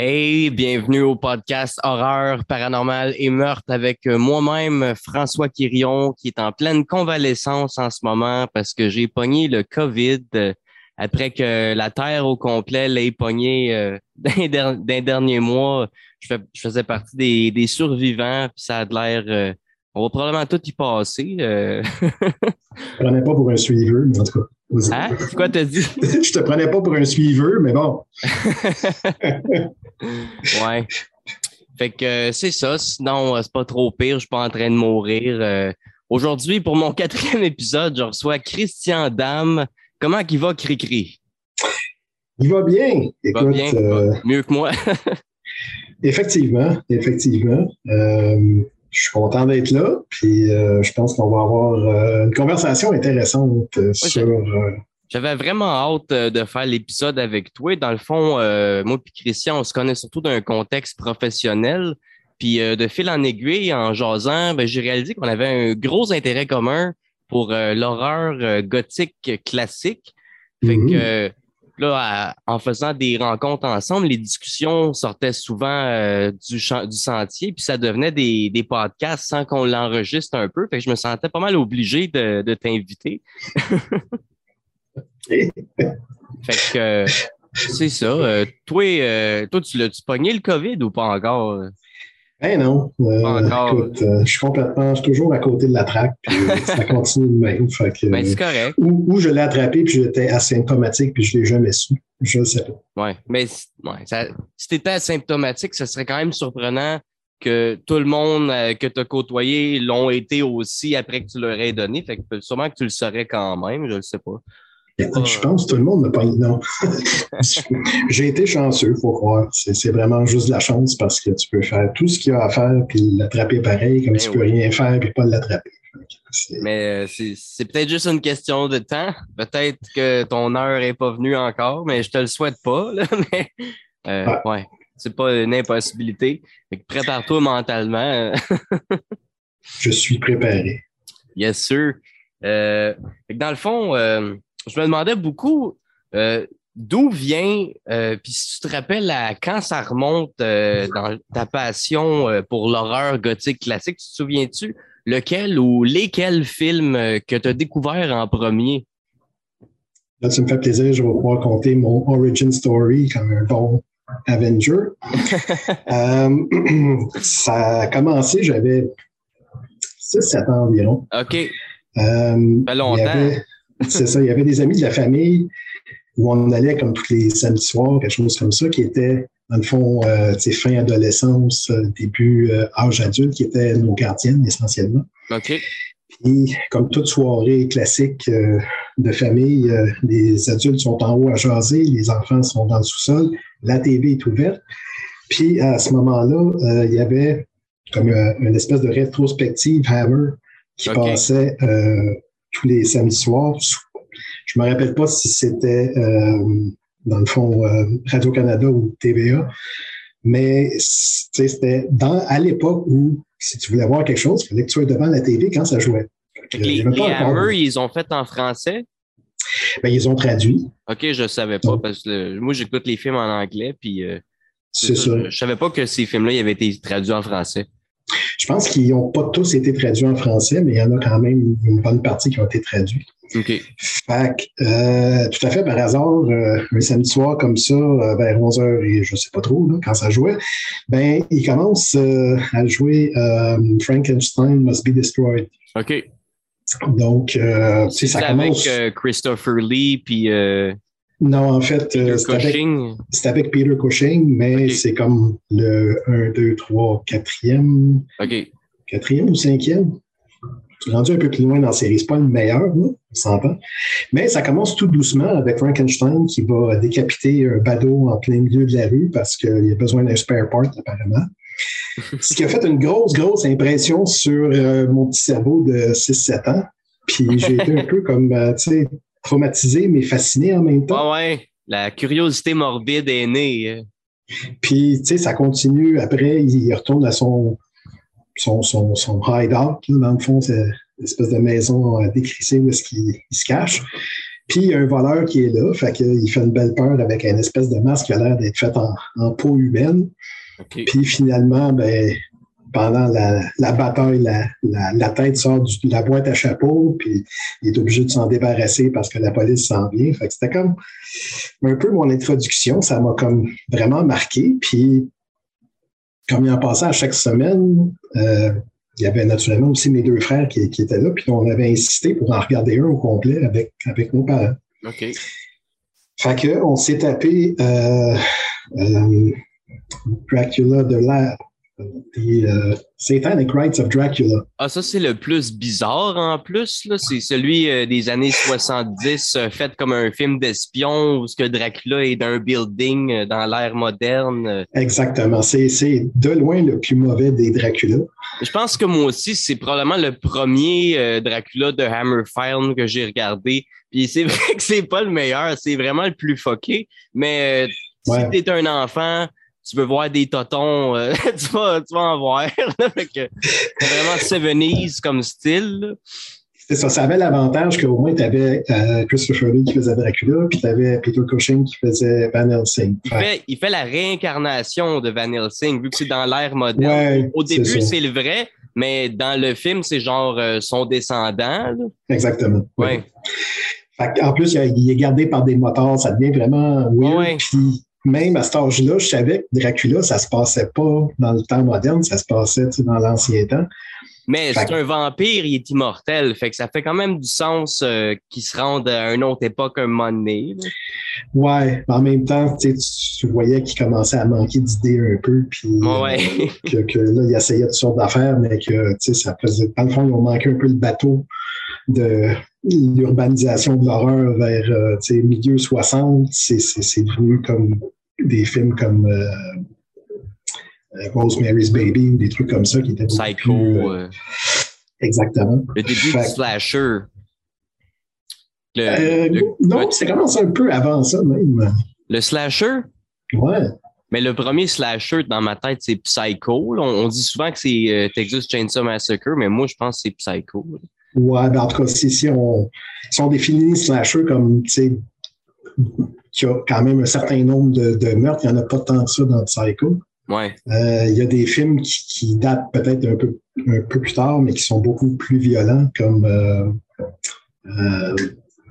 Hey, bienvenue au podcast Horreur, Paranormal et Meurtre avec moi-même, François Quirion, qui est en pleine convalescence en ce moment parce que j'ai pogné le COVID euh, après que la Terre au complet l'ait pogné euh, d'un dernier mois. Je, faisais partie des, survivants, puis ça a l'air... Euh, on va probablement tout y passer. Je te prenais pas pour un suiveur, mais en tout cas. Hein? Quoi t'as dit? je te prenais pas pour un suiveur, mais bon. ouais. Fait que euh, c'est ça. Sinon, euh, c'est pas trop pire. Je suis pas en train de mourir. Euh. Aujourd'hui, pour mon quatrième épisode, je reçois Christian Dame. Comment il va, Cricri? Il va bien. Il va bien. mieux que moi. effectivement, effectivement. Je suis content d'être là. Puis je pense qu'on va avoir une conversation intéressante sur j'avais vraiment hâte euh, de faire l'épisode avec toi. Dans le fond, euh, moi et Christian, on se connaît surtout d'un contexte professionnel. Puis euh, de fil en aiguille, en jasant, ben, j'ai réalisé qu'on avait un gros intérêt commun pour l'horreur gothique classique. Fait mm-hmm. que là, en faisant des rencontres ensemble, les discussions sortaient souvent du, du sentier, puis ça devenait des, des podcasts sans qu'on l'enregistre un peu. Fait que je me sentais pas mal obligé de, de t'inviter. fait que c'est ça. Euh, toi, euh, toi, tu l'as-tu pogné le COVID ou pas encore? Eh non. Euh, écoute, je suis complètement, je suis toujours à côté de la traque, puis ça continue de même. Fait que, ben, c'est correct. Ou, je l'ai attrapé, puis j'étais asymptomatique, puis je ne l'ai jamais su. Je ne sais pas. Oui, mais ouais, si tu étais asymptomatique, ce serait quand même surprenant que tout le monde que tu as côtoyé l'ont été aussi après que tu leur aies donné. Fait que sûrement que tu le saurais quand même, je ne sais pas. Je pense que tout le monde n'a pas. Non. J'ai été chanceux, il faut croire. C'est vraiment juste de la chance parce que tu peux faire tout ce qu'il y a à faire puis l'attraper pareil, comme ben tu peux rien faire puis pas l'attraper. Mais euh, c'est peut-être juste une question de temps. Peut-être que ton heure n'est pas venue encore, mais je te le souhaite pas. mais euh, ouais. c'est pas une impossibilité. Prépare-toi mentalement. je suis préparé. Yes, sûr. Euh, dans le fond, je me demandais beaucoup euh, d'où vient, euh, puis si tu te rappelles à quand ça remonte euh, dans ta passion pour l'horreur gothique classique, tu te souviens-tu lequel ou lesquels films que tu as découvert en premier? Là, tu me fais plaisir, je vais pouvoir compter mon origin story comme un bon Avenger. ça a commencé, j'avais 6-7 ans environ. OK. ça fait longtemps. C'est ça. Il y avait des amis de la famille où on allait comme tous les samedis soirs, quelque chose comme ça, qui était, dans le fond, euh, fin adolescence, euh, début euh, âge adulte, qui étaient nos gardiennes essentiellement. OK. Puis, comme toute soirée classique euh, de famille, les adultes sont en haut à jaser, les enfants sont dans le sous-sol, la TV est ouverte. Puis, à ce moment-là, il y avait comme une espèce de rétrospective Hammer qui passait tous les samedis soirs. Je ne me rappelle pas si c'était, euh, dans le fond, euh, Radio-Canada ou TVA, mais c'était dans, à l'époque où, si tu voulais voir quelque chose, il fallait que tu sois devant la TV quand ça jouait. Les, Hammer, ils ont fait en français? Ben, ils ont traduit. OK, je ne savais pas, parce que moi, j'écoute les films en anglais, puis euh, c'est ça. Je ne savais pas que ces films-là avaient été traduits en français. Je pense qu'ils n'ont pas tous été traduits en français, mais il y en a quand même une bonne partie qui ont été traduits. OK. Fait euh, tout à fait par hasard, euh, un samedi soir comme ça, euh, vers 11h et je ne sais pas trop quand ça jouait, ben, il commence à jouer Frankenstein Must Be Destroyed. OK. Donc, c'est ça commence. avec Christopher Lee puis non, en fait, euh, c'est avec, Peter Cushing, mais c'est comme le 1, 2, 3, 4e. OK. 4e ou 5e. Je rendu un peu plus loin dans la série. C'est pas le meilleur, on s'entend. Mais ça commence tout doucement avec Frankenstein qui va décapiter un badaud en plein milieu de la rue parce qu'il a besoin d'un spare part, apparemment. Ce qui a fait une grosse, grosse impression sur euh, mon petit cerveau de 6-7 ans. Puis j'ai été un peu comme, euh, tu sais, traumatisé, mais fasciné en même temps. Ah ouais, la curiosité morbide est née. Puis, tu sais, ça continue. Après, il retourne à son, son, son, son hideout. Dans le fond, c'est une espèce de maison euh, décrissée où est-ce qu'il se cache. Puis il y a un voleur qui est là, fait qu'il fait une belle peur avec une espèce de masque qui a l'air d'être fait en, peau humaine. Puis finalement, ben, pendant la, bataille, la, tête sort de la boîte à chapeau, puis il est obligé de s'en débarrasser parce que la police s'en vient. Fait que c'était comme un peu mon introduction. Ça m'a comme vraiment marqué. Puis, comme il en passait à chaque semaine, euh, il y avait naturellement aussi mes deux frères qui, étaient là, puis on avait insisté pour en regarder un au complet avec, avec nos parents. OK. Fait que on s'est tapé euh, euh, Dracula de l'air The uh, Satanic Rites of Dracula. Ah, ça, c'est le plus bizarre en plus. Là. C'est celui euh, des années 70, euh, fait comme un film d'espion où ce que Dracula est d'un building euh, dans l'ère moderne. Exactement. C'est de loin le plus mauvais des Dracula. Je pense que moi aussi, c'est probablement le premier Dracula de Hammer Film que j'ai regardé. Puis c'est vrai que c'est pas le meilleur, c'est vraiment le plus foqué. Mais si tu es un enfant, tu veux voir des totons, euh, tu, vas, tu, vas, en voir. c'est vraiment 70 comme style. C'est ça, ça avait l'avantage qu'au moins tu avais euh, Christopher Lee qui faisait Dracula, puis tu avais Peter Cushing qui faisait Van Helsing. Il, fait, il fait la réincarnation de Van Helsing, vu que c'est dans l'ère moderne. Au début, c'est le vrai, mais dans le film, c'est genre euh, son descendant. Exactement. Ouais. En plus, il est gardé par des moteurs, ça devient vraiment weird même à cet âge-là, je savais que Dracula, ça se passait pas dans le temps moderne, ça se passait dans l'ancien temps. Mais c'est un vampire, il est immortel. Fait que ça fait quand même du sens euh, qu'il se rende à une autre époque un moment donné. Ouais, en même temps, tu, voyais qu'il commençait à manquer d'idées un peu. Puis ouais. que, que, là, il essayait toutes sortes d'affaires, mais que ça faisait. Dans le fond, ils ont manqué un peu le bateau de l'urbanisation de l'horreur vers euh, milieu 60. C'est devenu comme des films comme euh, euh, Rosemary's Baby ou des trucs comme ça qui étaient Psycho. Euh, exactement. Le début du slasher. non, c'est commencé un peu avant ça même. Le slasher? Ouais. Mais le premier slasher dans ma tête, c'est Psycho. On, dit souvent que c'est Texas Chainsaw Massacre, mais moi, je pense que c'est Psycho. Ouais, ben en tout cas, si, on, si on définit slasher comme, tu sais, qui a quand même un certain nombre de, meurtres. Il n'y en a pas tant que ça dans Psycho. Ouais. Euh, il y a des films qui, datent peut-être un peu, un peu plus tard, mais qui sont beaucoup plus violents, comme euh, euh,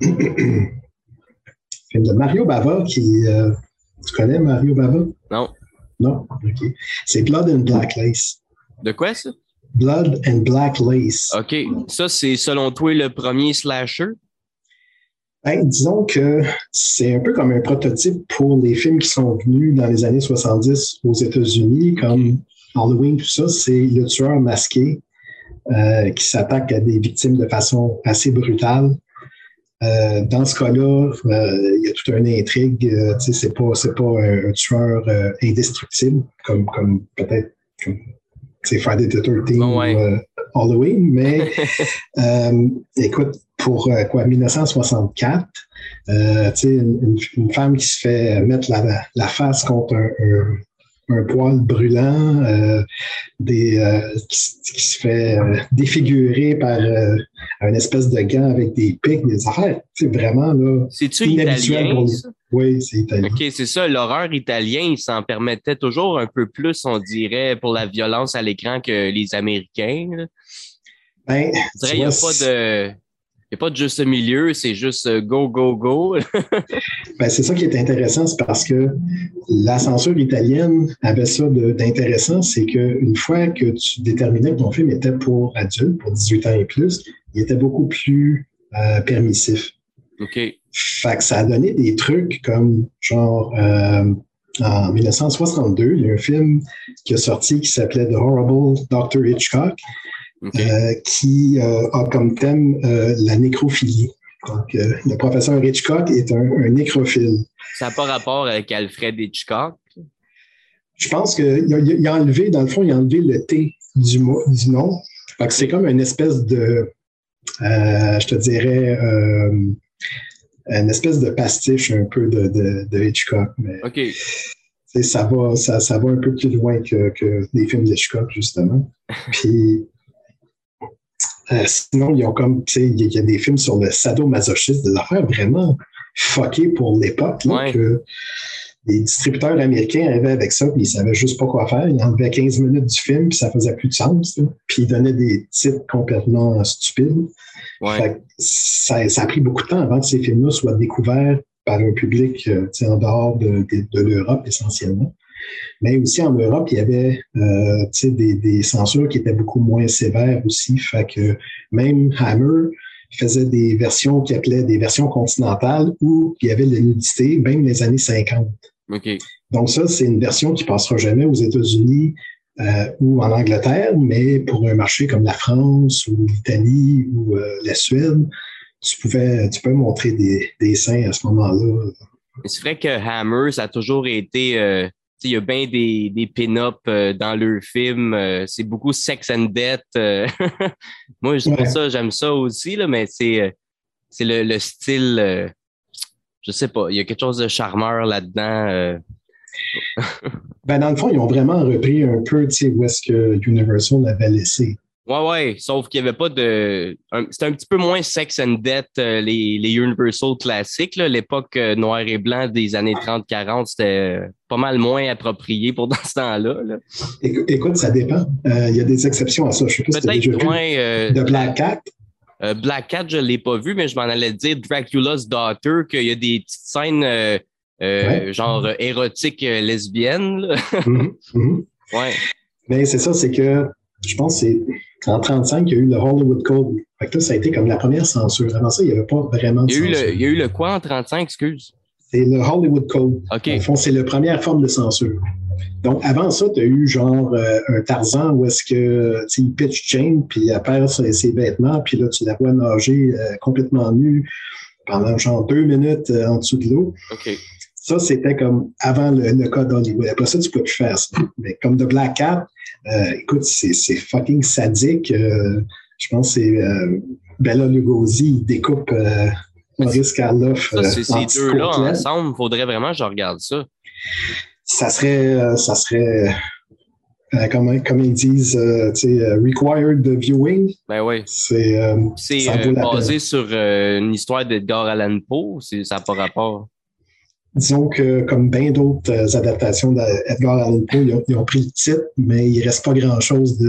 film de Mario Bava, qui. tu connais Mario Bava? Non. Non? OK. C'est Blood and Black Lace. De quoi ça? Blood and Black Lace. OK. Ça, c'est selon toi le premier slasher? Ben, disons que c'est un peu comme un prototype pour les films qui sont venus dans les années 70 aux États-Unis, comme Halloween, tout ça. C'est le tueur masqué euh, qui s'attaque à des victimes de façon assez brutale. Euh, dans ce cas-là, euh, il y a toute une intrigue. c'est pas, pas un, tueur indestructible comme, comme peut-être c'est Friday the 13 ou Halloween, mais écoute, pour euh, quoi, 1964. Euh, une, une, femme qui se fait mettre la, la face contre un, un, poil brûlant, euh, des, euh, qui, se fait euh, défigurer par une espèce de gant avec des pics, des affaires. C'est vraiment là. C'est-tu italien? Oui, c'est italien. OK, c'est ça. L'horreur italien, il s'en permettait toujours un peu plus, on dirait, pour la violence à l'écran que les Américains. Ben, il n'y a pas de n'y a pas de juste milieu, c'est juste euh, go, go, go. ben, c'est ça qui est intéressant, c'est parce que la censure italienne avait ça d'intéressant, c'est qu'une fois que tu déterminais que ton film était pour adultes, pour 18 ans et plus, il était beaucoup plus euh, permissif. OK. Fait que ça a donné des trucs comme genre euh, en 1962, il y a un film qui a sorti qui s'appelait The Horrible Dr. Hitchcock euh, qui euh, a comme thème euh, la nécrophilie. Donc, le professeur Hitchcock est un, nécrophile. Ça n'a pas rapport avec Alfred Hitchcock? Je pense qu'il a, enlevé, dans le fond, il a enlevé le T du, du nom. c'est comme une espèce de, je te dirais, une espèce de pastiche un peu de, de, Hitchcock. Mais. Ça va, ça, ça, va un peu plus loin que, que les films d'Hitchcock, justement. Puis sinon, ils ont comme, tu sais, il y, a des films sur le sadomasochisme, des affaires vraiment fuckées pour l'époque, que les distributeurs américains arrivaient avec ça, puis ils savaient juste pas quoi faire. Ils enlevaient 15 minutes du film, puis ça faisait plus de sens. Puis ils donnaient des titres complètement stupides. ça, ça, a pris beaucoup de temps avant que ces films-là soient découverts par un public euh, en dehors de, l'Europe essentiellement. Mais aussi en Europe, il y avait euh, des, des, censures qui étaient beaucoup moins sévères aussi. Fait que même Hammer faisait des versions qui appelaient des versions continentales où il y avait de la nudité, même les années 50. Donc ça, c'est une version qui passera jamais aux États-Unis euh, ou en Angleterre, mais pour un marché comme la France ou l'Italie ou la Suède, tu pouvais, tu peux montrer des, des seins à ce moment-là. C'est vrai que Hammer, ça a toujours été. Euh, il y a bien des, des pin-up euh, dans leur film. Euh, c'est beaucoup sex and death. Moi, j'aime ça, j'aime ça aussi, là, mais c'est, c'est le, le style. je sais pas, il y a quelque chose de charmeur là-dedans. ben, dans le fond, ils ont vraiment repris un peu où est-ce que Universal l'avait laissé. Ouais, ouais, sauf qu'il n'y avait pas de. C'était un petit peu moins sex and death, euh, les, les Universal classiques. L'époque euh, noir et blanc des années 30-40, c'était pas mal moins approprié pour dans ce temps-là. Écoute, ça dépend. Euh, il y a des exceptions à ça. Je sais pas si Peut-être moins. de Black Cat. Black Cat, je ne l'ai pas vu, mais je m'en allais dire Dracula's Daughter, qu'il y a des petites scènes genre érotiques lesbiennes. Mm-hmm. Ouais. Mais c'est ça, c'est que je pense que c'est en 1935, il y a eu le Hollywood Code. Fait que ça a été comme la première censure. Avant ça, il n'y avait pas vraiment de il y a censure. Eu le, il y a eu le quoi en 1935, excuse? C'est le Hollywood Code. OK. fond, c'est la première forme de censure. Donc, avant ça, tu as eu genre euh, un Tarzan où est-ce que il pitch chain, puis elle perd ses, vêtements, puis là, tu la vois nager euh, complètement nue pendant genre deux minutes euh, en dessous de l'eau. OK. Ça, c'était comme avant le, le code Hollywood. Après ça, tu peux plus faire ça. Mais comme The Black Cat, euh, écoute, c'est fucking sadique. Euh, je pense que c'est euh, Bella Lugosi, il découpe Maurice Karloff. Ça, c'est ces deux-là ensemble, il faudrait vraiment que je regarde ça. Ça serait, ça serait comme, comme, ils disent, required viewing. Ben oui. C'est basé sur une histoire d'Edgar Allan Poe, ça n'a pas rapport disons que comme bien d'autres euh, adaptations d'Edgar Allan Poe, ils ont, pris le titre, mais il reste pas grand-chose de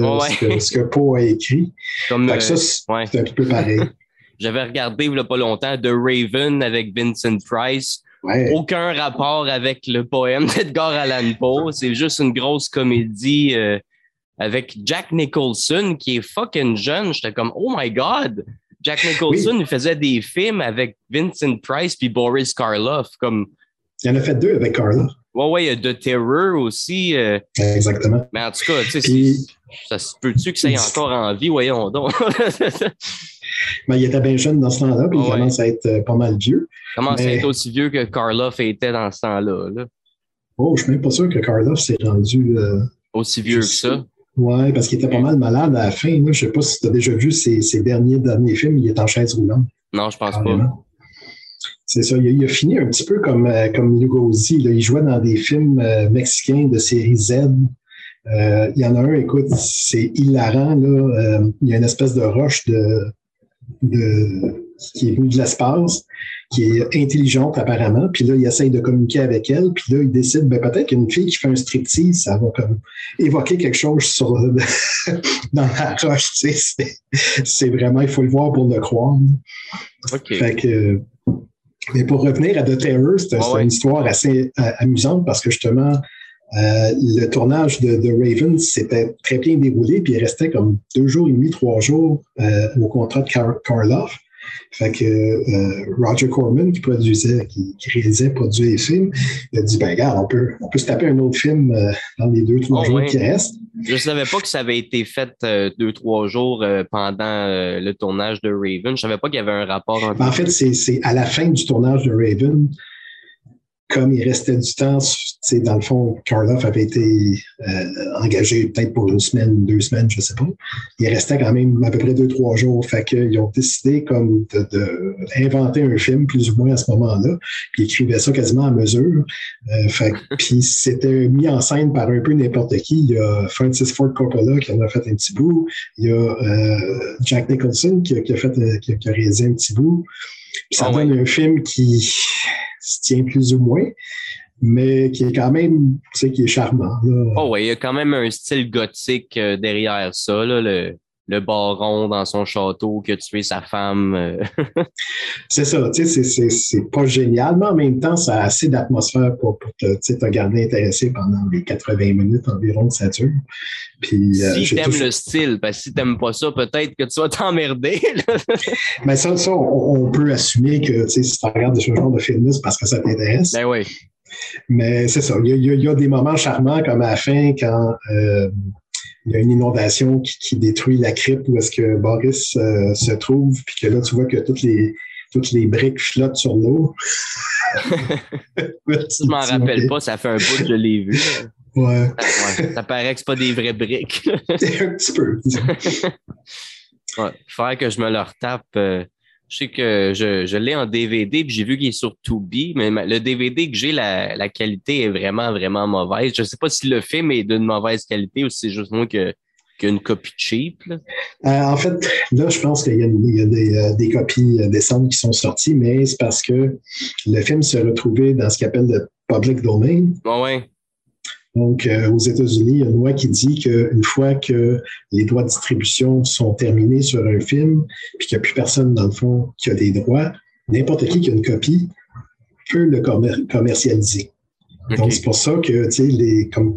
ce, que, Poe a écrit. Comme, ça, c'est un petit peu pareil. J'avais regardé il n'y a pas longtemps The Raven avec Vincent Price. Aucun rapport avec le poème d'Edgar Allan Poe. C'est juste une grosse comédie euh, avec Jack Nicholson qui est fucking jeune. J'étais comme, oh my God! Jack Nicholson faisait des films avec Vincent Price puis Boris Karloff. Comme, il en a fait deux avec Carla. Ouais, ouais, il y a The Terror aussi. Euh, Exactement. Mais en tout cas, tu sais, ça se peut-tu que ça ait encore envie, voyons donc. mais il était bien jeune dans ce temps-là, puis il commence à être euh, pas mal vieux. Il commence à être aussi vieux que Karloff était dans ce temps-là. Là. Oh, je suis même pas sûr que Karloff s'est rendu. Euh, aussi vieux que ça. Oui, parce qu'il était pas mal malade à la fin. Je ne sais pas si tu as déjà vu ses, derniers, derniers films, il est en chaise roulante. Non, je pense pas. C'est ça. Il a, fini un petit peu comme, euh, comme Lugosi. Il jouait dans des films euh, mexicains de série Z. Euh, il y en a un, écoute, c'est hilarant. Là. il y a une espèce de roche de, de qui est venue de l'espace, qui est intelligente apparemment. Puis là, il essaye de communiquer avec elle. Puis là, il décide, ben, peut-être qu'une fille qui fait un striptease, ça va comme évoquer quelque chose sur, dans la roche. Tu sais, c'est vraiment, il faut le voir pour le croire. OK. Fait que, mais pour revenir à The Terror, c'est une histoire assez euh, amusante parce que justement, euh, le tournage de The Raven s'était très bien déroulé, puis il restait comme deux jours et demi, trois jours euh, au contrat de Karloff. Fait que euh, Roger Corman, qui produisait, qui, réalisait, produisait les films, il a dit ben regarde, on peut, on peut se taper un autre film dans les deux, trois oh, jours qui restent. Je ne savais pas que ça avait été fait euh, deux, trois jours pendant le tournage de Raven. Je ne savais pas qu'il y avait un rapport entre. Ben, en fait, c'est à la fin du tournage de Raven. Comme il restait du temps, dans le fond, Karloff avait été euh, engagé peut-être pour une semaine, deux semaines, je ne sais pas. Il restait quand même à peu près deux, trois jours. Fait qu'ils ont décidé comme de, inventer un film, plus ou moins à ce moment-là. Puis ils écrivaient ça quasiment à mesure. Euh, fait, puis c'était mis en scène par un peu n'importe qui. Il y a Francis Ford Coppola qui en a fait un petit bout. Il y a euh, Jack Nicholson qui a, fait, qui a, réalisé un petit bout. Ça ah donne un film qui se tient plus ou moins, mais qui est quand même, tu sais, qui est charmant. Oh oui, il y a quand même un style gothique euh, derrière ça, le, le baron dans son château qui a tué sa femme. Euh. c'est ça, tu sais, c'est pas génial, mais en même temps, ça a assez d'atmosphère pour, pour te, te, garder intéressé pendant les 80 minutes environ que ça dure. Puis, euh, si t'aimes le style, parce que si t'aimes pas ça, peut-être que tu vas t'emmerder. mais ça, ça on, peut assumer que si tu regardes ce genre de film c'est parce que ça t'intéresse. Ben oui. Mais c'est ça. Il y, a, des moments charmants comme à la fin quand euh, il y a une inondation qui, détruit la crypte où est-ce que Boris euh, se trouve, puis que là, tu vois que toutes les, toutes les briques flottent sur l'eau. je m'en rappelle pas, ça fait un bout que je l'ai vu. Ouais. Ça, paraît que c'est pas des vraies briques. un petit peu. ouais, faudrait que je me le retape. Euh, je sais que je, je l'ai en DVD, puis j'ai vu qu'il est sur Tubi, mais le DVD que j'ai, la, la, qualité est vraiment, vraiment mauvaise. Je ne sais pas si le film est d'une mauvaise qualité ou si c'est juste moi que qu'une copie cheap? Euh, en fait, là, je pense qu'il y a, y a des, euh, des, copies euh, décentes qui sont sorties, mais c'est parce que le film se retrouvait dans ce qu'on appelle le public domain. Ouais. Donc, euh, aux États-Unis, il y a une loi qui dit qu'une fois que les droits de distribution sont terminés sur un film, puis qu'il n'y a plus personne, dans le fond, qui a des droits, n'importe qui qui a une copie peut le commercialiser. Donc, c'est pour ça que, tu sais, les, comme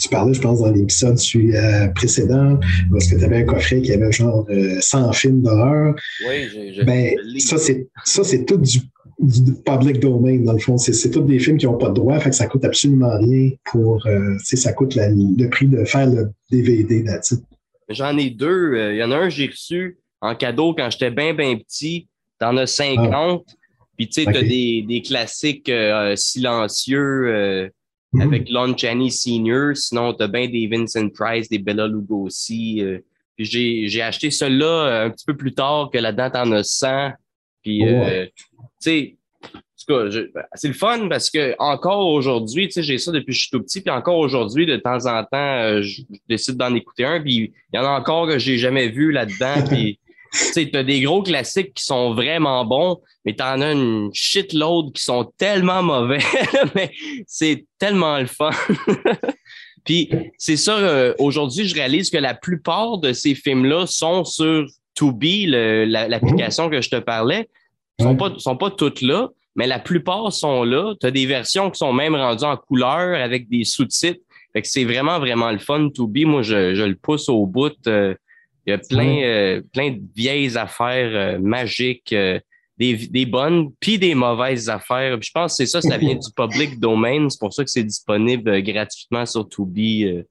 tu parlais, je pense, dans l'épisode euh, précédent, parce que tu avais un coffret qui avait genre 100 euh, films d'horreur. Oui, j'ai ben, ça, c'est tout du du public domain, dans le fond. C'est tous des films qui n'ont pas de droit, fait que ça coûte absolument rien pour. Euh, ça coûte le prix de faire le DVD J'en ai deux. Euh, il y en a un que j'ai reçu en cadeau quand j'étais bien, bien petit. T'en as 50. Ah. Puis tu sais, tu as des, classiques euh, silencieux mhm. avec Lon Chaney Senior. Sinon, tu as bien des Vincent Price, des Bella Lugosi. puis j'ai acheté ceux-là un petit peu plus tard que là-dedans, t'en as 100. Puis, sais, ben, c'est le fun parce que encore aujourd'hui, tu sais, j'ai ça depuis que je suis tout petit, puis encore aujourd'hui, de temps en temps, euh, je, décide d'en écouter un, puis il y en a encore que j'ai jamais vu là-dedans, puis tu sais, t'as des gros classiques qui sont vraiment bons, mais t'en as une shitload qui sont tellement mauvais, mais c'est tellement le fun. puis c'est ça, euh, aujourd'hui, je réalise que la plupart de ces films-là sont sur Tubi, l'application que je te parlais, ne sont pas, sont pas toutes là, mais la plupart sont là. Tu as des versions qui sont même rendues en couleur avec des sous-titres. Fait que c'est vraiment, vraiment le fun to be. Moi, je, je le pousse au bout. Euh, il y a plein, euh, plein de vieilles affaires euh, magiques, des, des bonnes, puis des mauvaises affaires. je pense que c'est ça, ça vient du public domain. C'est pour ça que c'est disponible gratuitement sur Tubi.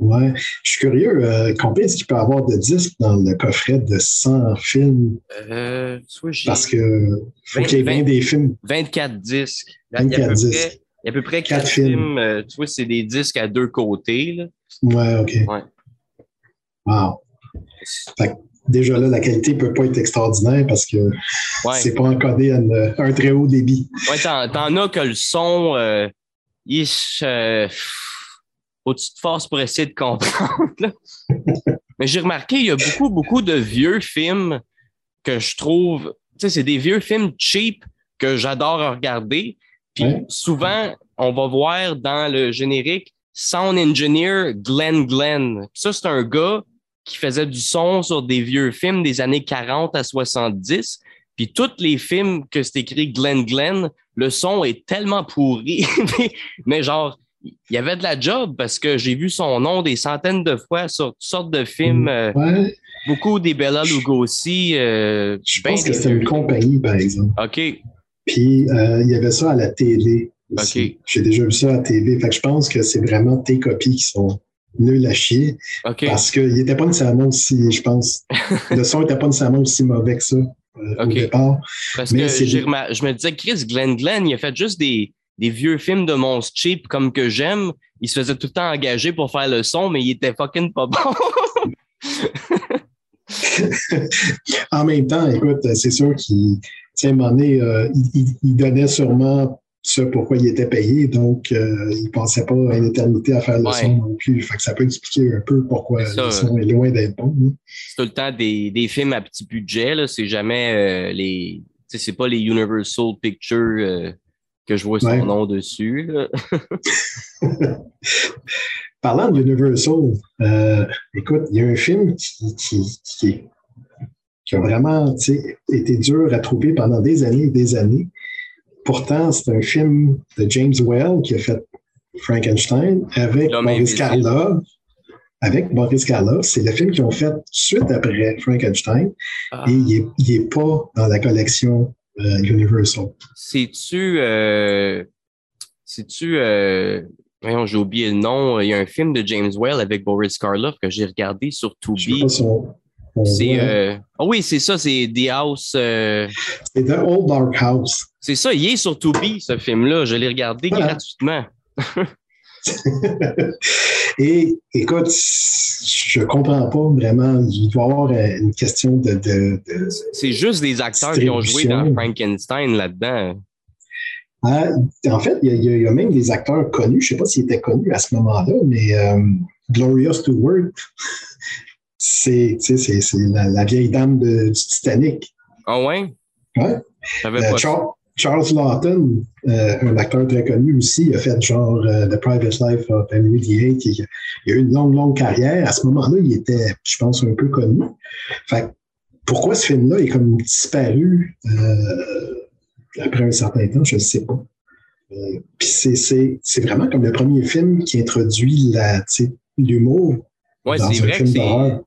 Ouais, je suis curieux, euh, combien est-ce qu'il peut y avoir de disques dans le coffret de 100 films? Euh, Parce que faut qu'il y ait 20, des films. 24 disques. 24 disques. il y a à peu près 4, films. Euh, tu vois, c'est des disques à deux côtés. Là. Ouais, OK. Ouais. Wow. Fait déjà là, la qualité ne peut pas être extraordinaire parce que ouais. c'est pas encodé à, un très haut débit. Ouais, t'en as que le son, faut-tu te forces pour essayer de comprendre? Mais j'ai remarqué, il y a beaucoup, beaucoup de vieux films que je trouve, tu sais, c'est des vieux films cheap que j'adore regarder. Puis souvent, on va voir dans le générique Sound Engineer Glenn Glenn. Ça, c'est un gars qui faisait du son sur des vieux films des années 40 à 70. Puis tous les films que c'est écrit Glenn Glenn, le son est tellement pourri. mais genre, il y avait de la job parce que j'ai vu son nom des centaines de fois sur toutes sortes de films. Euh, beaucoup des Bella Lugosi. Euh, je pense que c'était une compagnie, par exemple. OK. Puis euh, il y avait ça à la télé. OK. J'ai déjà vu ça à la télé. Fait que je pense que c'est vraiment tes copies qui sont nulles à chier. OK. Parce qu'il n'était pas nécessairement aussi, je pense, le son n'était pas nécessairement aussi mauvais que ça. Au départ. Parce que je me disais, Chris Glenn Glenn, il a fait juste des des vieux films de monstres cheap comme que j'aime, il se faisait tout le temps engager pour faire le son, mais il était fucking pas bon. en même temps, écoute, c'est sûr qu'il, à un moment donné, euh, il, donnait sûrement ce pourquoi il était payé, donc euh, il ne pensait pas à une éternité à faire le son non plus. Fait que ça peut expliquer un peu pourquoi le son est loin d'être bon. Hein. C'est tout le temps des, des, films à petit budget, c'est jamais euh, les. C'est pas les Universal Pictures que je vois son nom dessus. Parlant de Universal, écoute, il y a un film qui, qui, qui a vraiment été dur à trouver pendant des années et des années. Pourtant, c'est un film de James Well qui a fait Frankenstein avec Boris Karloff. Avec Boris Karloff. C'est le film qu'ils ont fait suite après Frankenstein. Ah. Et il n'est pas dans la collection euh, Universal. C'est-tu. Euh, C'est-tu. Euh, voyons, j'ai oublié le nom. Il y a un film de James Well avec Boris Karloff que j'ai regardé sur Tubi. C'est. Oh oui, c'est ça, c'est The House. C'est The Old Dark House. C'est ça, il est sur Tubi, ce film-là. Je l'ai regardé gratuitement. Et écoute, je comprends pas vraiment. Il doit y avoir une question de. c'est juste des acteurs qui ont joué dans Frankenstein là-dedans. Ah, en fait, il y, a, même des acteurs connus. Je ne sais pas s'ils étaient connus à ce moment-là, mais euh, Gloria Stewart, c'est la, la, vieille dame de, du Titanic. Ah ouais? Ouais. Euh, Charles Lawton, euh, un acteur très connu aussi, a fait genre euh, The Private Life of Henry VIII. Il, il, a eu une longue, longue carrière. À ce moment-là, il était, je pense, un peu connu. Fait pourquoi ce film-là est comme disparu euh, après un certain temps, je ne sais pas. Puis c'est vraiment comme le premier film qui introduit l'humour oui, c'est vrai, que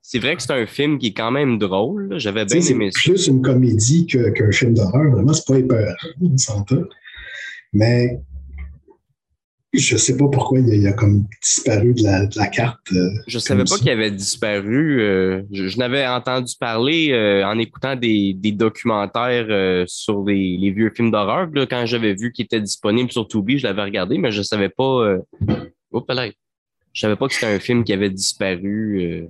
c'est vrai que c'est un film qui est quand même drôle. J'avais bien aimé ça. C'est plus une comédie qu'un film d'horreur. Vraiment, c'est pas peur, on s'entend. Mais je sais pas pourquoi il a, comme disparu de la, carte. Euh, je savais pas qu'il avait disparu. Euh, je, n'avais entendu parler euh, en écoutant des, documentaires sur les, vieux films d'horreur. Quand j'avais vu qu'il était disponible sur Tubi, je l'avais regardé, mais je savais pas. Oh, là, je savais pas que c'était un film qui avait disparu. Euh.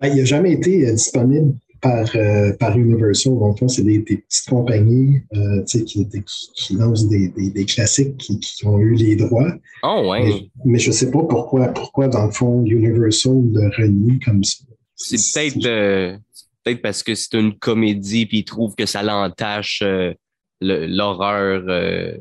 Ben, il n'a jamais été euh, disponible par, euh, par Universal. Donc, c'est des, petites compagnies qui, qui, lancent des, classiques qui, ont eu les droits. Oh, ouais. Mais, je ne sais pas pourquoi, pourquoi, dans le fond, Universal le renie comme ça. C'est peut-être peut parce que c'est une comédie puis ils trouvent que ça l'entache l'horreur euh,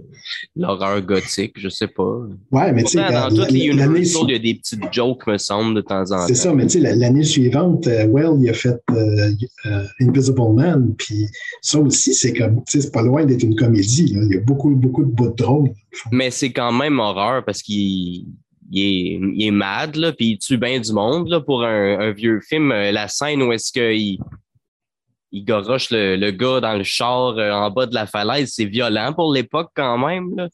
l'horreur gothique, je sais pas. Ouais, mais tu sais, dans toutes les Universal, il y a des petites jokes, me semble, de temps en temps. C'est ça, mais tu sais, l'année suivante, euh, Well, il a fait euh, Invisible Man, puis ça aussi, c'est comme, tu sais, c'est pas loin d'être une comédie. Là. Il y a beaucoup, beaucoup de bouts de drôle. Mais c'est quand même horreur parce qu'il il est, il est mad, là, puis il tue bien du monde là, pour un, un vieux film. La scène où est-ce qu'il il goroche le, gars dans le char euh, en bas de la falaise. C'est violent pour l'époque quand même. Là.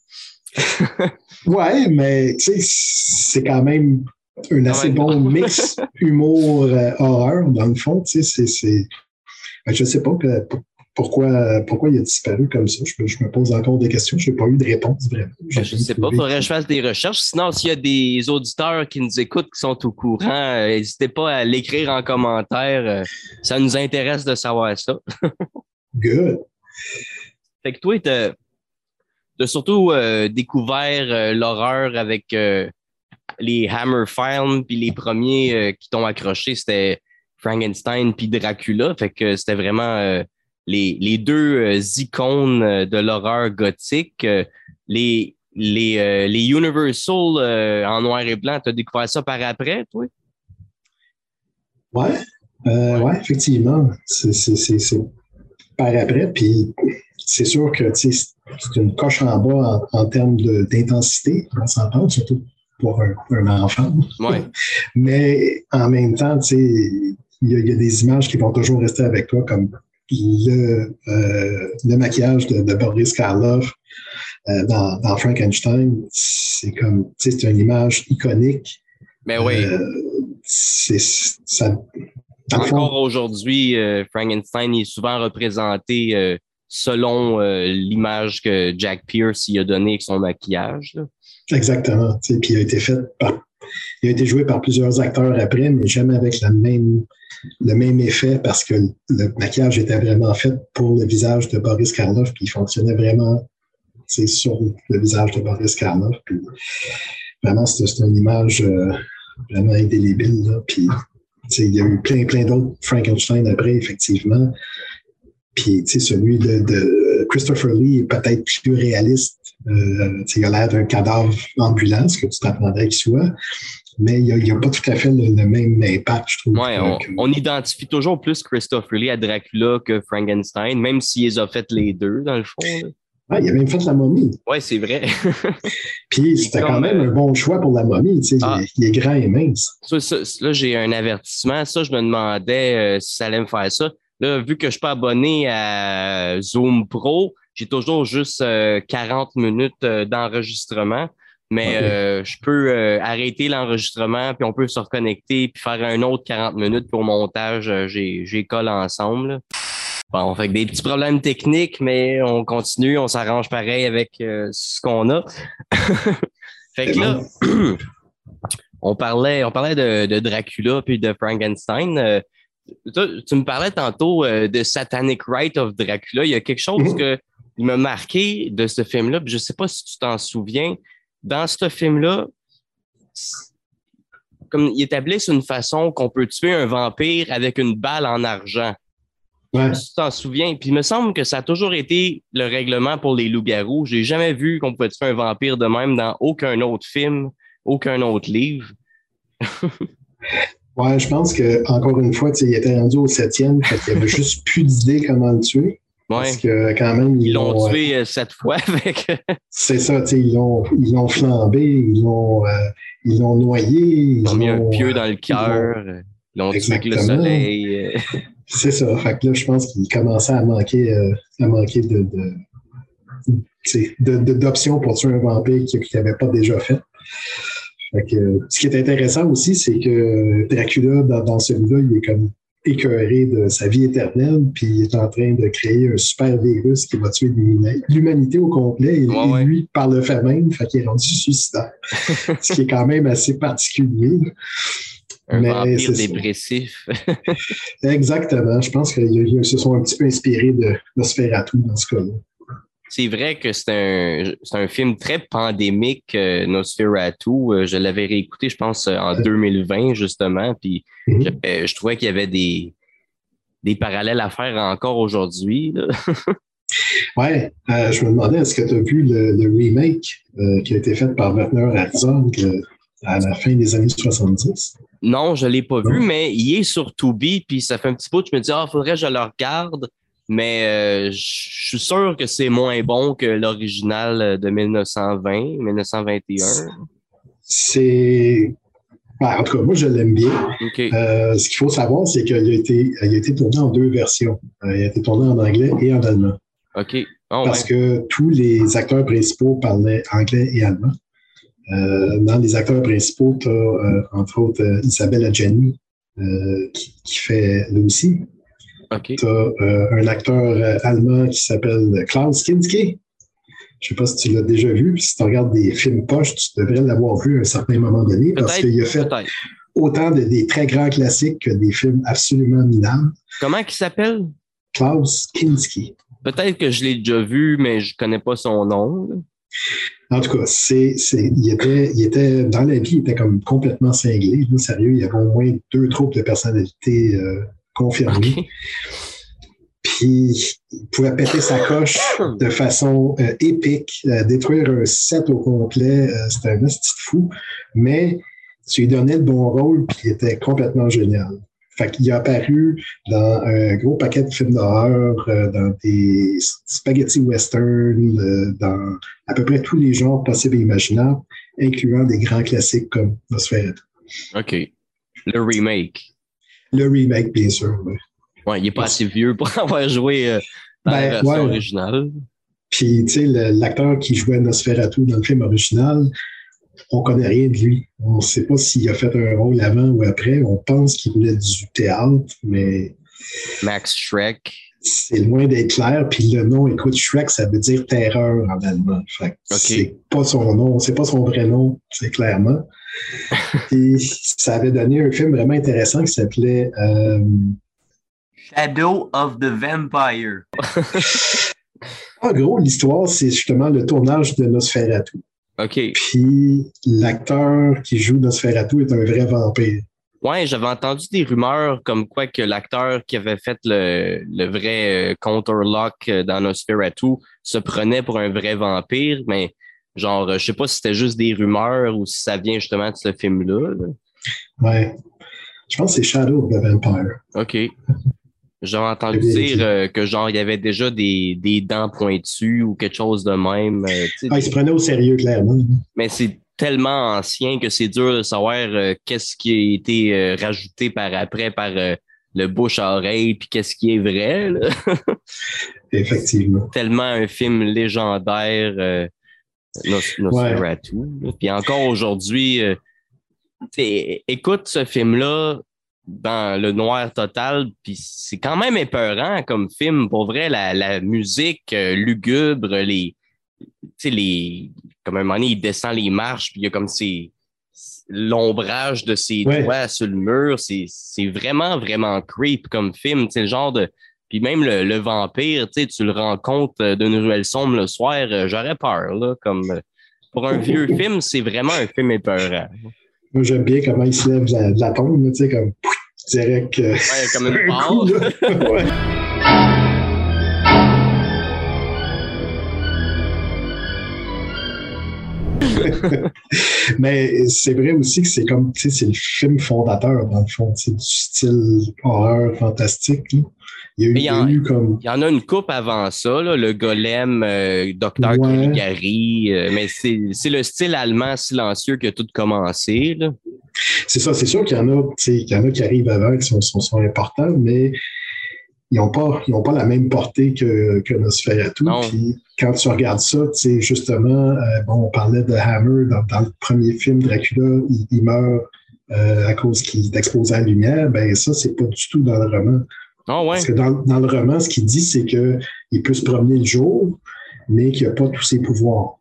ouais, mais c'est quand même un assez bon mix humour-horreur, euh, dans le fond. C'est, ben, je sais pas que, pourquoi, pourquoi il a disparu comme ça? Je, me pose encore des questions. Je n'ai pas eu de réponse vraiment. Je ne sais pas. Il faudrait que je fasse des recherches. Sinon, s'il y a des auditeurs qui nous écoutent, qui sont au courant, euh, n'hésitez pas à l'écrire en commentaire. Euh, ça nous intéresse de savoir ça. Good. Fait que toi, tu as, surtout euh, découvert l'horreur avec les Hammer Films, puis les premiers qui t'ont accroché, c'était Frankenstein puis Dracula. Fait que c'était vraiment les, deux euh, icônes euh, de l'horreur gothique, euh, les, les, les Universal en noir et blanc. Tu as découvert ça par après, toi? Oui, ouais, effectivement. C'est par après. Puis c'est sûr que c'est une coche en bas en, termes d'intensité, on s'entend, surtout pour un, enfant. Ouais. Mais en même temps, il y, y, a des images qui vont toujours rester avec toi, comme le, euh, le maquillage de, Boris Karloff euh, dans, Frankenstein, c'est comme, c'est une image iconique. Mais oui. Euh, c'est ça. Encore aujourd'hui, Frankenstein est souvent représenté selon l'image que Jack Pierce y a donnée avec son maquillage. Exactement. Puis il a été fait il a été joué par plusieurs acteurs après, mais jamais avec même, le même effet parce que le maquillage était vraiment fait pour le visage de Boris Karloff, puis il fonctionnait vraiment sur le visage de Boris Karloff. Puis vraiment, c'était une image euh, vraiment indélébile. Il y a eu plein, plein d'autres Frankenstein après, effectivement. Puis celui de, Christopher Lee est peut-être plus réaliste. Euh, il a l'air d'un cadavre ambulant, ce que tu t'attendrais qu'il soit mais il n'y a, pas tout à fait le, même impact, je trouve. Ouais, on, identifie toujours plus Christopher Lee à Dracula que Frankenstein, même s'ils ont fait les deux, dans le fond. Il a même fait la momie. Oui, c'est vrai. Puis c'était quand même euh, un bon choix pour la momie. Tu sais, il, ah. est, grand et mince. là, j'ai un avertissement. Ça, je me demandais euh, si ça allait me faire ça. Là, vu que je suis pas abonné à Zoom Pro, j'ai toujours juste 40 euh, minutes d'enregistrement. Mais euh, je peux euh, arrêter l'enregistrement, puis on peut se reconnecter, puis faire un autre 40 minutes pour montage. Euh, j'ai colle ensemble. Bon, on fait des petits problèmes techniques, mais on continue, on s'arrange pareil avec ce qu'on a. fait que là, on parlait, on parlait de, Dracula puis de Frankenstein. Tu me parlais tantôt de Satanic Rite of Dracula. Il y a quelque chose qui m'a marqué de ce film-là, je ne sais pas si tu t'en souviens dans ce film-là, comme ils établissent une façon qu'on peut tuer un vampire avec une balle en argent. Ouais. tu t'en souviens. Puis il me semble que ça a toujours été le règlement pour les loups-garous. J'ai jamais vu qu'on pouvait tuer un vampire de même dans aucun autre film, aucun autre livre. ouais, je pense que encore une fois, il était rendu au septième, fait qu'il n'y avait juste plus d'idées comment le tuer. Parce que quand même. Ils l'ont tué euh, sept fois avec. c'est ça, ils l'ont, ils l'ont flambé, ils l'ont, euh, ils l'ont noyé. Ils, ont mis un pieu dans le cœur, ils l'ont tué avec le soleil. c'est ça. Fait que là, je pense qu'il commençait à manquer, euh, à manquer de, de, d'options pour tuer un vampire qu'il n'avait pas déjà fait. Que, ce qui est intéressant aussi, c'est que Dracula, dans, dans celui-là, il est comme écœuré de sa vie éternelle, puis il est en train de créer un super virus qui va tuer l'humanité au complet, et, lui, par le fait même, fait qu'il est rendu suicidaire. ce qui est quand même assez particulier. Un Mais vampire dépressif. Exactement. Je pense qu'ils se sont un petit peu inspirés de Nosferatu dans ce cas-là c'est vrai que c'est un, un, film très pandémique, euh, Nosferatu. Euh, je l'avais réécouté, je pense, en 2020, justement. Puis mhm. je, trouvais qu'il y avait des, des parallèles à faire encore aujourd'hui. oui, euh, je me demandais, est-ce que tu as vu le, remake qui a été fait par Werner Herzog à la fin des années 70? Non, je ne l'ai pas vu, mais il est sur Tubi, puis ça fait un petit bout, je me dis, ah, faudrait que je le regarde. Mais euh, je suis sûr que c'est moins bon que l'original de 1920, 1921. C'est. Ben, en tout cas, moi, je l'aime bien. Euh, ce qu'il faut savoir, c'est qu'il a été, a été tourné en deux versions. Euh, il a été tourné en anglais et en allemand. OK. Oh, Parce que tous les acteurs principaux parlaient anglais et allemand. dans les acteurs principaux, tu as, entre autres, Isabelle Adjani, qui, qui, fait Lucy, tu as euh, un acteur euh, allemand qui s'appelle Klaus Kinski. Je ne sais pas si tu l'as déjà vu. Si tu regardes des films poches, tu devrais l'avoir vu à un certain moment donné parce qu'il a fait autant de, des très grands classiques que des films absolument minables. Comment il s'appelle? Klaus Kinski. Peut-être que je l'ai déjà vu, mais je ne connais pas son nom. En tout cas, c'est, il, était, il était, dans la vie, il était comme complètement cinglé. sérieux, il y avait au moins deux troupes de personnalités euh, confirmé. Puis, il pouvait péter sa coche de façon euh, épique, euh, détruire un set au complet. Euh, c'était un petit fou. Mais tu lui donnais le bon rôle, puis il était complètement génial. Fait qu'il a apparu dans un gros paquet de films d'horreur, dans des spaghetti western, dans à peu près tous les genres possibles et imaginables, incluant des grands classiques comme Nosferatu. OK. Le remake. Le remake, bien sûr. Ouais, il n'est pas assez vieux pour avoir joué euh, dans la ben, version originale. Puis, tu sais, l'acteur qui jouait Nosferatu dans le film original, on connaît rien de lui. On ne sait pas s'il a fait un rôle avant ou après. On pense qu'il venait du théâtre, mais. Max Shrek. c'est loin d'être clair. Puis le nom, écoute, Shrek, ça veut dire terreur en allemand. Fait c'est pas son nom, c'est pas son vrai nom, c'est clairement. Et ça avait donné un film vraiment intéressant qui s'appelait euh, Shadow of the Vampire. en gros, l'histoire, c'est justement le tournage de Nosferatu. OK. Puis l'acteur qui joue Nosferatu est un vrai vampire. Ouais, j'avais entendu des rumeurs comme quoi que l'acteur qui avait fait le, le vrai euh, counterlock euh, dans Nosferatu se prenait pour un vrai vampire, mais genre, je sais pas si c'était juste des rumeurs ou si ça vient justement de ce film-là. Ouais. Je pense que c'est Shadow of the Vampire. OK. J'avais entendu dire euh, que genre il y avait déjà des, des dents pointues ou quelque chose de même. ah, il se prenait au sérieux, clairement. Mais c'est tellement ancien que c'est dur de savoir euh, qu'est-ce qui a été euh, rajouté par après par euh, le bouche à oreille puis qu'est-ce qui est vrai. Effectivement. Tellement un film légendaire Nosferatu. Puis encore aujourd'hui, écoute ce film-là dans le noir total, puis c'est quand même épeurant comme film. Pour vrai, la, la musique lugubre, les, les, comme un moment donné, il descend les marches, puis il y a comme ces l'ombrage de ses doigts sur le mur. C'est vraiment, vraiment creep comme film. C'est le genre de. Puis même le, vampire, tu le rencontres d'une ruelle sombre le soir, euh, j'aurais peur. Là, comme, euh, pour un vieux film, c'est vraiment un film épeurant. Moi, j'aime bien comment il se lève de la, tombe, tu sais, comme direct. Ouais, comme une barre. Mais c'est vrai aussi que c'est comme, tu sais, c'est le film fondateur, dans le fond, du style horreur fantastique. Il y, a eu, comme... il y en a une coupe avant ça, le golem, euh, Docteur Caligari, euh, mais c'est le style allemand silencieux qui a tout commencé. C'est ça, c'est sûr qu'il y, en y en a qui arrivent avant, qui sont, sont importants, mais ils n'ont pas, pas la même portée que, que Nosferatu. Puis quand tu regardes ça, tu sais, justement, euh, bon, on parlait de Hammer dans, le premier film, Dracula, il, meurt euh, à cause qu'il est exposé à la lumière. Ben ça, c'est pas du tout dans le roman. Oh, ouais. Parce que dans, dans, le roman, ce qu'il dit, c'est qu'il peut se promener le jour, mais qu'il n'a pas tous ses pouvoirs.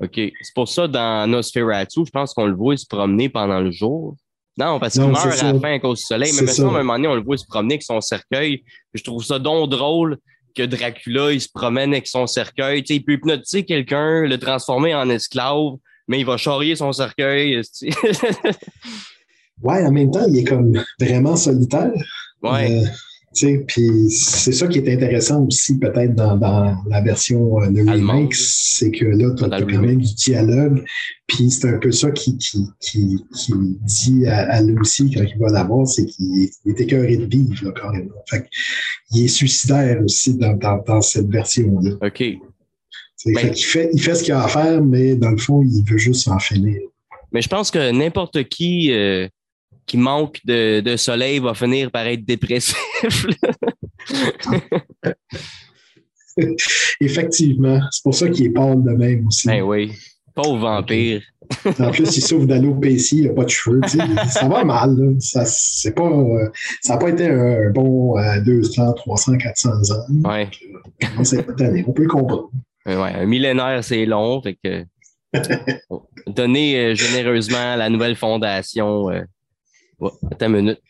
OK. C'est pour ça, dans Nosferatu, je pense qu'on le voit se promener pendant le jour. Non, parce qu'il meurt à la fin à cause du soleil. Mais maintenant, à un moment donné, on le voit se promener avec son cercueil. Je trouve ça donc drôle que Dracula, il se promène avec son cercueil. il peut hypnotiser quelqu'un, le transformer en esclave, mais il va charrier son cercueil. ouais, en même temps, il est comme vraiment solitaire. Ouais. Euh, puis c'est ça qui est intéressant aussi peut-être dans, la version euh, de remake, c'est que là, tu as, quand même du dialogue. Puis c'est un peu ça qui, qui, qui, dit à, Lucy quand il va la voir, c'est qu'il est, écœuré de vivre, là, carrément. Fait il est suicidaire aussi dans, dans, cette version-là. OK. Ben il, fait, il fait ce qu'il a à faire, mais dans le fond, il veut juste s'en finir. Mais je pense que n'importe qui euh, qui manque de, soleil va finir par être dépressif. Effectivement. C'est pour ça qu'il est pâle de même aussi. Ben oui. Pauvre vampire. En plus, il souffre d'alopécie, il n'a pas de cheveux. ça va mal. Ça n'a pas, euh, pas été un bon 200, 300, 400 ans. Ouais. Euh, on peut le comprendre. Ouais, un millénaire, c'est long. Fait que, donner euh, généreusement la nouvelle fondation attends une minute.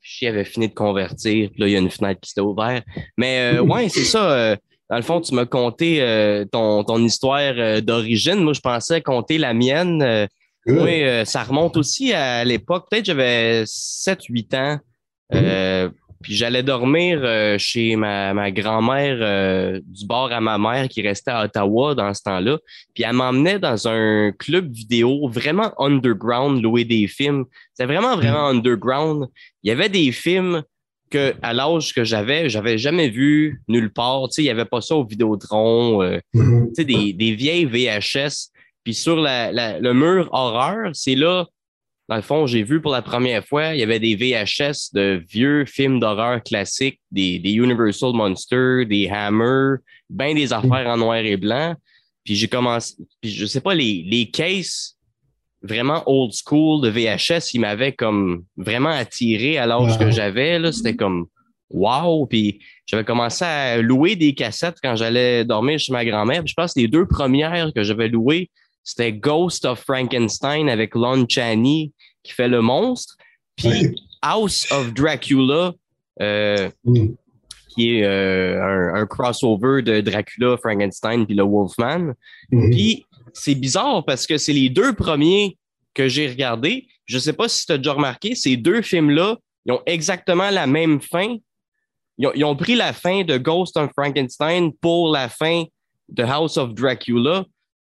Je avait fini de convertir, là, il y a une fenêtre qui s'est ouverte. Mais euh, ouais, c'est ça. Euh, dans le fond, tu m'as conté euh, ton, ton, histoire d'origine. Moi, je pensais compter la mienne. oui, ça remonte aussi à l'époque. Peut-être j'avais 7-8 ans. Puis j'allais dormir euh, chez ma, ma grand-mère euh, du bord à ma mère qui restait à Ottawa dans ce temps-là. Puis elle m'emmenait dans un club vidéo vraiment underground, louer des films. C'était vraiment, vraiment underground. Il y avait des films que à l'âge que j'avais, j'avais jamais vu nulle part. Tu sais, il n'y avait pas ça au Vidéotron. Euh, mm-hmm. Tu sais, des, des vieilles VHS. Puis sur la, la, le mur horreur, c'est là dans le fond, j'ai vu pour la première fois, il y avait des VHS de vieux films d'horreur classiques, des, des, Universal Monsters, des Hammer, bien des affaires en noir et blanc. Puis j'ai commencé, puis je sais pas, les, les cases vraiment old school de VHS, ils m'avaient comme vraiment attiré à l'âge que j'avais. Là, c'était comme wow. Puis j'avais commencé à louer des cassettes quand j'allais dormir chez ma grand-mère. Je pense que les deux premières que j'avais louées, c'était Ghost of Frankenstein avec Lon Chaney qui fait le monstre. Puis House of Dracula, euh, mm. qui est euh, un, crossover de Dracula, Frankenstein puis le Wolfman. Mm-hmm. Puis c'est bizarre parce que c'est les deux premiers que j'ai regardés. Je sais pas si tu as déjà remarqué, ces deux films-là, ils ont exactement la même fin. Ils ont, pris la fin de Ghost of Frankenstein pour la fin de House of Dracula.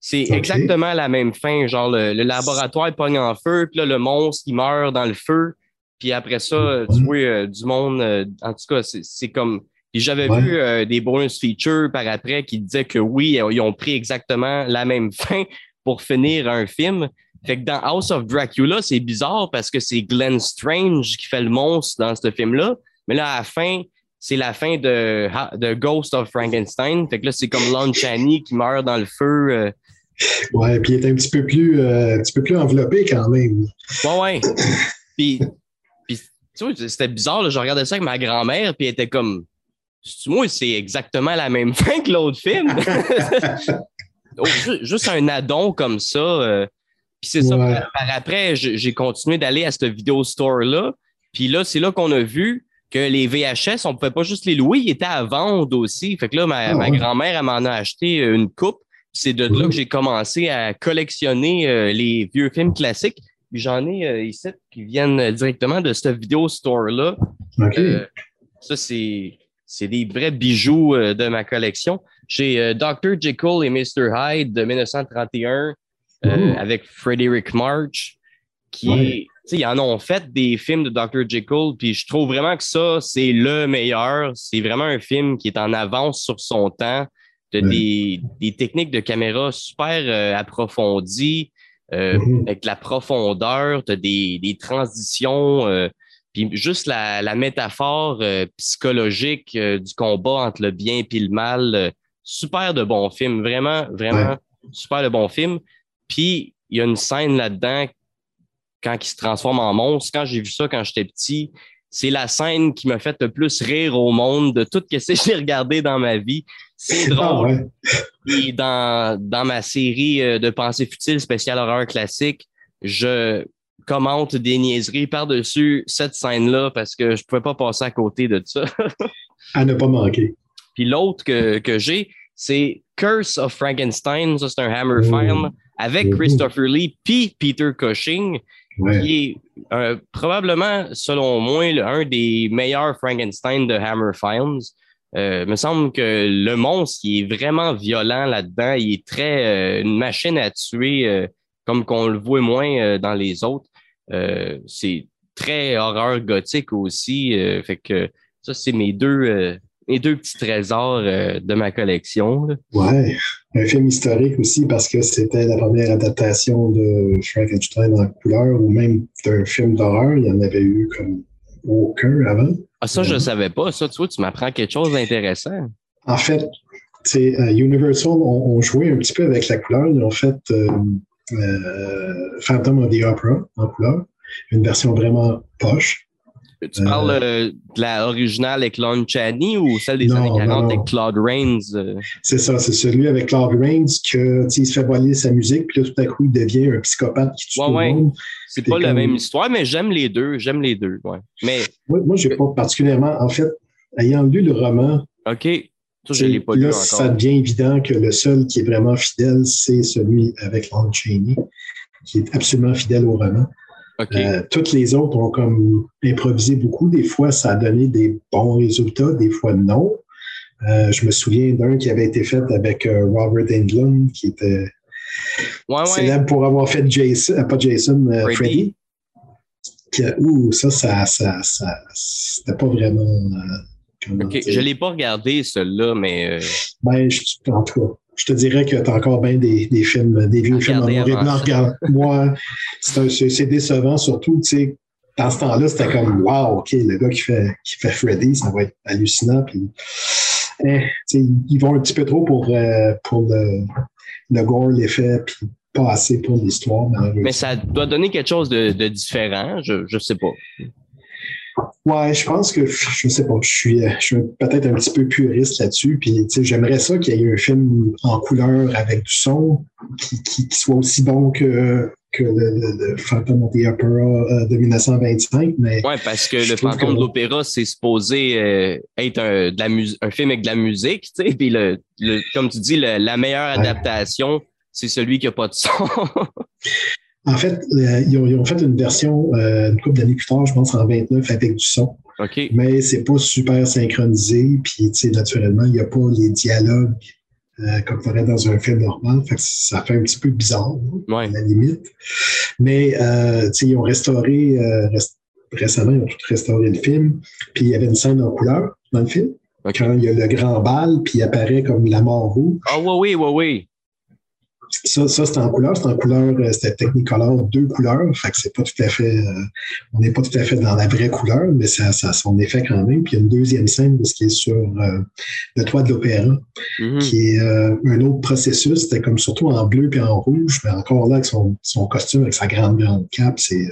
C'est exactement la même fin. Genre, le, laboratoire pogne en feu, puis là, le monstre, il meurt dans le feu. Puis après ça, tu vois euh, du monde. Euh, en tout cas, c'est comme. J'avais vu euh, des bonus features par après qui disaient que oui, ils ont pris exactement la même fin pour finir un film. Fait que dans House of Dracula, c'est bizarre parce que c'est Glenn Strange qui fait le monstre dans ce film-là. Mais là, à la fin, c'est la fin de, de Ghost of Frankenstein. Fait que là, c'est comme Lon Chaney qui meurt dans le feu. Ouais, puis il est un petit peu plus, euh, un petit peu plus enveloppé quand même. Ouais, ouais. puis, puis tu vois, c'était bizarre. Là, je regardais ça avec ma grand-mère, puis elle était comme. Moi, c'est exactement la même fin que l'autre film? Oh, juste un addon comme ça. Euh, puis c'est ça, par, après, j'ai continué d'aller à cette vidéo store-là. Puis là, c'est là qu'on a vu que les VHS, on ne pouvait pas juste les louer, ils étaient à vendre aussi. Fait que là, ma, ah grand-mère, elle m'en a acheté une coupe. C'est de là que j'ai commencé à collectionner euh, les vieux films classiques. J'en ai euh, ici qui viennent directement de cette vidéo store-là. ça, c'est, c'est des vrais bijoux de ma collection. J'ai Dr. Jekyll et Mr. Hyde de 1931 avec Frederick March, qui est ils en ont fait des films de Dr. Jekyll, puis je trouve vraiment que ça, c'est le meilleur. C'est vraiment un film qui est en avance sur son temps, de des, techniques de caméra super euh, approfondies, euh, mm-hmm. avec de la profondeur, tu des, des transitions, euh, puis juste la, métaphore psychologique du combat entre le bien et le mal. super de bon film, vraiment, vraiment super de bon film. Puis il y a une scène là-dedans quand il se transforme en monstre. Quand j'ai vu ça quand j'étais petit, c'est la scène qui m'a fait le plus rire au monde de tout ce que j'ai regardé dans ma vie. C'est ah, drôle. Et dans, dans ma série euh, de pensées futiles spécial horreur classique, je commente des niaiseries par-dessus cette scène-là parce que je pouvais pas passer à côté de ça. à ne pas manquer. Puis l'autre que, que j'ai, c'est Curse of Frankenstein. Ça, c'est un Hammer film avec mm-hmm. Christopher Lee puis Peter Cushing qui est euh, probablement, selon moi, un des meilleurs Frankenstein de Hammer Films. Euh, me semble que le monstre, il est vraiment violent là-dedans. Il est très euh, une machine à tuer, euh, comme qu'on le voit moins dans les autres. c'est très horreur gothique aussi. fait que ça, c'est mes deux mes deux petits trésors de ma collection. Ouais, un film historique aussi parce que c'était la première adaptation de Frankenstein en couleur ou même d'un film d'horreur. Il y en avait eu comme aucun avant. Ah, ça, je ne euh, savais pas. Ça, tu vois, tu m'apprends quelque chose d'intéressant. En fait, euh, Universal ont, joué un petit peu avec la couleur. Ils ont fait Phantom of the Opera en couleur, une version vraiment poche. Tu parles euh, euh, de la originale avec Lon Chaney ou celle des années 40 avec Claude Rains? Euh? C'est ça, c'est celui avec Claude Rains que il se fait voiler sa musique, puis là, tout à coup, il devient un psychopathe qui tue tout le monde. C'est pas la même histoire, mais j'aime les deux. J'aime les deux. Ouais. Mais... Moi, moi je n'ai pas particulièrement. En fait, ayant lu le roman, OK. Ça, je l'ai pas lu encore. ça devient évident que le seul qui est vraiment fidèle, c'est celui avec Lon Chaney, qui est absolument fidèle au roman. Euh, toutes les autres ont comme improvisé beaucoup. Des fois, ça a donné des bons résultats, des fois non. Euh, je me souviens d'un qui avait été fait avec euh, Robert Englund, qui était célèbre pour avoir fait Jason, pas Jason, Freddy. ouh, ça, ça, ça, ça c'était pas vraiment. OK, je ne l'ai pas regardé, celui-là, mais. Ben, je, en tout cas, je te dirais que tu as encore bien des, des, films, des vieux films en noir et blanc. Regarde, moi, c'est décevant, surtout, tu sais, dans ce temps-là, c'était comme Wow, OK, le gars qui fait, qui fait Freddy, ça va être hallucinant. Puis, eh, ils vont un petit peu trop pour, euh, pour le, le gore, l'effet, puis pas assez pour l'histoire. Mais ça doit donner quelque chose de, de différent, je ne sais pas. Ouais, je pense que je sais pas, je suis, je suis peut-être un petit peu puriste là-dessus. Puis j'aimerais ça qu'il y ait un film en couleur avec du son qui, qui, soit aussi bon que, que le, le, Phantom of the Opera euh, de 1925. Mais ouais, parce que le Phantom de l'Opéra, c'est supposé euh, être un, de la un film avec de la musique, tu sais. Puis le, comme tu dis, la meilleure adaptation, c'est celui qui n'a pas de son. En fait, euh, ils, ont, fait une version euh, une couple d'années plus tard, je pense en 29, avec du son. OK. Mais c'est pas super synchronisé. Puis, tu sais, naturellement, il n'y a pas les dialogues euh, comme il faudrait dans un film normal. Fait que ça fait un petit peu bizarre, ouais. à la limite. Mais, euh, tu sais, ils ont restauré, récemment, ils ont tout restauré le film. Puis, il y avait une scène en couleur dans le film. Quand il y a le grand bal, puis il apparaît comme la mort rouge. Ah, oui, oui, oui, oui. Ça, ça c'est en couleur, c'est en couleur, euh, c'était Technicolor, deux couleurs, fait que c'est pas tout à fait, euh, on n'est pas tout à fait dans la vraie couleur, mais ça, ça a son effet quand même. Puis il y a une deuxième scène, ce qui est sur euh, le toit de l'opéra, Mhm. qui est un autre processus, c'était comme surtout en bleu puis en rouge, mais encore là, avec son, son costume, avec sa grande, grande cape, c'est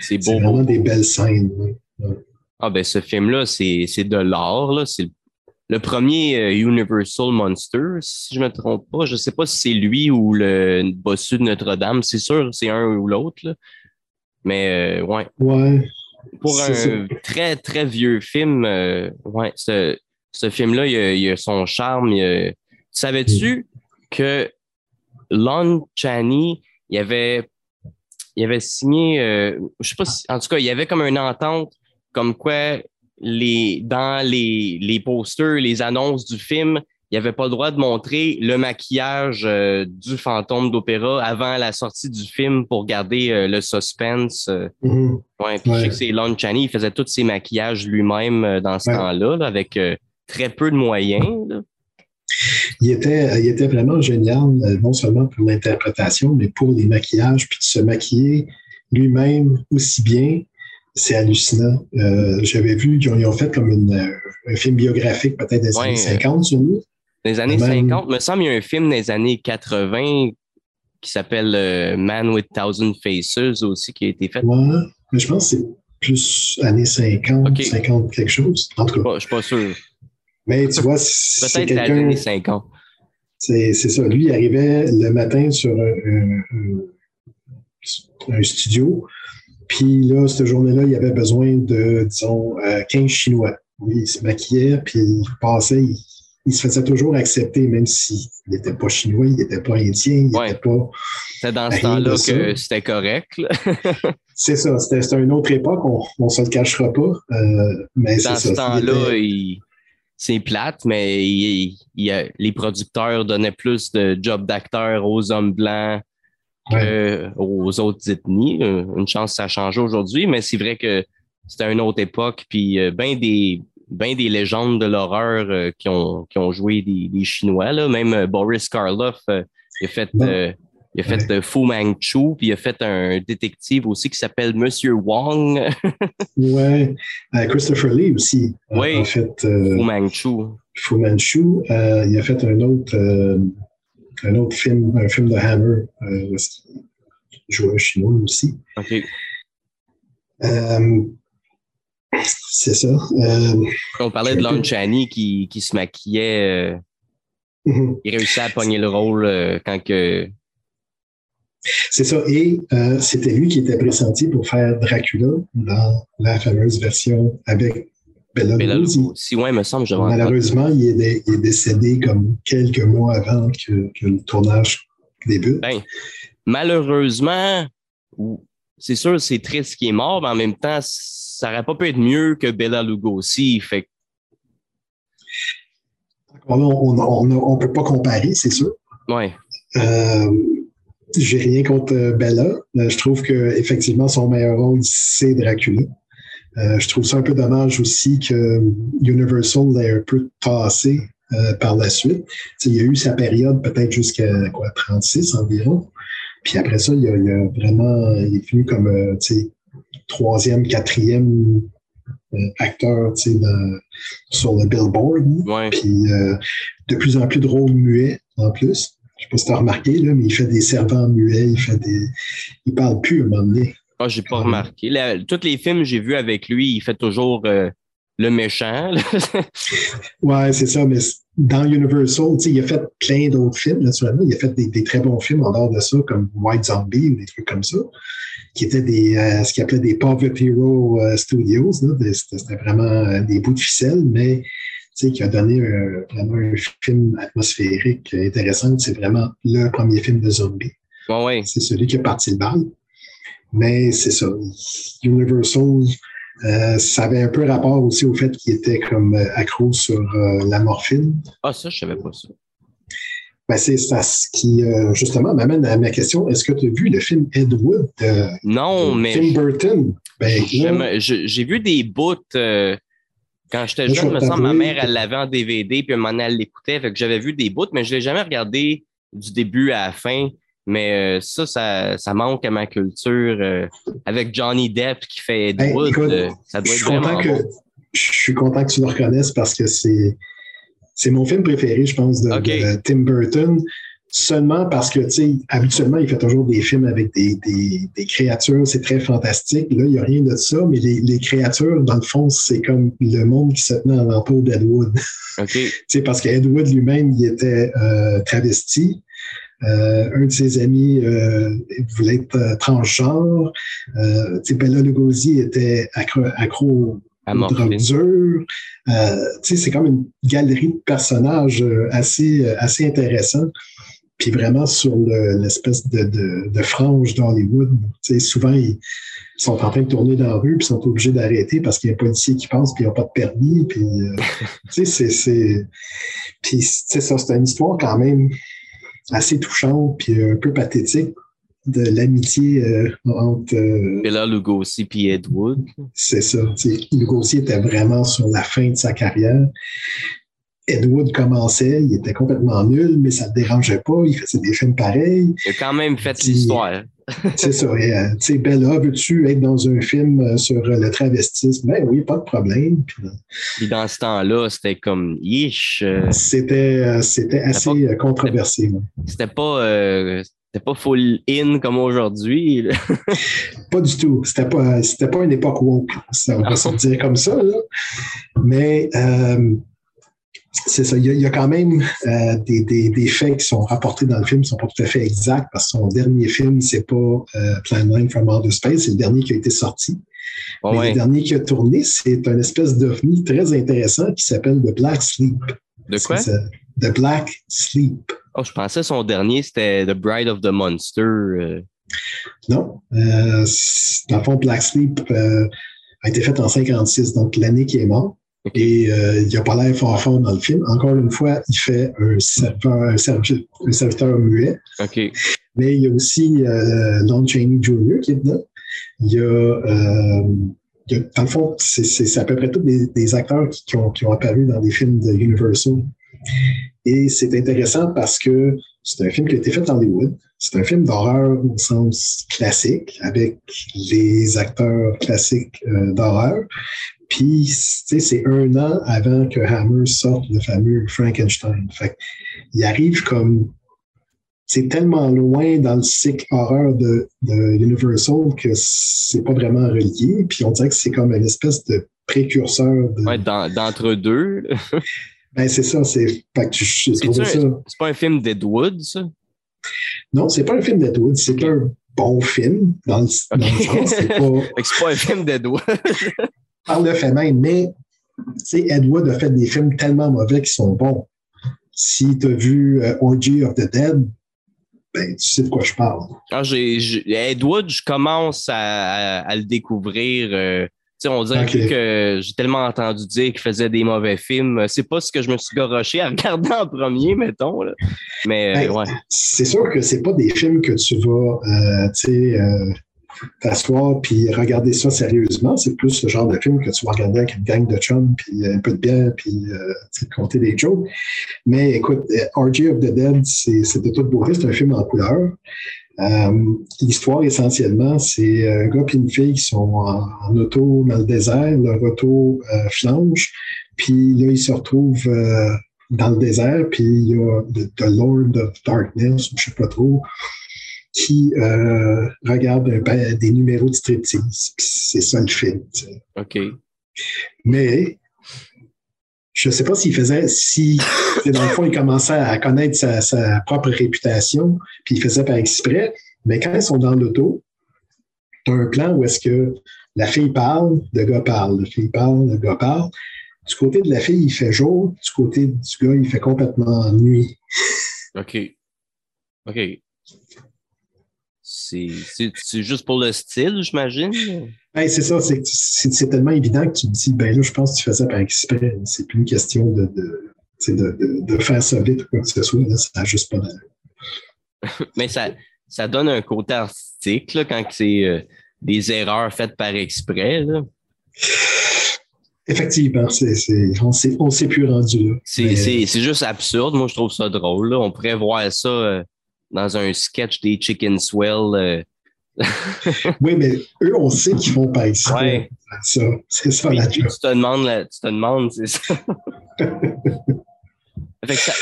C'est vraiment beau. des belles scènes. ouais. Ah, ben, ce film-là, c'est de l'art. C'est le- le premier euh, Universal Monster, si je me trompe pas. Je sais pas si c'est lui ou le bossu de Notre-Dame. C'est sûr, c'est un ou l'autre. Mais, euh, ouais. Ouais, Pour un très, très vieux film, euh, ouais, ce, ce film-là, il, il a son charme. a- Savais-tu que Lon Chaney, il avait, il avait signé, euh, je sais pas si, en tout cas, il y avait comme une entente comme quoi les, dans les, les posters, les annonces du film, il n'y avait pas le droit de montrer le maquillage euh, du fantôme d'opéra avant la sortie du film pour garder euh, le suspense. euh, Mhm. Ouais, puis je sais que c'est Lon Chaney, il faisait tous ses maquillages lui-même dans ce Ouais. temps-là, là, avec très peu de moyens. là. Il était, il était vraiment génial, non seulement pour l'interprétation, mais pour les maquillages, puis de se maquiller lui-même aussi bien. C'est hallucinant. Euh, J'avais vu qu'ils ont, ils ont fait comme une, euh, un film biographique, peut-être des Ouais. années 50 sur lui. Dans les années Même- 50, me semble, il y a un film des années 80 qui s'appelle euh, Man with Thousand Faces aussi, qui a été fait. Ouais, mais je pense que c'est plus années 50, Ok. 50 quelque chose. En tout cas. Pas- Je suis pas sûr. Mais tu vois, c'est Peut-être années 50. C'est ça. Lui, il arrivait le matin sur un, un- un- un studio. Puis là, cette journée-là, il avait besoin de, disons, euh, 15 Chinois. Lui, il se maquillait, puis il passait, il, il se faisait toujours accepter, même s'il n'était pas chinois, il n'était pas indien, il n'était Ouais. pas. C'est dans ce temps-là que c'était correct. C'est ça, c'était c'était une autre époque, on ne se le cachera pas. euh, mais Dans ce temps-là, était- c'est plate, mais il- les producteurs donnaient plus de jobs d'acteurs aux hommes blancs que aux autres ethnies. Euh, Une chance, ça a changé aujourd'hui, mais c'est vrai que c'était une autre époque. Puis euh, ben des, ben des légendes de l'horreur euh, qui, ont, qui ont joué des, des Chinois. Là. Même Boris Karloff, il a fait, il a fait Fu Manchu, puis il a fait un détective aussi qui s'appelle Monsieur Wong. Ouais. Euh, Christopher Lee aussi. euh, Oui. En fait, euh, Fu Manchu. Fu Manchu, il a fait un autre, un autre film, un film de Hammer. Euh, un chinois aussi. OK. Euh, c'est ça. Euh, On parlait de Lon Chaney qui, qui se maquillait. euh, mhm. il réussissait à pogner le rôle quand que. c'est ça. Et c'était lui qui était pressenti pour faire Dracula dans la fameuse version avec Bela Lugosi. Lugosi. Ouais, il me semble, je. Malheureusement, il est, dé- il est décédé comme quelques mois avant que, que le tournage débute. Ben, malheureusement, c'est sûr, c'est triste qu'il est mort, mais en même temps, ça aurait pas pu être mieux que Bela Lugosi. Fait On ne peut pas comparer, c'est sûr. ouais. Euh, J'ai rien contre euh, Bella. Je trouve que effectivement son meilleur rôle, c'est Dracula. Euh, je trouve ça un peu dommage aussi que Universal l'ait un peu tassé euh, par la suite. Il y a eu sa période peut-être jusqu'à quoi 36 environ. Puis après ça, il a, il a vraiment, il est venu comme euh, troisième, quatrième euh, acteur dans- sur le Billboard. Ouais. Puis de plus en plus de rôles muets en plus. Je sais pas si tu as remarqué, là, mais il fait des servants muets, il fait des. Il parle plus à un moment donné. Ah, j'ai pas remarqué. tous les films que j'ai vus avec lui, il fait toujours euh, le méchant. ouais, c'est ça, mais dans Universal, il a fait plein d'autres films, naturellement. Il a fait des, très bons films en dehors de ça, comme White Zombie ou des trucs comme ça, qui étaient des, euh, ce qu'il appelait des Poverty Hero euh, Studios. C'était vraiment des bouts de ficelle, mais qui a donné vraiment un film atmosphérique intéressant. C'est vraiment le premier film de zombie. ouais. C'est celui qui a parti le bal. Mais c'est ça. Universal, euh, ça avait un peu rapport aussi au fait qu'il était comme euh, accro sur euh, la morphine. Ah, ça, je savais pas ça. Ben, c'est ça ce qui, justement, m'amène à ma question. Est-ce que tu as vu le film Ed Wood de, non, mais Tim Burton? Ben, j'ai vu des bouts quand j'étais jeune, me semble, ma mère, elle l'avait en DVD, puis un moment elle l'écoutait. Fait que j'avais vu des bouts, mais je ne l'ai jamais regardé du début à la fin. Mais euh, ça, ça, manque à ma culture. Euh, avec Johnny Depp qui fait Ed ben, euh, ça doit être vraiment que, Je suis content que tu le reconnaisses parce que c'est, c'est mon film préféré, je pense, de, Tim Burton. Seulement parce que, tu sais, habituellement, il fait toujours des films avec des, des, créatures, c'est très fantastique. Là, il n'y a rien de ça, mais les, les, créatures, dans le fond, c'est comme le monde qui se tenait en l'entour d'Edwood. OK. tu sais, parce qu'Edwood lui-même, il était travesti. Euh, un de ses amis euh, voulait être euh, transgenre. Euh, Bella Lugosi était accro, accro aux drogues dures. c'est comme une galerie de personnages assez, assez intéressant. Puis vraiment sur l'espèce de, de, de, frange d'Hollywood. Souvent, ils sont en train de tourner dans la rue, puis sont obligés d'arrêter parce qu'il y a un policier qui passe, puis ils n'ont pas de permis. Puis c'est ça, c'est une histoire quand même assez touchante puis un peu pathétique de l'amitié euh, entre. Euh, Bella Lugosi et Ed Wood. C'est ça. Lugosi était vraiment sur la fin de sa carrière. Ed Wood commençait, il était complètement nul, mais ça ne le dérangeait pas, il faisait des films pareils. Il a quand même fait l'histoire. c'est ça. Euh, tu sais, Bella, veux-tu être dans un film euh, sur le travestisme? Ben oui, pas de problème. Puis, dans ce temps-là, c'était comme yish. Euh, c'était, c'était assez controversé. C'était pas. C'était pas full in comme aujourd'hui. pas du tout. C'était pas, c'était pas une époque woke. On va se dire comme ça. Là. Mais c'est ça. Il y, a, quand même euh, des, des, faits qui sont rapportés dans le film qui ne sont pas tout à fait exacts parce que son dernier film, c'est pas euh, Plan 9 from Outer Space, c'est le dernier qui a été sorti. Mais Le dernier qui a tourné, c'est un espèce d'ovni très intéressant qui s'appelle The Black Sleep. De quoi? The Black Sleep. Oh, je pensais son dernier, c'était The Bride of the Monster. Euh. Non. dans le fond, Black Sleep a été fait en 56, donc l'année qui est morte. Et euh, il n'a pas l'air fort fort dans le film. Encore une fois, il fait un serviteur muet. Mais il y a aussi euh, Lon Chaney Jr. qui est dedans. Il y a, euh, dans le fond, c'est à peu près tous des, acteurs qui, ont, qui, ont, apparu dans des films de Universal. Et c'est intéressant parce que c'est un film qui a été fait en Hollywood. C'est un film d'horreur au sens classique, avec les acteurs classiques euh, d'horreur. Puis, c'est un an avant que Hammer sorte le fameux Frankenstein. Fait il arrive comme. C'est tellement loin dans le cycle horreur de, Universal que c'est pas vraiment relié. Puis on dirait que c'est comme une espèce de précurseur. De... d'entre deux. ben, c'est ça. C'est C'est pas un film d'Ed ça? Non, c'est pas un film d'Ed C'est un bon film dans le, sens. C'est pas... pas un film d'Ed par le fait même, mais Ed Wood a fait des films tellement mauvais qui sont bons. Si tu as vu euh, Orgy of the Dead, ben, tu sais de quoi je parle. Ah, Ed Wood, je commence à, le découvrir. Euh, on dirait que j'ai tellement entendu dire qu'il faisait des mauvais films. C'est pas ce que je me suis garoché à regarder en premier, mettons. Mais ben, ouais. C'est sûr que c'est pas des films que tu vas, euh, tu sais, t'asseoir puis regarder ça sérieusement. C'est plus le genre de film que tu vas regarder avec une gang de chums, puis un peu de bière, puis euh, compter des jokes. Mais écoute, euh, RG of the Dead, c'est de toute beauté, c'est un film en couleur. Euh, l'histoire, essentiellement, c'est un gars et une fille qui sont en, auto dans le désert. Leur auto flanche, puis là, ils se retrouvent dans le désert, puis il y a The Lord of Darkness, je ne sais pas trop, qui euh, regarde des numéros de striptease. C'est ça le film. OK. Mais je ne sais pas s'il faisait, si dans le fond, il commençait à connaître sa, propre réputation, puis il faisait par exprès, mais quand ils sont dans l'auto, tu as un plan où est-ce que la fille parle, le gars parle, la fille parle, le gars parle. Du côté de la fille, il fait jour, du côté du gars, il fait complètement nuit. OK. OK. C'est juste pour le style, j'imagine? Ben, c'est ça, c'est tellement évident que tu te dis, ben là, je pense que tu fais ça par exprès. C'est plus une question de, de, de, faire ça vite ou quoi que ce soit. Là, ça n'a juste pas d'allure. Mais ça, ça donne un côté artistique là, quand c'est euh, des erreurs faites par exprès. Là. Effectivement, on ne s'est plus rendu là. C'est juste absurde. Moi, je trouve ça drôle. On pourrait voir ça euh, dans un sketch des Chicken Swell. Euh. oui, mais eux, on sait qu'ils font pas ici. Ça, c'est ça la tu te demandes, tu te demandes, c'est ça.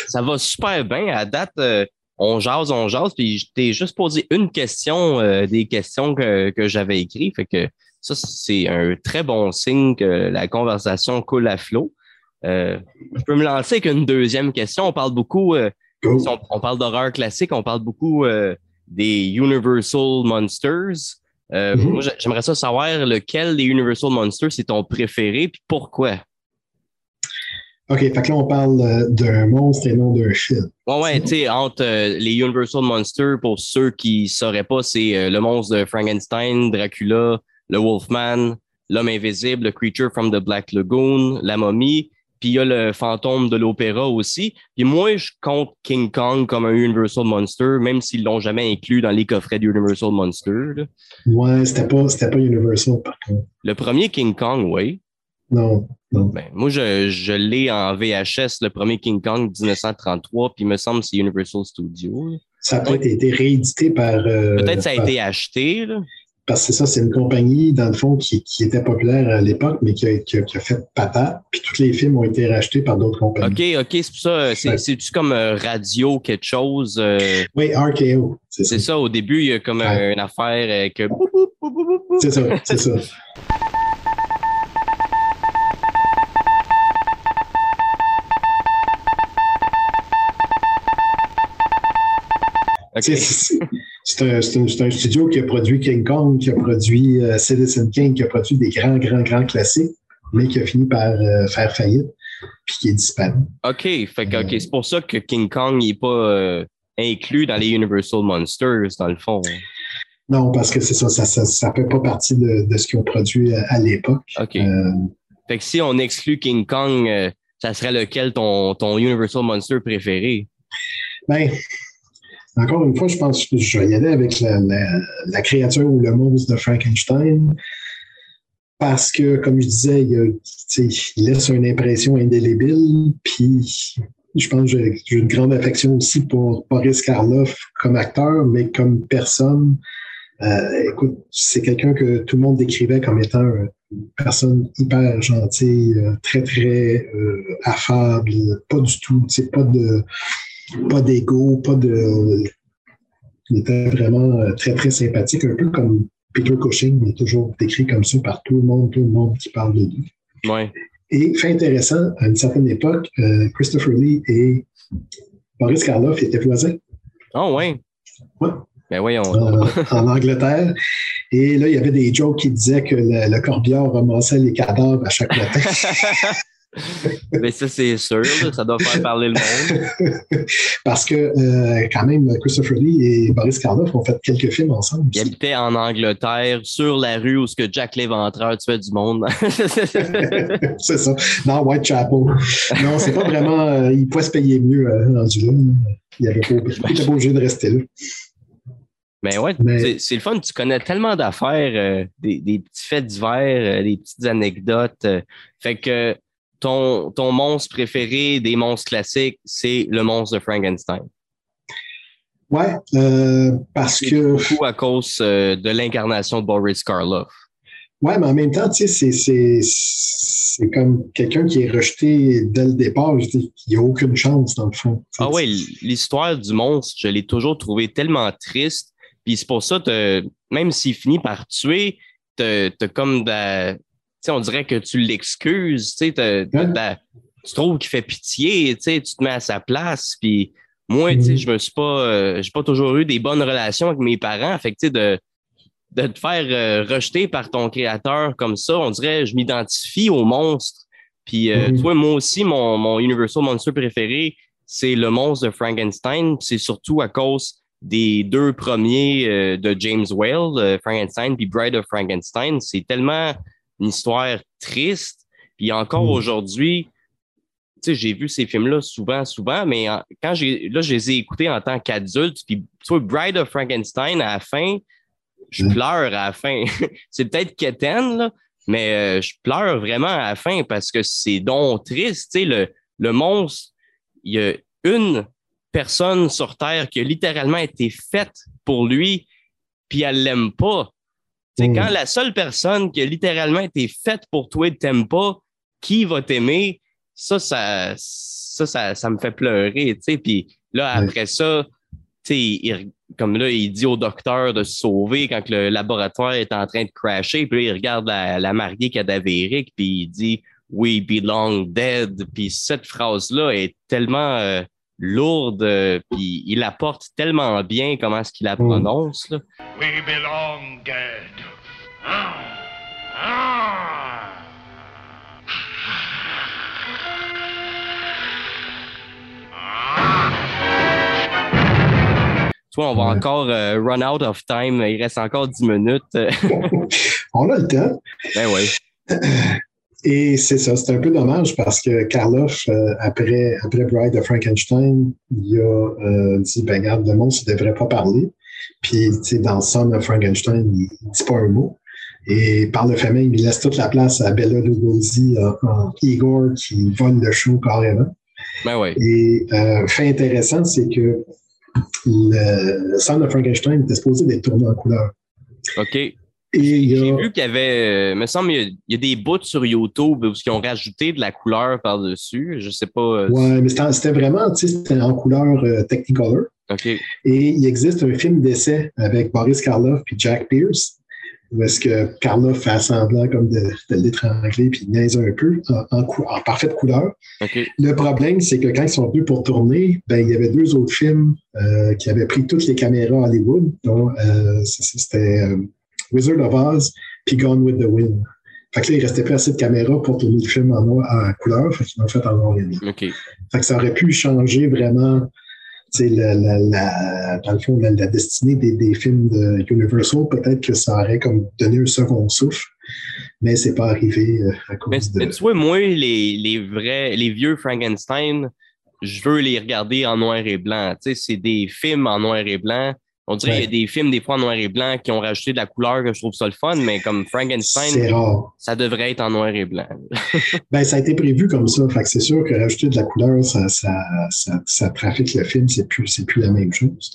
ça. va super bien. À date, euh, on jase, on jase, puis je t'ai juste posé une question des questions que, que j'avais écrites. Fait que ça, c'est un très bon signe que la conversation coule à flot. Euh, je peux me lancer avec une deuxième question. On parle beaucoup, euh, on, parle d'horreur classique, on parle beaucoup euh, des Universal Monsters. Mm-hmm. Moi, j'aimerais ça savoir lequel des Universal Monsters c'est ton préféré, puis pourquoi? OK, fait que là, on parle d'un monstre et non d'un film. Ouais, ouais, tu sais, entre les Universal Monsters, pour ceux qui ne sauraient pas, c'est le monstre de Frankenstein, Dracula, le Wolfman, l'homme invisible, le Creature from the Black Lagoon, la momie, puis il y a le fantôme de l'opéra aussi. Puis moi, je compte King Kong comme un Universal Monster, même s'ils l'ont jamais inclus dans les coffrets d'Universal Monster. Là. Ouais, c'était pas, pas Universal par contre. Le premier King Kong, oui. Non, non. Ben, moi, je, je l'ai en VHS, le premier King Kong 1933, puis il me semble que c'est Universal Studios. Ça a peut-être été réédité par. Euh, peut-être ça a été acheté. Là parce que ça, c'est une compagnie, dans le fond, qui, qui était populaire à l'époque, mais qui a, qui, a, fait patate. Puis tous les films ont été rachetés par d'autres compagnies. OK, OK, c'est pour ça. C'est-tu comme euh, radio, quelque chose? Euh? Oui, RKO. C'est ça. Au début, il y a comme une affaire que. C'est ça, c'est ça. C'est un, studio qui a produit King Kong, qui a produit euh, Citizen King, qui a produit des grands, grands, grands classiques, mais qui a fini par euh, faire faillite, puis qui est disparu. OK, fait que, c'est pour ça que King Kong n'est pas euh, inclus dans les Universal Monsters, dans le fond. Non, parce que c'est ça, ça ne fait pas partie de, ce qu'ils ont produit à, l'époque. OK. fait que si on exclut King Kong, ça serait lequel ton, ton Universal Monster préféré? Ben, encore une fois, je pense que je vais y aller avec la, créature ou le monstre de Frankenstein. Parce que, comme je disais, il, laisse une impression indélébile. Puis, je pense que j'ai une grande affection aussi pour Boris Karloff comme acteur, mais comme personne. Euh, écoute, c'est quelqu'un que tout le monde décrivait comme étant une personne hyper gentille, très, très euh, affable, pas du tout, pas de pas d'ego, pas de. Il était vraiment euh, très, très sympathique, un peu comme Peter Cushing, il est toujours décrit comme ça par tout le monde, tout le monde qui parle de lui. Ouais. Et fait intéressant, à une certaine époque, euh, Christopher Lee et Boris Karloff étaient voisins. Oh, ouais. Ouais. Ben voyons. en Angleterre. Et là, il y avait des jokes qui disaient que le, le corbière ramassait les cadavres à chaque matin. Mais ça, c'est sûr, ça doit faire parler le monde. Parce que, euh, quand même, Christopher Lee et Boris Karloff ont fait quelques films ensemble. Ils habitaient en Angleterre, sur la rue où ce que Jack Léventreur tuait du monde. c'est ça, dans Whitechapel. Non, c'est pas vraiment. Euh, il pouvait se payer mieux euh, rendu là. Il n'était pas, obligé de rester là. Mais ouais, c'est le fun. Tu connais tellement d'affaires, euh, des, des, petits faits divers, des petites anecdotes. fait que ton, monstre préféré des monstres classiques, c'est le monstre de Frankenstein. Ouais, euh, parce que. Beaucoup à cause euh, de l'incarnation de Boris Karloff. Ouais, mais en même temps, tu sais, c'est comme quelqu'un qui est rejeté dès le départ. Il n'y a aucune chance, dans le fond. Ah ouais, l'histoire du monstre, je l'ai toujours trouvé tellement triste. Puis c'est pour ça, même s'il finit par tuer, t'as comme de, on dirait que tu l'excuses, tu trouves qu'il fait pitié, tu te mets à sa place, puis moi, tu sais, mm-hmm. je me suis pas, euh, j'ai pas toujours eu des bonnes relations avec mes parents, fait que, de, de te faire euh, rejeter par ton créateur comme ça, on dirait, je m'identifie au monstre. Puis, euh, tu vois, moi aussi, mon, mon Universal Monster préféré, c'est le monstre de Frankenstein. C'est surtout à cause des deux premiers de James Whale, Frankenstein puis Bride of Frankenstein. C'est tellement une histoire triste. Puis encore mm. aujourd'hui, j'ai vu ces films-là souvent, souvent, mais quand j'ai là, je les ai écoutés en tant qu'adulte, puis tu Bride of Frankenstein, à la fin, je mm. pleure à la fin. c'est peut-être quétaine, là, mais euh, je pleure vraiment à la fin parce que c'est donc triste. le, le monstre, il y a une personne sur Terre qui a littéralement été faite pour lui, puis elle l'aime pas. C'est mm. quand la seule personne qui a littéralement été faite pour toi ne t'aime pas, qui va t'aimer? Ça, ça, ça, ça, me fait pleurer, tu sais. Puis là, après ça, tu sais, comme là, il dit au docteur de se sauver quand le laboratoire est en train de crasher. Puis là, il regarde la, la mariée cadavérique, puis il dit We belong dead. Puis cette phrase-là est tellement euh, lourde, puis il la porte tellement bien comment est-ce qu'il la mm. prononce. Là. We belong dead. Ah. Ah. Tu vois, on va encore euh, run out of time. Il reste encore 10 minutes. on a le temps. Ben oui. Et c'est ça, c'est un peu dommage parce que Karloff, euh, après, après Bride of Frankenstein, il a euh, dit ben regarde, le monstre ne devrait pas parler. Puis, dans Son of Frankenstein, il ne dit pas un mot. Et par le fait même, il laisse toute la place à Bella Lugosi en, Igor qui vole le show carrément. Ben oui. Et fait intéressant, c'est que le Sound of Frankenstein était supposé d'être tourné en couleur. OK. J'ai vu qu'il y avait, euh, me semble, il y, a, des bouts sur YouTube qui ont rajouté de la couleur par-dessus. Je sais pas. Euh, ouais, mais c'était vraiment, c'était en couleur euh, Technicolor. OK. Et il existe un film d'essai avec Boris Karloff et Jack Pierce où est-ce que Carla fait semblant comme de, de l'étrangler puis niaise un peu en, parfaite couleur. Le problème, c'est que quand ils sont venus pour tourner, ben, il y avait deux autres films euh, qui avaient pris toutes les caméras à Hollywood, euh, c'était Wizard of Oz puis Gone with the Wind. Fait que là, il restait plus assez de caméras pour tourner le film en, noir, en couleur, fait qu'ils l'ont fait en noir et blanc. Fait que ça aurait pu changer vraiment la, la, la, dans le fond, la, destinée des, des, films de Universal, peut-être que ça aurait comme donné un second souffle, mais c'est pas arrivé euh, à cause de... Mais tu vois, moi, les, les vrais, les vieux Frankenstein, je veux les regarder en noir et blanc. Tu sais, c'est des films en noir et blanc on dirait qu'il y a des films, des fois en noir et blanc, qui ont rajouté de la couleur, que je trouve ça le fun, mais comme Frankenstein, ça devrait être en noir et blanc. ben, ça a été prévu comme ça. Fait que c'est sûr que rajouter de la couleur, ça, ça, ça, ça trafique le film, c'est plus, c'est plus la même chose.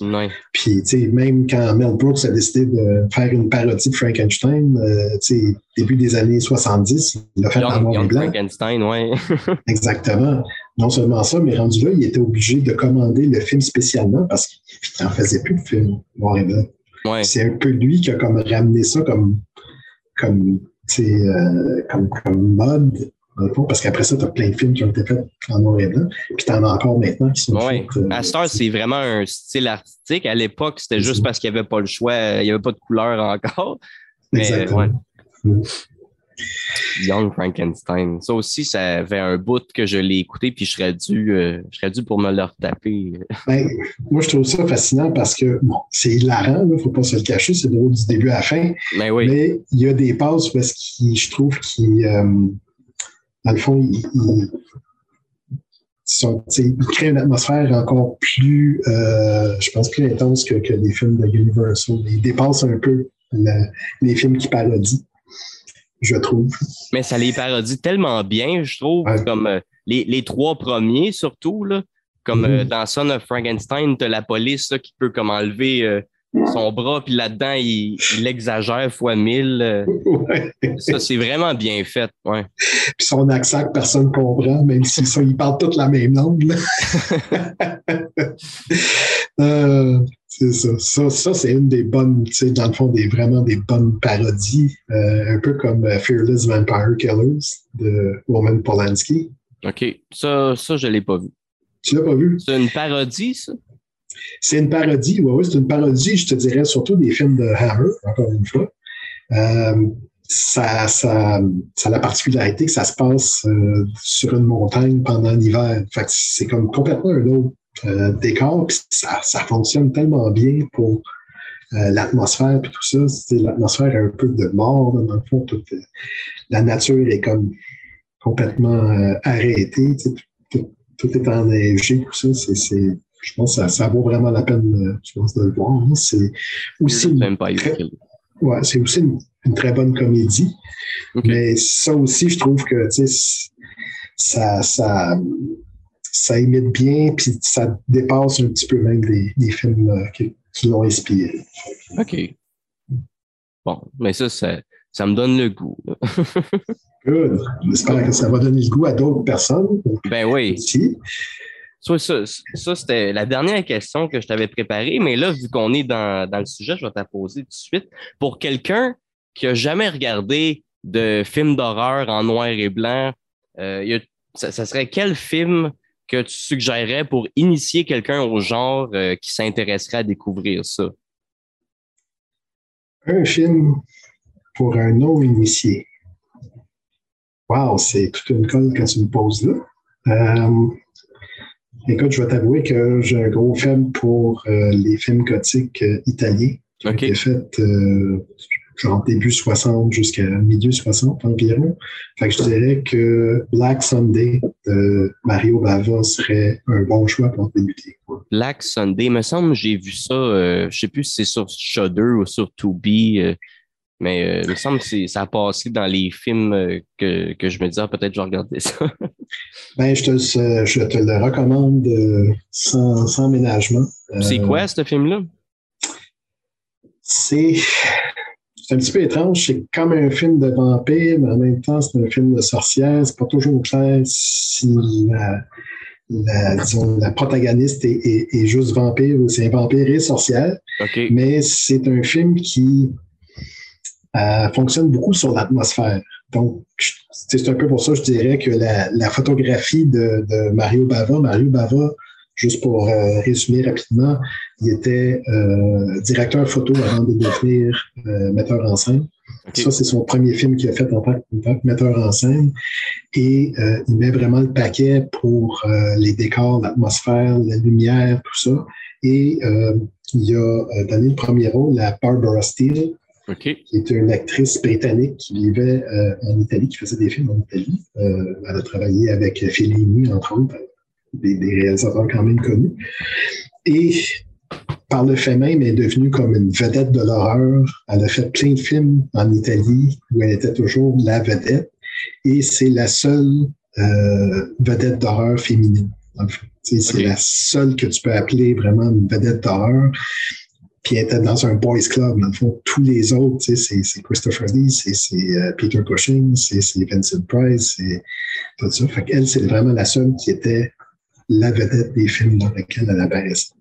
Puis, tu sais, même quand Mel Brooks a décidé de faire une parodie de Frankenstein, euh, tu sais, début des années 70, il l'a fait en noir et blanc. Frankenstein, ouais. Exactement non seulement ça, mais rendu là, il était obligé de commander le film spécialement parce qu'il n'en faisait plus de film noir et blanc. C'est un peu lui qui a comme ramené ça comme, comme, euh, comme, comme mode parce qu'après ça, tu as plein de films qui ont été faits en noir et blanc, puis tu en as encore maintenant qui sont ouais. faits, euh, Star, c'est vraiment un style artistique. À l'époque, c'était juste parce qu'il n'y avait pas le choix, il n'y avait pas de couleur encore. Mais, Exactement. Young Frankenstein. Ça aussi, ça fait un bout que je l'ai écouté, puis je serais dû, euh, je serais dû pour me le retaper. Ben, moi, je trouve ça fascinant parce que bon, c'est hilarant, il ne faut pas se le cacher, c'est drôle du début à la fin. Ben oui. Mais il y a des passes parce que je trouve qu'ils, euh, dans le fond, ils, créent une atmosphère encore plus, euh, je pense, plus intense que, que les films de Universal. Ils dépassent un peu les films qui parodient je trouve. Mais ça les parodie tellement bien, je trouve, comme euh, les, les, trois premiers surtout, là, comme euh, mm-hmm. dans Son of Frankenstein, tu as la police qui peut comme enlever euh, son bras, puis là-dedans, il, il, exagère fois mille. Ouais. Ça, c'est vraiment bien fait. Ouais. Puis son accent que personne ne comprend, même si ça, ils parlent toute la même langue. euh, c'est ça. Ça, ça c'est une des bonnes, tu sais, dans le fond, des, vraiment des bonnes parodies, euh, un peu comme Fearless Vampire Killers de Roman Polanski. OK. Ça, ça je ne l'ai pas vu. Tu l'as pas vu? C'est une parodie, ça? C'est une parodie, oui, oui, c'est une parodie, je te dirais, surtout des films de Hammer, encore une fois. Euh, ça, ça, ça, a la particularité que ça se passe euh, sur une montagne pendant l'hiver. C'est comme complètement un autre euh, décor, puis ça, ça fonctionne tellement bien pour l'atmosphère puis tout ça. L'atmosphère est un peu de mort, dans le fond. La nature est comme complètement arrêtée. Tout, tout, est enneigé, tout ça. C'est je pense que ça, vaut vraiment la peine euh, je pense, de le voir. Hein. C'est aussi, une très, ouais, c'est aussi une, très bonne comédie. Mais ça aussi, je trouve que ça, ça, ça imite bien, puis ça dépasse un petit peu même des, films euh, qui, l'ont inspiré. OK. Bon, mais ça, ça, ça me donne le goût. Good. J'espère que ça va donner le goût à d'autres personnes. Ben oui. Aussi. Ça, ça, c'était la dernière question que je t'avais préparée, mais là, vu qu'on est dans, dans, le sujet, je vais te poser tout de suite. Pour quelqu'un qui n'a jamais regardé de film d'horreur en noir et blanc, euh, ça, serait quel film que tu suggérerais pour initier quelqu'un au genre euh, qui s'intéresserait à découvrir ça? Un film pour un non-initié. Wow, c'est toute une colle que tu me poses là. Euh, Écoute, je vais t'avouer que j'ai un gros film pour euh, les films gothiques euh, italiens qui ont été faits euh, genre début 60 jusqu'à milieu 60 environ. Fait que je dirais que Black Sunday de Mario Bava serait un bon choix pour débuter. Black Sunday, il me semble j'ai vu ça, je ne sais plus si c'est sur Shudder ou sur Tubi. Mais il me semble que ça a passé dans les films que, que je me disais, ah, peut-être je vais regarder ça. Ben, je, te, je te le recommande euh, sans, sans ménagement. C'est euh, quoi ce film-là? C'est un petit peu étrange. C'est comme un film de vampire, mais en même temps, c'est un film de sorcière. C'est pas toujours clair si la, la, protagoniste est, est, juste vampire ou c'est un vampire et sorcière. Mais c'est un film qui euh, fonctionne beaucoup sur l'atmosphère. Donc, c'est un peu pour ça, je dirais que la, photographie de, Mario Bava, Mario Bava, juste pour euh, résumer rapidement, il était euh, directeur photo avant de devenir euh, metteur en scène. Ça, c'est son premier film qu'il a fait en tant, que metteur en scène. Et il met vraiment le paquet pour les décors, l'atmosphère, la lumière, tout ça. Et il a donné le premier rôle à Barbara Steele, qui est une actrice britannique qui vivait euh, en Italie, qui faisait des films en Italie. Euh, elle a travaillé avec Fellini, entre autres, des, réalisateurs quand même connus. Et par le fait même, elle est devenue comme une vedette de l'horreur. Elle a fait plein de films en Italie où elle était toujours la vedette. Et c'est la seule euh, vedette d'horreur féminine. C'est la seule que tu peux appeler vraiment une vedette d'horreur puis elle était dans un boys club. Dans le fond, tous les autres, c'est Christopher Lee, c'est euh, Peter Cushing, c'est Vincent Price, c'est tout ça. Fait qu'elle, c'est vraiment la seule qui était la vedette des films dans lesquels elle apparaissait.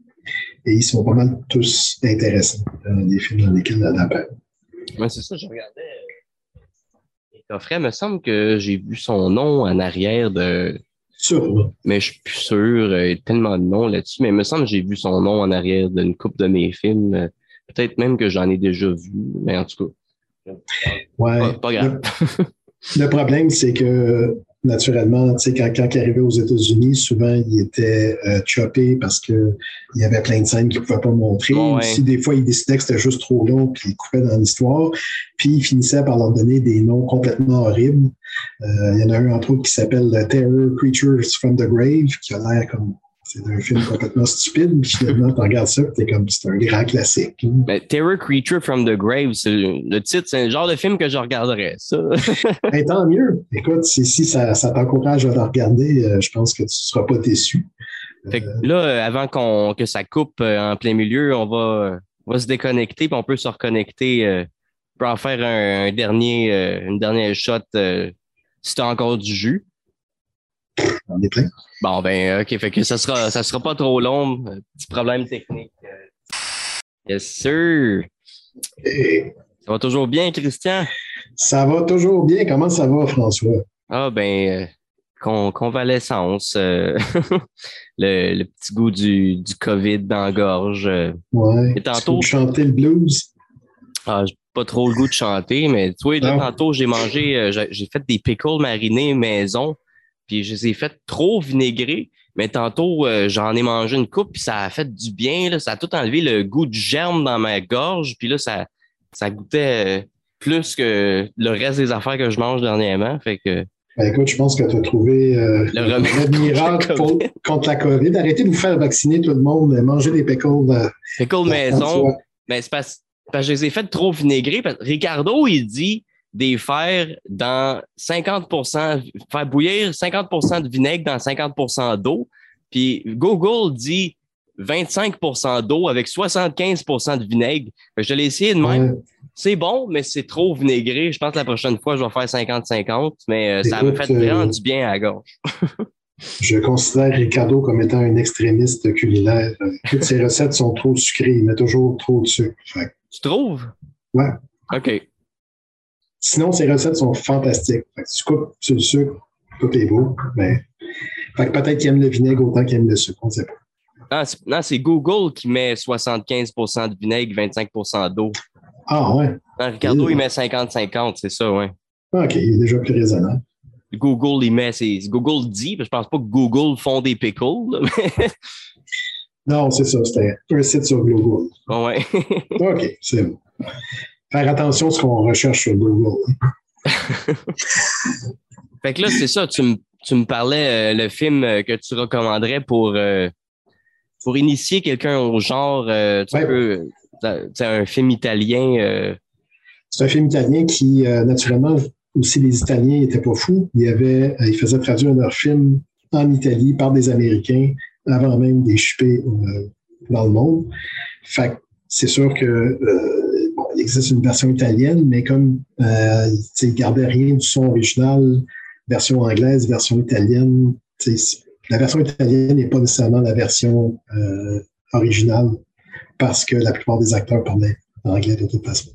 Et ils sont pas mal tous intéressants dans les films dans lesquels elle apparaît. Oui, c'est ça, je regardais. Et coffret, il me semble que j'ai vu son nom en arrière de mais je suis plus sûr. Il y a tellement de noms là-dessus. Mais il me semble que j'ai vu son nom en arrière d'une coupe de mes films. Peut-être même que j'en ai déjà vu. Mais en tout cas. Ouais. Pas, grave. Le, problème, c'est que naturellement, tu sais, quand, quand il arrivait aux États-Unis, souvent, il était euh, choppé parce qu'il y avait plein de scènes qu'il ne pouvait pas montrer. Si des fois, il décidait que c'était juste trop long, puis il coupait dans l'histoire. Puis il finissait par leur donner des noms complètement horribles. Euh, il y en a un, entre autres, qui s'appelle Terror Creatures from the Grave, qui a l'air comme c'est un film complètement stupide, puis finalement, tu regardes ça, c'est comme, c'est un grand classique. Ben, Terror Creature from the Grave, le titre, c'est le genre de film que je regarderais, ça. ben, tant mieux. Écoute, si, si ça, ça t'encourage à le regarder, euh, je pense que tu ne seras pas déçu. Fait que là, avant qu'on, que ça coupe en plein milieu, on va on va se déconnecter, puis on peut se reconnecter. Euh, on peut en faire un, dernier, euh, une dernière shot euh, si tu as encore du jus. On est plein. Bon, ben, OK, fait que ça sera, ça sera pas trop long. Petit problème technique. Yes, sir. Ça va toujours bien, Christian? Ça va toujours bien. Comment ça va, François? Ah, ben, convalescence, euh, le, petit goût du, du COVID dans la gorge. Euh. Ouais. Et tantôt. chanter le blues? Ah, j'ai pas trop le goût de chanter, mais tu vois, tantôt, j'ai mangé, euh, j'ai fait des pickles marinés maison, puis je les ai fait trop vinaigrés. Mais tantôt, j'en ai mangé une coupe, puis ça a fait du bien. Là, ça a tout enlevé le goût du germe dans ma gorge. Puis là, ça, ça goûtait plus que le reste des affaires que je mange dernièrement. Fait que ben, écoute, je pense que tu as trouvé euh, le remède miracle contre la COVID. Arrêtez de vous faire vacciner tout le monde, manger des pickles. Euh, pickles maison. Ben, c'est parce, que je les ai fait trop vinaigrer. Ricardo, il dit des faire dans 50% faire bouillir 50% de vinaigre dans 50% d'eau. Puis Google dit 25% d'eau avec 75% de vinaigre. je l'ai essayé de même c'est bon, mais c'est trop vinaigré. Je pense que la prochaine fois, je vais faire 50-50, mais euh, ça me fait vraiment euh, du bien à la gorge. je considère Ricardo comme étant un extrémiste culinaire. Toutes ses recettes sont trop sucrées. Il met toujours trop de sucre. Tu trouves? Ouais. OK. Sinon, ses recettes sont fantastiques. tu coupes sur le sucre, tout est beau. Mais... peut-être qu'il aime le vinaigre autant qu'il aime le sucre. On ne sait pas. Non, c'est Google qui met 75% de vinaigre, 25% d'eau. Ah ouais. Ricardo, il met 50-50, c'est ça, ouais. OK, il est déjà plus raisonnable. Google, il met, c'est Google dit, je pense pas que Google font des pickles. non, c'est ça, c'était un site sur Google. Ouais. OK, c'est bon. Faire attention à ce qu'on recherche sur Google. fait que là, c'est ça, tu me, tu me parlais euh, le film euh, que tu recommanderais pour, euh, pour initier quelqu'un au genre. tu peux c'est un film italien. C'est un film italien qui, naturellement, aussi les Italiens n'étaient pas fous. Il y avait, euh, ils faisaient traduire leur film en Italie par des Américains avant même d'échapper dans le monde. Fait c'est sûr que il existe une version italienne, mais comme euh, ils ne gardaient rien du son original, version anglaise, version italienne, la version italienne n'est pas nécessairement la version originale parce que la plupart des acteurs parlaient anglais de toute façon.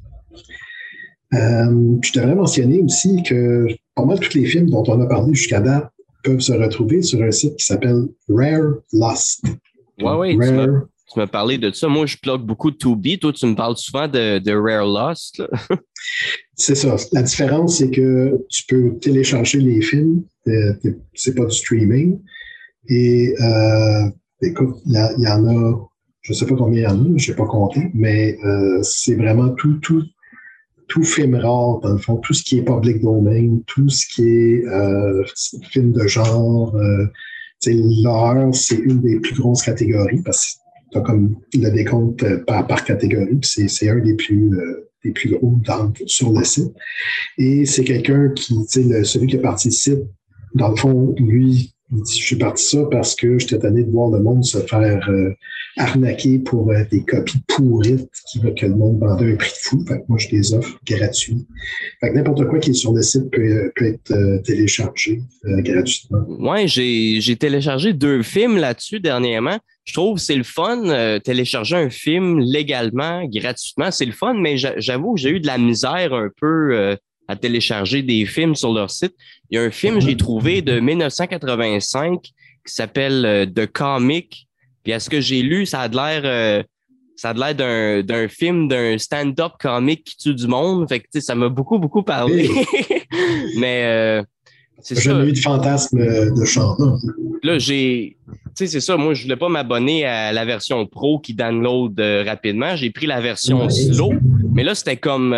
Euh, je devrais mentionner aussi que pas mal tous les films dont on a parlé jusqu'à date peuvent se retrouver sur un site qui s'appelle Rare Lost. Oui, oui, tu m'as parlé de ça. Moi, je plug beaucoup de Tubi. Toi, tu me parles souvent de, Rare Lost. c'est ça. La différence, c'est que tu peux télécharger les films. Euh, c'est pas du streaming. Et euh, écoute, il y, en a je ne sais pas combien il y en a, je n'ai pas compté, mais euh, c'est vraiment tout, tout, tout film rare, dans le fond, tout ce qui est public domain, tout ce qui est film de genre. Euh, L'horreur, c'est une des plus grosses catégories parce tu comme le décompte par, par catégorie, c'est un des plus, euh, des plus gros sur le site. Et c'est quelqu'un qui, celui qui a parti site, dans le fond, lui, je suis parti ça parce que j'étais tanné de voir le monde se faire euh, arnaquer pour euh, des copies pourrites qui veulent que le monde vendait un prix fou. Fait que moi, je les offre gratuits. Fait que n'importe quoi qui est sur le site peut, être euh, téléchargé gratuitement. Oui, j'ai téléchargé deux films là-dessus dernièrement. Je trouve que c'est le fun, télécharger un film légalement, gratuitement, c'est le fun, mais j'avoue que j'ai eu de la misère un peu à télécharger des films sur leur site. Il y a un film j'ai trouvé de 1985 qui s'appelle euh, The Comic. Puis à ce que j'ai lu, ça a l'air euh, ça a l'air d'un film d'un stand-up comique qui tue du monde. Fait que ça m'a beaucoup, beaucoup parlé. Mais euh, c'est ça. J'ai eu de fantasme de chant. Là, j'ai. Tu sais, c'est ça. Moi, je voulais pas m'abonner à la version pro qui download rapidement. J'ai pris la version slow. Mais là, c'était comme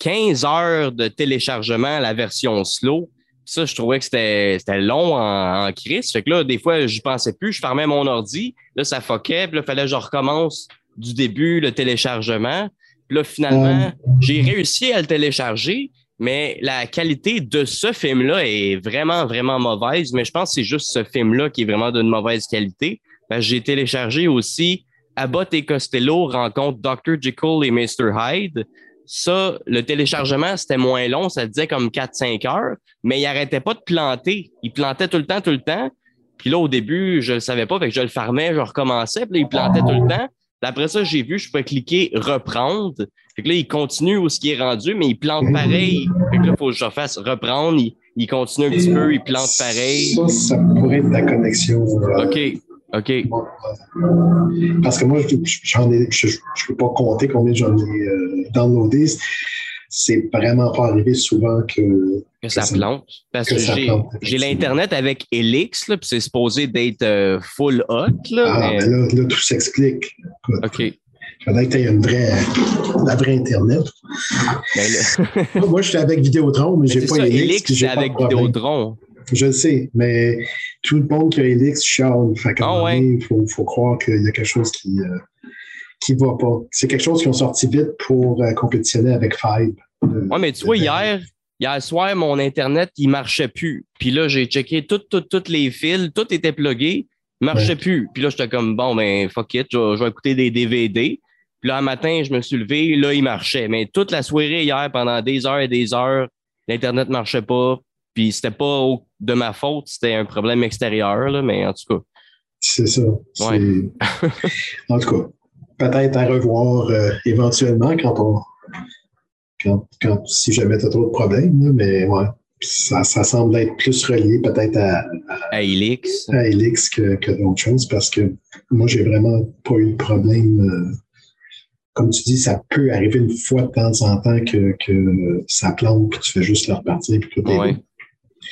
15 heures de téléchargement la version slow. Ça, je trouvais que c'était long en, en crise. Fait que là, des fois, je pensais plus. Je fermais mon ordi. Là, ça foquait. Puis là, il fallait que je recommence du début le téléchargement. Puis là, finalement, j'ai réussi à le télécharger, mais la qualité de ce film-là est vraiment, vraiment mauvaise. Mais je pense que c'est juste ce film-là qui est vraiment d'une mauvaise qualité. J'ai téléchargé aussi Abbott et Costello rencontrent Dr. Jekyll et Mr. Hyde. Ça, le téléchargement, c'était moins long, ça disait comme 4-5 heures, mais il arrêtait pas de planter. Il plantait tout le temps, tout le temps. Puis là, au début, je le savais pas, je le farmais, je recommençais, puis là, il plantait tout le temps. Après ça, j'ai vu, je peux cliquer reprendre. Fait que là, il continue où ce qui est rendu, mais il plante pareil. Fait que là, il faut que je fasse reprendre. Il, continue un petit peu, il plante pareil. Ça, ça pourrait être la connexion. Euh, OK. OK. Parce que moi, j'en ai, je ne peux pas compter combien j'en ai euh, downloadé. C'est vraiment pas arrivé souvent que, que, ça, plante. Parce que, j'ai l'Internet avec Elix, puis c'est supposé d'être euh, full hot. Là, ah, mais... là, là, tout s'explique. OK. Il faudrait que tu aies une vraie, la vraie Internet. Ben moi, je suis avec Vidéotron, mais, mais j'ai pas ça, Elix. c'est avec Vidéotron. Je sais, mais tout le monde qui a Elix chiale. Fait oh, il faut, faut, croire qu'il y a quelque chose qui ne euh, va pas. C'est quelque chose qui ont sorti vite pour euh, compétitionner avec Five. Oui, mais tu vois, hier, hier soir, mon Internet, il marchait plus. Puis là, j'ai checké toutes, les fils, tout était plugué, marchait plus. Puis là, j'étais comme, bon, ben, fuck it, je, je vais écouter des DVD. Puis là, un matin, je me suis levé, là, il marchait. Mais toute la soirée hier, pendant des heures et des heures, l'Internet ne marchait pas. Puis c'était pas de ma faute, c'était un problème extérieur, là, mais en tout cas. C'est ça. en tout cas, peut-être à revoir euh, éventuellement quand on. Quand, quand, si jamais tu as trop de problèmes, mais ouais. Ça, ça, semble être plus relié peut-être à, à, Elix, à Elix que, que d'autres choses parce que moi, j'ai vraiment pas eu de problème. Euh, comme tu dis, ça peut arriver une fois de temps en temps que, que ça plante, puis tu fais juste le repartir, puis tout est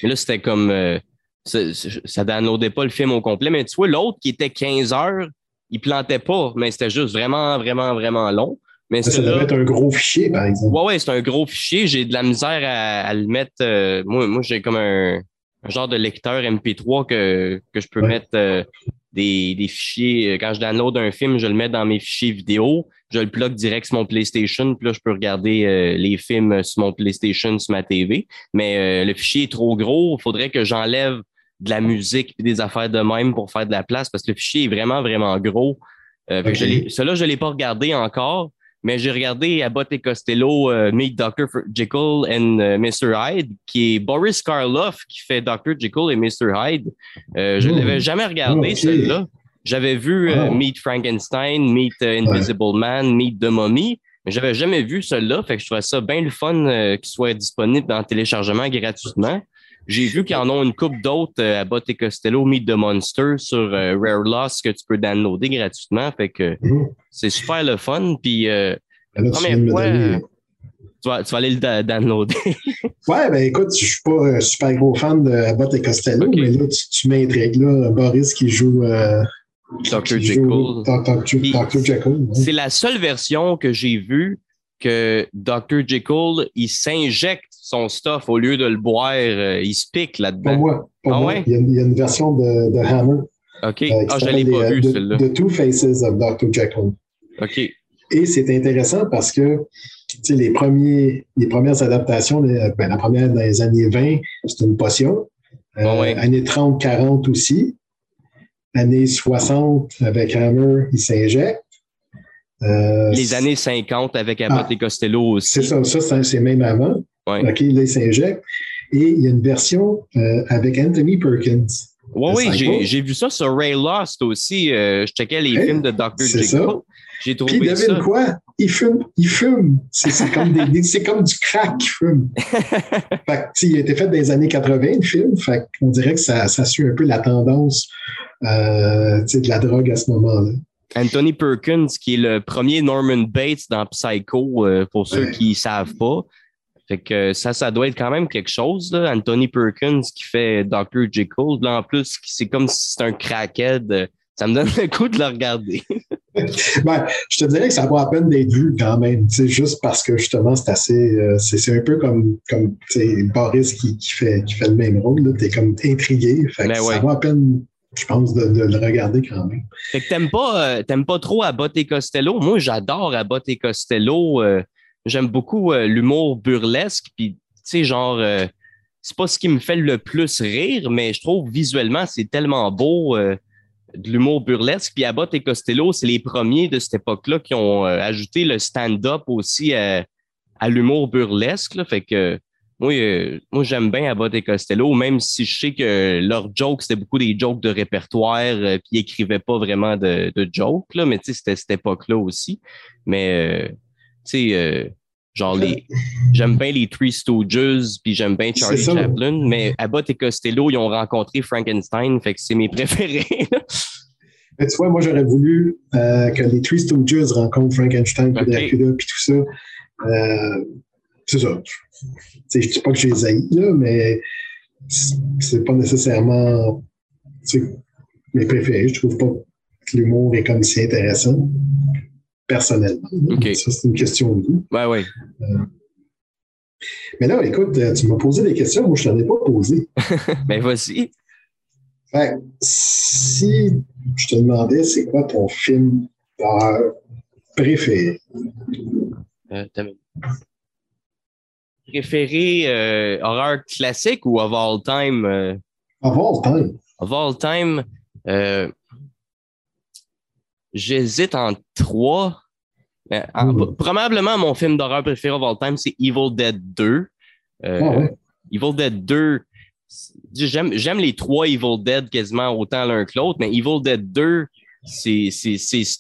là, c'était comme. Euh, ça, ça downloadait pas le film au complet. Mais tu vois, l'autre qui était 15 heures, il plantait pas, mais c'était juste vraiment, vraiment, vraiment long. Mais ça devait être un gros fichier, par exemple. Ouais, ouais, c'est un gros fichier. J'ai de la misère à, le mettre. Euh, moi, moi j'ai comme un, genre de lecteur MP3 que, que je peux mettre euh, des, des, fichiers. Quand je download un film, je le mets dans mes fichiers vidéo. Je le plug direct sur mon PlayStation. Puis là, je peux regarder euh, les films sur mon PlayStation, sur ma TV. Mais le fichier est trop gros. Il faudrait que j'enlève de la musique et des affaires de même pour faire de la place parce que le fichier est vraiment, vraiment gros. Euh, Celui-là, je ne l'ai pas regardé encore. Mais j'ai regardé Abbott et Costello euh, Meet Dr. Jekyll and euh, Mr. Hyde, qui est Boris Karloff qui fait Dr. Jekyll et Mr. Hyde. Euh, je ne l'avais jamais regardé, celui-là. J'avais vu Meet Frankenstein, Meet Invisible Man, Meet The Mummy, mais j'avais jamais vu celui-là. Fait que je trouvais ça bien le fun qu'il soit disponible en téléchargement gratuitement. J'ai vu qu'ils en ont une coupe d'autres à Abbott et Costello, Meet the Monster sur Rare Loss que tu peux downloader gratuitement. Fait que mm-hmm. c'est super le fun. Puis, euh, la première fois, tu vas, tu vas, aller le downloader. ouais, ben écoute, je suis pas un super gros fan de Abbott et Costello, mais là, tu, tu m'intrigues. Là, Boris qui joue. Euh, Dr. Jekyll. Dr. Jekyll. C'est la seule version que j'ai vue que Dr. Jekyll, il s'injecte son stuff au lieu de le boire, euh, il se pique là-dedans. Pour moi. Pour ah moi. Ouais? Il, y a, il, y a, une version de, de Hammer. OK. Euh, ah, je ne l'ai pas vu, celle-là. The Two Faces of Dr. Jekyll. OK. Et c'est intéressant parce que les, premiers, les premières adaptations, ben, la première dans les années 20, c'est une potion. Euh, Années 30, 40 aussi. Années 60, avec Hammer, il s'injecte. Euh, les années 50 avec Abbott ah, et Costello aussi. C'est ça, ça c'est même avant. Ouais. OK, là, il s'injecte. Et il y a une version euh, avec Anthony Perkins. Oui, oui, j'ai vu ça sur Ray Lost aussi. Euh, je checkais les films de Dr. Jekyll. J'ai trouvé Puis, devine quoi? Il fume. Il fume. C'est comme, du crack qu'il fume. fait que, il a été fait dans les années 80, le film. Fait on dirait que ça, ça suit un peu la tendance de la drogue à ce moment-là. Anthony Perkins, qui est le premier Norman Bates dans Psycho, euh, pour ceux qui ne savent pas. Fait que ça, ça doit être quand même quelque chose, là. Anthony Perkins qui fait Dr. Jekyll. Là, en plus, c'est comme si c'était un crackhead. Ça me donne le coup de le regarder. ben, je te dirais que ça vaut à peine d'être vu quand même, juste parce que justement, c'est assez. Euh, c'est un peu comme, comme Boris qui, qui, fait, qui fait le même rôle. Tu es comme intrigué. Fait que ben ça vaut à peine je pense, de, le regarder quand même. Fait que t'aimes pas, euh, pas trop Abbott et Costello? Moi, j'adore Abbott et Costello. Euh, j'aime beaucoup euh, l'humour burlesque. Puis, tu sais, genre, c'est pas ce qui me fait le plus rire, mais je trouve visuellement, c'est tellement beau. de l'humour burlesque. Puis Abbott et Costello, c'est les premiers de cette époque-là qui ont ajouté le stand-up aussi à, l'humour burlesque. Fait que moi, euh, moi j'aime bien Abbott et Costello, même si je sais que leurs jokes, c'était beaucoup des jokes de répertoire, euh, puis ils écrivaient pas vraiment de, de jokes, là, mais c'était cette époque-là aussi. Mais, tu sais, Genre, les, j'aime bien les Three Stooges, puis j'aime bien Charlie Chaplin, mais Abbott et Costello, ils ont rencontré Frankenstein, fait que c'est mes préférés. tu vois, moi, j'aurais voulu euh, que les Three Stooges rencontrent Frankenstein, puis Dracula, puis tout ça. C'est ça. Je ne dis pas que j'ai les là, mais c'est pas nécessairement mes préférés. Je trouve pas que l'humour est comme si intéressant personnellement. Ça, c'est une question de goût. Ouais, ouais. Euh, mais là, écoute, euh, tu m'as posé des questions, moi, je ne t'en ai pas posé. Mais vas-y. si je te demandais, c'est quoi ton film d'horreur préféré? Euh, préféré horreur classique ou of all time? Of all time. Of all time. J'hésite entre trois. Hmm. Probablement, mon film d'horreur préféré of all time, c'est Evil Dead 2. Euh, ah Evil Dead 2, j'aime les trois Evil Dead quasiment autant l'un que l'autre, mais Evil Dead 2, c'est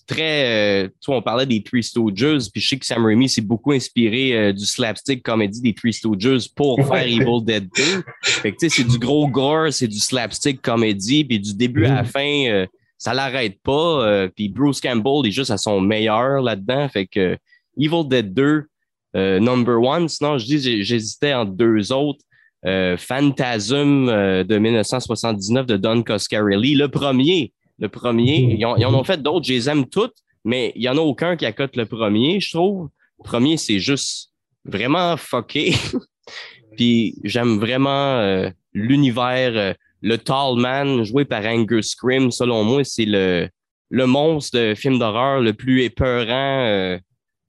très. Euh, on parlait des Three Stooges, puis je sais que Sam Raimi s'est beaucoup inspiré euh, du slapstick comédie des Three Stooges pour faire Evil Dead 2. Fait que tu sais, c'est du gros gore, c'est du slapstick comédie, puis du début à la hmm. fin ça l'arrête pas. Euh, puis Bruce Campbell est juste à son meilleur là-dedans. Fait que Evil Dead 2, euh, number one. Sinon, je dis, j'hésitais entre deux autres. Euh, Phantasm de 1979 de Don Coscarelli. Le premier, le premier, ils, en ont fait d'autres, je les aime toutes, mais il n'y en a aucun qui accote le premier, je trouve. Le premier, c'est juste vraiment fucké. Puis j'aime vraiment l'univers le Tall Man, joué par Angus Scrim, selon moi, c'est le, le monstre de film d'horreur le plus épeurant. Euh,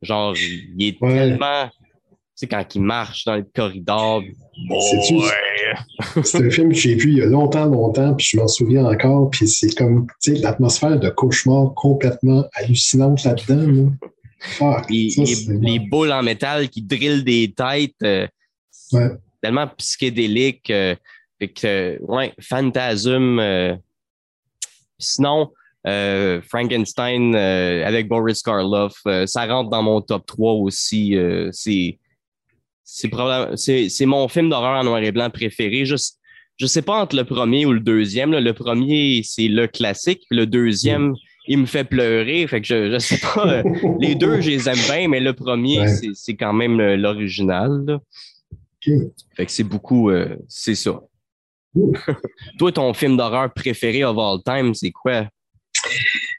genre, il est tellement. Sais, quand il marche dans le corridor. c'est un film que j'ai vu il y a longtemps, longtemps, puis je m'en souviens encore. Puis c'est comme, tu sais, l'atmosphère de cauchemar complètement hallucinante là-dedans. les, boules en métal qui drillent des têtes. Euh, tellement psychédélique. Euh, que, ouais, Phantasm. Euh, sinon, euh, Frankenstein euh, avec Boris Karloff, ça rentre dans mon top 3 aussi. c'est c'est mon film d'horreur en noir et blanc préféré. Je, je sais pas entre le premier ou le deuxième. Le premier, c'est le classique. Le deuxième, il me fait pleurer. Fait que je, je sais pas. les deux, je les aime bien, mais le premier, c'est quand même l'original. Fait que c'est beaucoup. c'est ça. Toi, ton film d'horreur préféré of all time, c'est quoi?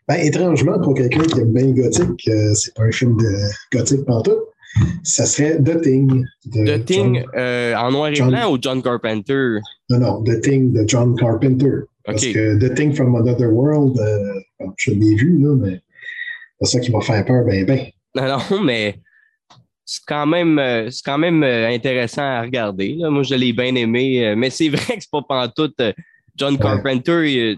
Ben, étrangement, pour quelqu'un qui aime bien gothique, euh, c'est pas un film de gothique pantoute. Ça serait The Thing. The Thing euh, en noir et blanc ou John Carpenter? Non, non, The Thing de John Carpenter. Parce que The Thing from Another World, euh, je l'ai vu, là, mais c'est ça qui m'a fait peur, ben, ben. Non, non, mais c'est quand même, euh, c'est quand même intéressant à regarder. Moi, je l'ai bien aimé, mais c'est vrai que c'est pas pantoute. John Carpenter,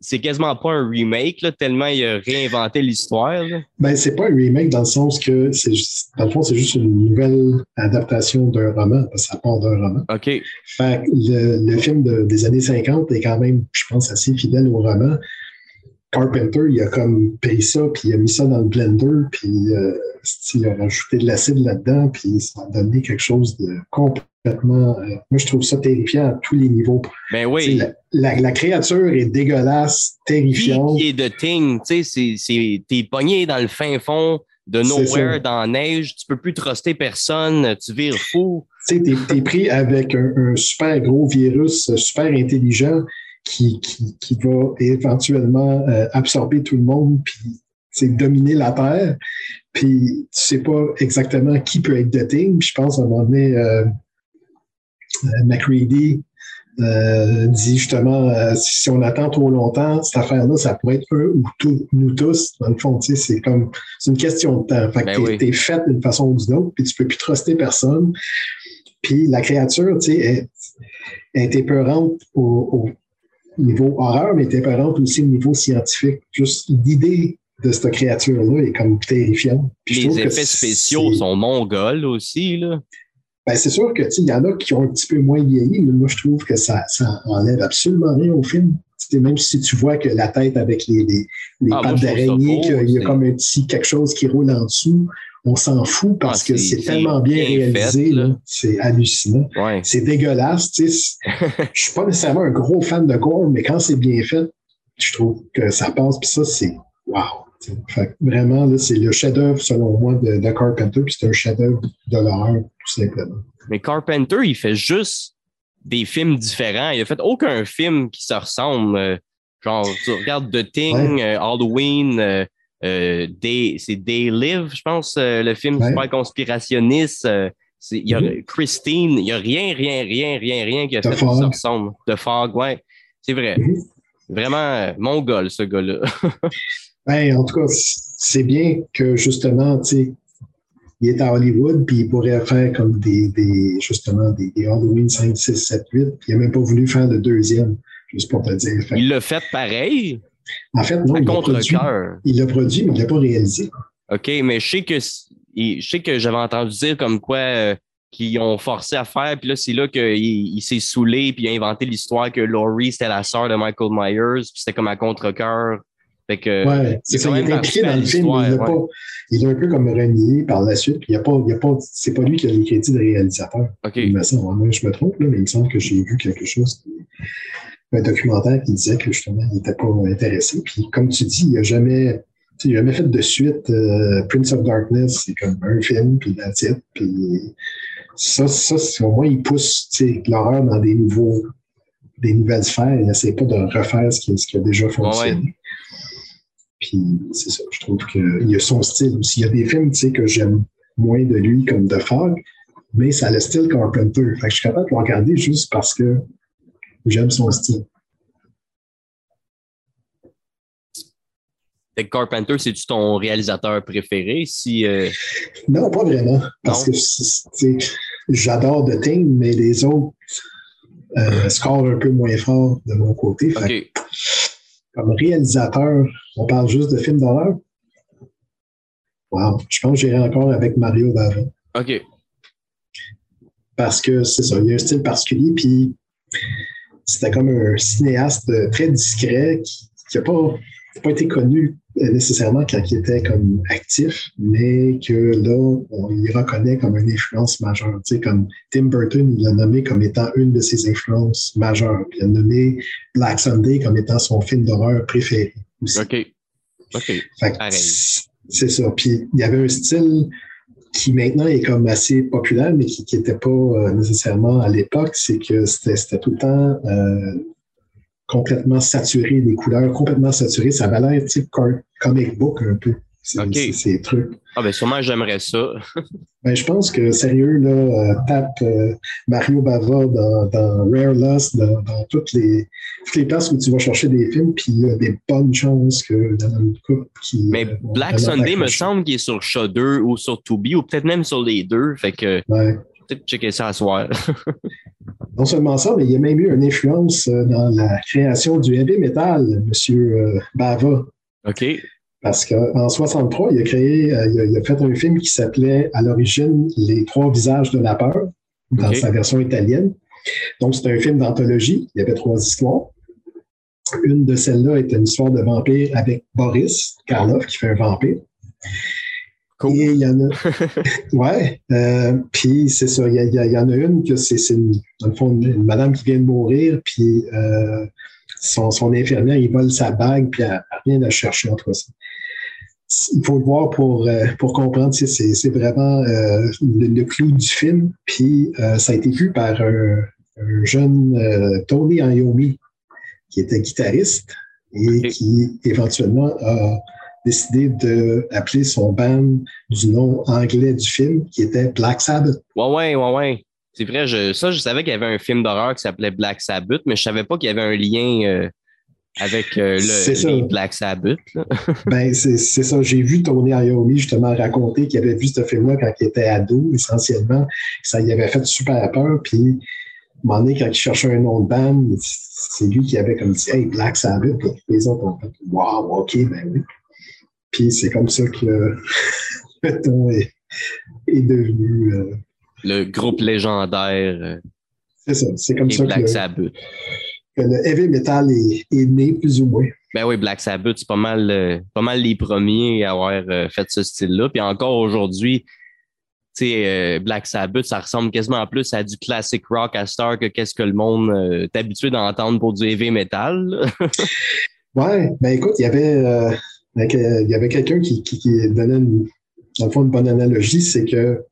c'est quasiment pas un remake, tellement il a réinventé l'histoire. Ben, c'est pas un remake dans le sens que, c'est dans le fond, c'est juste une nouvelle adaptation d'un roman, parce que ça part d'un roman. OK. Fait le, film des années 50 est quand même, je pense, assez fidèle au roman. Carpenter, il a comme payé ça, puis il a mis ça dans le blender, puis euh, il a rajouté de l'acide là-dedans, puis ça a donné quelque chose de complètement. Euh, moi, je trouve ça terrifiant à tous les niveaux. Ben oui. La, créature est dégueulasse, terrifiante. Qui est de Thing, tu sais, t'es pogné dans le fin fond de nowhere, dans la neige, tu peux plus truster personne, tu vires fou. Tu sais, t'es es pris avec un, super gros virus, super intelligent qui, qui, qui va éventuellement euh, absorber tout le monde puis dominer la Terre. Puis tu sais pas exactement qui peut être doté. je pense à un moment donné, euh, euh McReady euh, dit justement si on attend trop longtemps, cette affaire-là, ça pourrait être eux ou tout, nous tous. Dans le fond, c'est comme c'est une question de temps. Fait que ben t'es, fait d'une façon ou d'une autre, puis tu peux plus truster personne. Puis la créature, tu sais, est, est épeurante au, au niveau horreur, mais était épeurante aussi au niveau scientifique. Juste l'idée de cette créature-là est comme terrifiante. les effets spéciaux sont mongols aussi, là. Ben, c'est sûr que il y en a qui ont un petit peu moins vieilli, mais moi je trouve que ça, ça enlève absolument rien au film. même si tu vois que la tête avec les, les, les ah, pattes d'araignée, qu'il y a comme un petit quelque chose qui roule en dessous, on s'en fout parce ah, que c'est tellement bien, réalisé. C'est hallucinant. C'est dégueulasse. Je suis pas nécessairement un gros fan de gore, mais quand c'est bien fait, je trouve que ça passe. Puis ça, c'est wow. vraiment, c'est le chef-d'œuvre, selon moi, de, Carpenter. Puis c'est un chef-d'œuvre de l'horreur, tout simplement. Mais Carpenter, il fait juste des films différents. Il a fait aucun film qui se ressemble. Euh, genre, tu regardes The Thing, euh, Halloween, euh, c'est Day Live, je pense, le film super conspirationniste. il y a mm-hmm. Christine, il n'y a rien, rien, rien, rien, rien qui a fait qui se ressemble. De Fog, ouais. C'est vrai. Mm-hmm. Vraiment mongol, ce gars-là. ben, en tout cas, c'est bien que justement, tu sais, il est à Hollywood, puis il pourrait faire comme des, des justement, des, Halloween 5, 6, 7, 8, puis il n'a même pas voulu faire le deuxième, juste pour te dire. il l'a fait pareil? En fait, non. il contre produit, Il l'a produit, mais il ne l'a pas réalisé. OK, mais je sais que je sais que j'avais entendu dire comme quoi euh, qu'ils ont forcé à faire, puis là, c'est là qu'il il, s'est saoulé, puis il a inventé l'histoire que Laurie, c'était la sœur de Michael Myers, puis c'était comme à contre-cœur. Fait que, ouais, c'est ça. Il est impliqué dans le film. Il, est pas, il est un peu comme renié par la suite. Puis il y a pas, il y a pas, c'est pas lui qui a les crédits de réalisateur. OK. moi, je me trompe, là, mais il me semble que j'ai vu quelque chose, un documentaire qui disait que justement, il n'était pas intéressé. Puis comme tu dis, il n'a jamais, il jamais fait de suite. Euh, Prince of Darkness, c'est comme un film, puis la titre. Puis ça, ça au moins, il pousse l'horreur dans des nouveaux des nouvelles sphères. Il n'essaie pas de refaire ce qui, ce qui a déjà fonctionné. Puis c'est ça, je trouve qu'il y a son style aussi. Il y a des films que j'aime moins de lui, comme The Fog, mais ça a le style Carpenter. Fait que je suis capable de le regarder juste parce que j'aime son style. Fait Carpenter, c'est-tu ton réalisateur préféré? Si, euh, Non, pas vraiment. Parce que j'adore The Thing, mais les autres euh, scorent un peu moins fort de mon côté. Fait comme réalisateur, on parle juste de films d'horreur? Wow, je pense que j'irai encore avec Mario Bava. OK. Parce que c'est ça, il y a un style particulier, puis c'était comme un cinéaste très discret qui n'a pas, pas été connu nécessairement quand il était comme actif, mais que là, on y reconnaît comme une influence majeure. Tu sais, comme Tim Burton, il l'a nommé comme étant une de ses influences majeures. il a nommé Black Sunday comme étant son film d'horreur préféré aussi. OK. OK. C'est ça. Puis il y avait un style qui maintenant est comme assez populaire, mais qui n'était pas euh, nécessairement à l'époque, c'est que c'était tout le temps euh, complètement saturé, des couleurs complètement saturées. Ça avait l'air type comic book un peu. Ces trucs. Ah ben sûrement j'aimerais ça. ben, je pense que sérieux, là, euh, tape euh, Mario Bava dans, dans Rare Lost, dans, toutes, les, toutes les places où tu vas chercher des films, puis il y a des bonnes chances que dans une coupe qui. Mais euh, Black Sunday me semble qu'il est sur Shudder ou sur Tubi, ou peut-être même sur les deux. Fait que ouais. peut-être checker ça à soir. non seulement ça, mais il y a même eu une influence dans la création du heavy metal, M. Bava. OK. Parce qu'en 63, il a créé, euh, il a, fait un film qui s'appelait à l'origine Les trois visages de la peur, dans sa version italienne. Donc, c'est un film d'anthologie. Il y avait trois histoires. Une de celles-là est une histoire de vampire avec Boris Karloff, qui fait un vampire. Cool. Et il y en a. ouais. Euh, puis c'est ça. Il y, en a une que c'est une, une, madame qui vient de mourir, puis euh, son, son infirmière, il vole sa bague, puis elle n'a rien à chercher entre ça il faut le voir pour, euh, pour comprendre. C'est vraiment euh, le, clou du film. Puis euh, ça a été vu par un, jeune Tony Iommi, qui était guitariste et qui éventuellement a décidé d'appeler son band du nom anglais du film, qui était Black Sabbath. Ouais, ouais, ouais, ouais. C'est vrai, je, ça, je savais qu'il y avait un film d'horreur qui s'appelait Black Sabbath, mais je savais pas qu'il y avait un lien avec euh, le Black Sabbath. ben, c'est ça. J'ai vu Tony Iommi justement raconter qu'il avait vu ce film-là quand il était ado, essentiellement. Ça y avait fait super peur. Puis moment donné, quand il cherchait un nom de band, c'est lui qui avait comme dit Hey, Black Sabbath. les autres ont fait Wow, OK, ben oui. Puis c'est comme ça que le ton est, devenu. Euh, le groupe légendaire. Euh, c'est ça. C'est comme ça Black que, Sabbath. Que le heavy metal est, est, né, plus ou moins. Ben oui, Black Sabbath, c'est pas mal, euh, pas mal les premiers à avoir fait ce style-là. Puis encore aujourd'hui, sais, Black Sabbath, ça ressemble quasiment plus à du classic rock à Star que qu'est-ce que le monde est habitué d'entendre pour du heavy metal. ouais, ben écoute, il y avait, il y avait quelqu'un qui, donnait une, dans le fond, une bonne analogie, c'est que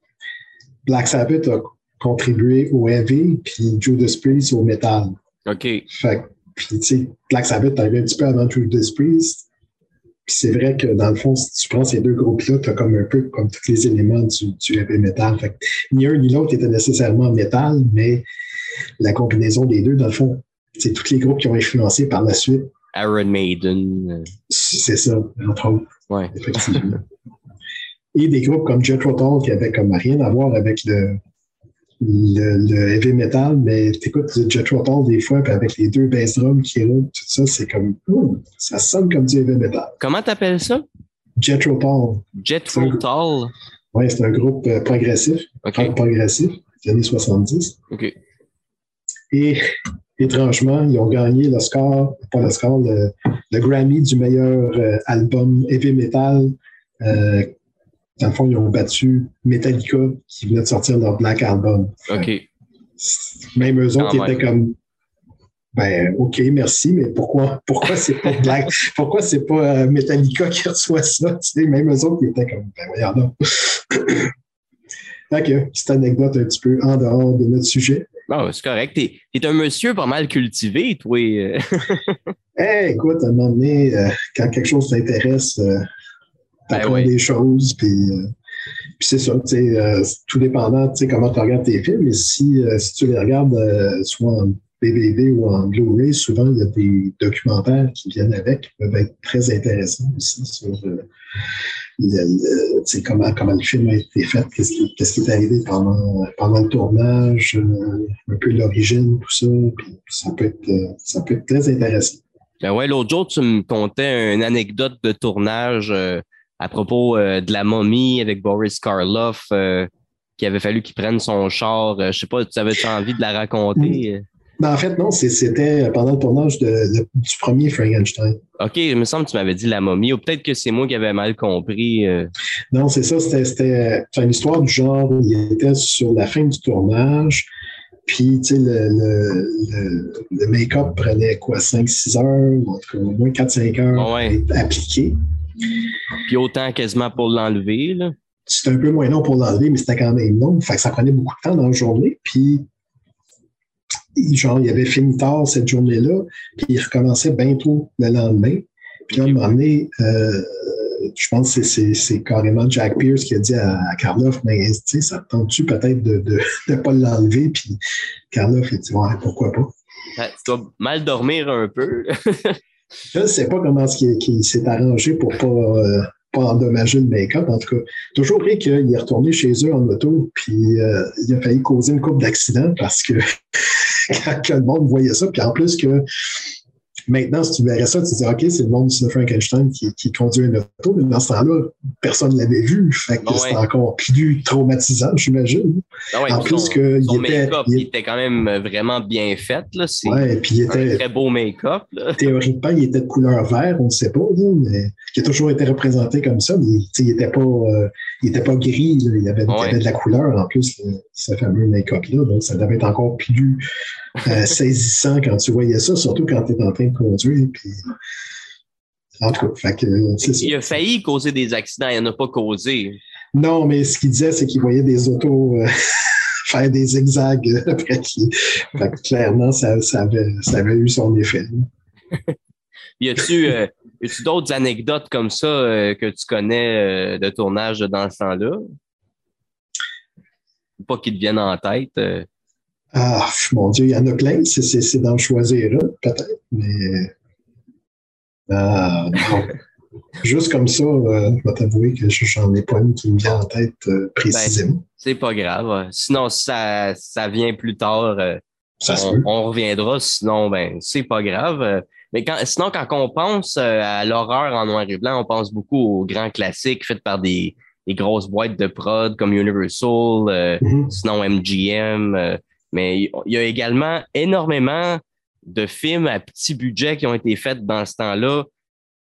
Black Sabbath a contribué au heavy, puis Judas Priest au metal. OK. Fait puis, tu sais, Black Sabbath arrivé un petit peu avant Judas Priest. Puis c'est vrai que, dans le fond, si tu prends ces deux groupes-là, tu as comme un peu comme tous les éléments du, heavy metal. Fait ni un ni l'autre était nécessairement metal, mais la combinaison des deux, dans le fond, c'est tous les groupes qui ont influencé par la suite Iron Maiden. Euh. C'est ça, entre autres. Ouais. Effectivement. Et des groupes comme Jet Tull qui avaient comme rien à voir avec le, le, heavy metal, mais t'écoutes Jet Tull des fois, puis avec les deux bass drums qui roulent, tout ça, c'est comme, oh, ça sonne comme du heavy metal. Comment t'appelles ça? Jet Tull. Jet Tull? Oui, c'est un groupe euh, progressif, okay. progressif, des années 70. OK. Et étrangement, ils ont gagné le score, pas le score, le, Grammy du meilleur euh, album heavy metal. Euh, dans le fond, ils ont battu Metallica qui venait de sortir leur Black Album. OK. Même eux autres étaient comme ben OK, merci, mais pourquoi pourquoi c'est pas Black pourquoi c'est pas euh, Metallica qui reçoit ça? même eux autres étaient comme ben voyons donc. OK, petite anecdote un petit peu en dehors de notre sujet. Bon, c'est correct. T'es es un monsieur pas mal cultivé, toi. hey, eh, écoute, à un moment donné, euh, quand quelque chose t'intéresse, euh, t'apprends ben des choses, puis, euh, puis c'est ça, tu sais, tout dépendant, tu sais, comment tu regardes tes films, mais si, si tu les regardes soit en DVD ou en Blu-ray, souvent, il y a des documentaires qui viennent avec, qui peuvent être très intéressants aussi sur comment, comment le film a été fait, qu'est-ce qui, qui, est arrivé pendant, pendant le tournage, euh, un peu l'origine, tout ça. Puis ça, peut être, euh, ça peut être très intéressant. Ben ouais, l'autre jour, tu me contais une anecdote de tournage euh, à propos de la momie avec Boris Karloff, qui avait fallu qu'il prenne son char. je sais pas, tu avais envie de la raconter? Ben, en fait, non, c'était pendant le tournage de, du premier Frankenstein. OK, il me semble que tu m'avais dit la momie, ou peut-être que c'est moi qui avais mal compris. Euh. Non, c'est ça, c'était une histoire du genre, il était sur la fin du tournage, puis, tu sais, le, le, le make-up prenait quoi, 5-6 heures, au moins 4-5 heures à appliquer. Puis autant quasiment pour l'enlever, là. C'était un peu moins long pour l'enlever, mais c'était quand même long. Fait que ça prenait beaucoup de temps dans la journée. Puis, genre, il avait fini tard cette journée-là, puis il recommençait bientôt le lendemain. Puis là, à un moment donné, euh, je pense que c'est carrément Jack Pierce qui a dit à, Karloff, mais tu sais, ça tente-tu peut-être de ne pas l'enlever? Puis Karloff, il dit, ouais, pourquoi pas? tu dois mal dormir un peu. je ne sais pas comment il, s'est arrangé pour pas, euh, pas endommager le make-up. En tout cas, toujours vrai qu'il est retourné chez eux en auto, puis euh, il a failli causer une coupe d'accident parce que quand, le monde voyait ça. Puis en plus que maintenant, si tu verrais ça, tu te dis, OK, c'est le monde de Frankenstein qui, qui conduit un auto, mais dans ce temps-là, personne ne l'avait vu. Fait que c'est encore plus traumatisant, j'imagine. Ah en plus que son make-up il, était quand même vraiment bien fait. Là. Ouais, puis il était un très beau make-up. Théoriquement, il était de couleur vert, on ne sait pas, mais qui a toujours été représenté comme ça, mais il n'était pas, euh, pas gris. Il, y avait, de la couleur en plus, ce fameux make-up-là. Donc, ça devait être encore plus euh, saisissant quand tu voyais ça, surtout quand tu es en train de conduire. Puis, en tout cas, fait que, Il a failli causer des accidents, il n'en a pas causé. Non, mais ce qu'il disait, c'est qu'il voyait des autos euh, faire des zigzags après que clairement, ça, ça, avait, ça, avait, eu son effet. y a-tu euh, d'autres anecdotes comme ça euh, que tu connais de tournage dans ce temps-là? Pas qu'ils te viennent en tête. Ah, mon Dieu, il y en a plein. C'est d'en choisir un, peut-être, mais. Ah, non. Juste comme ça, euh, je vais t'avouer que j'en ai pas une qui me vient en tête euh, précisément. Ben, c'est pas grave. Sinon, ça, ça vient plus tard. Euh, on, reviendra, sinon, ben, c'est pas grave. Mais quand, sinon, quand on pense à l'horreur en noir et blanc, on pense beaucoup aux grands classiques faits par des, grosses boîtes de prod comme Universal, mm-hmm. sinon MGM. mais il y a également énormément de films à petit budget qui ont été faits dans ce temps-là,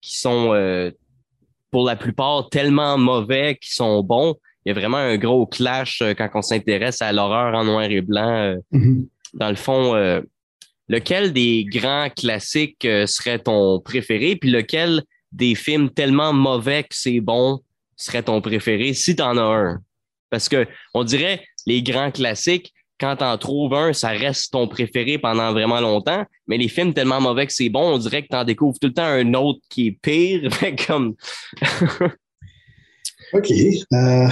qui sont euh, pour la plupart tellement mauvais qu'ils sont bons. Il y a vraiment un gros clash euh, quand on s'intéresse à l'horreur en noir et blanc. Euh, mm-hmm. Dans le fond, lequel des grands classiques serait ton préféré, puis lequel des films tellement mauvais que c'est bon serait ton préféré, si tu en as un? Parce que on dirait les grands classiques, quand t'en trouves un, ça reste ton préféré pendant vraiment longtemps. Mais les films tellement mauvais que c'est bon, on dirait que t'en découvres tout le temps un autre qui est pire. comme... OK. Euh,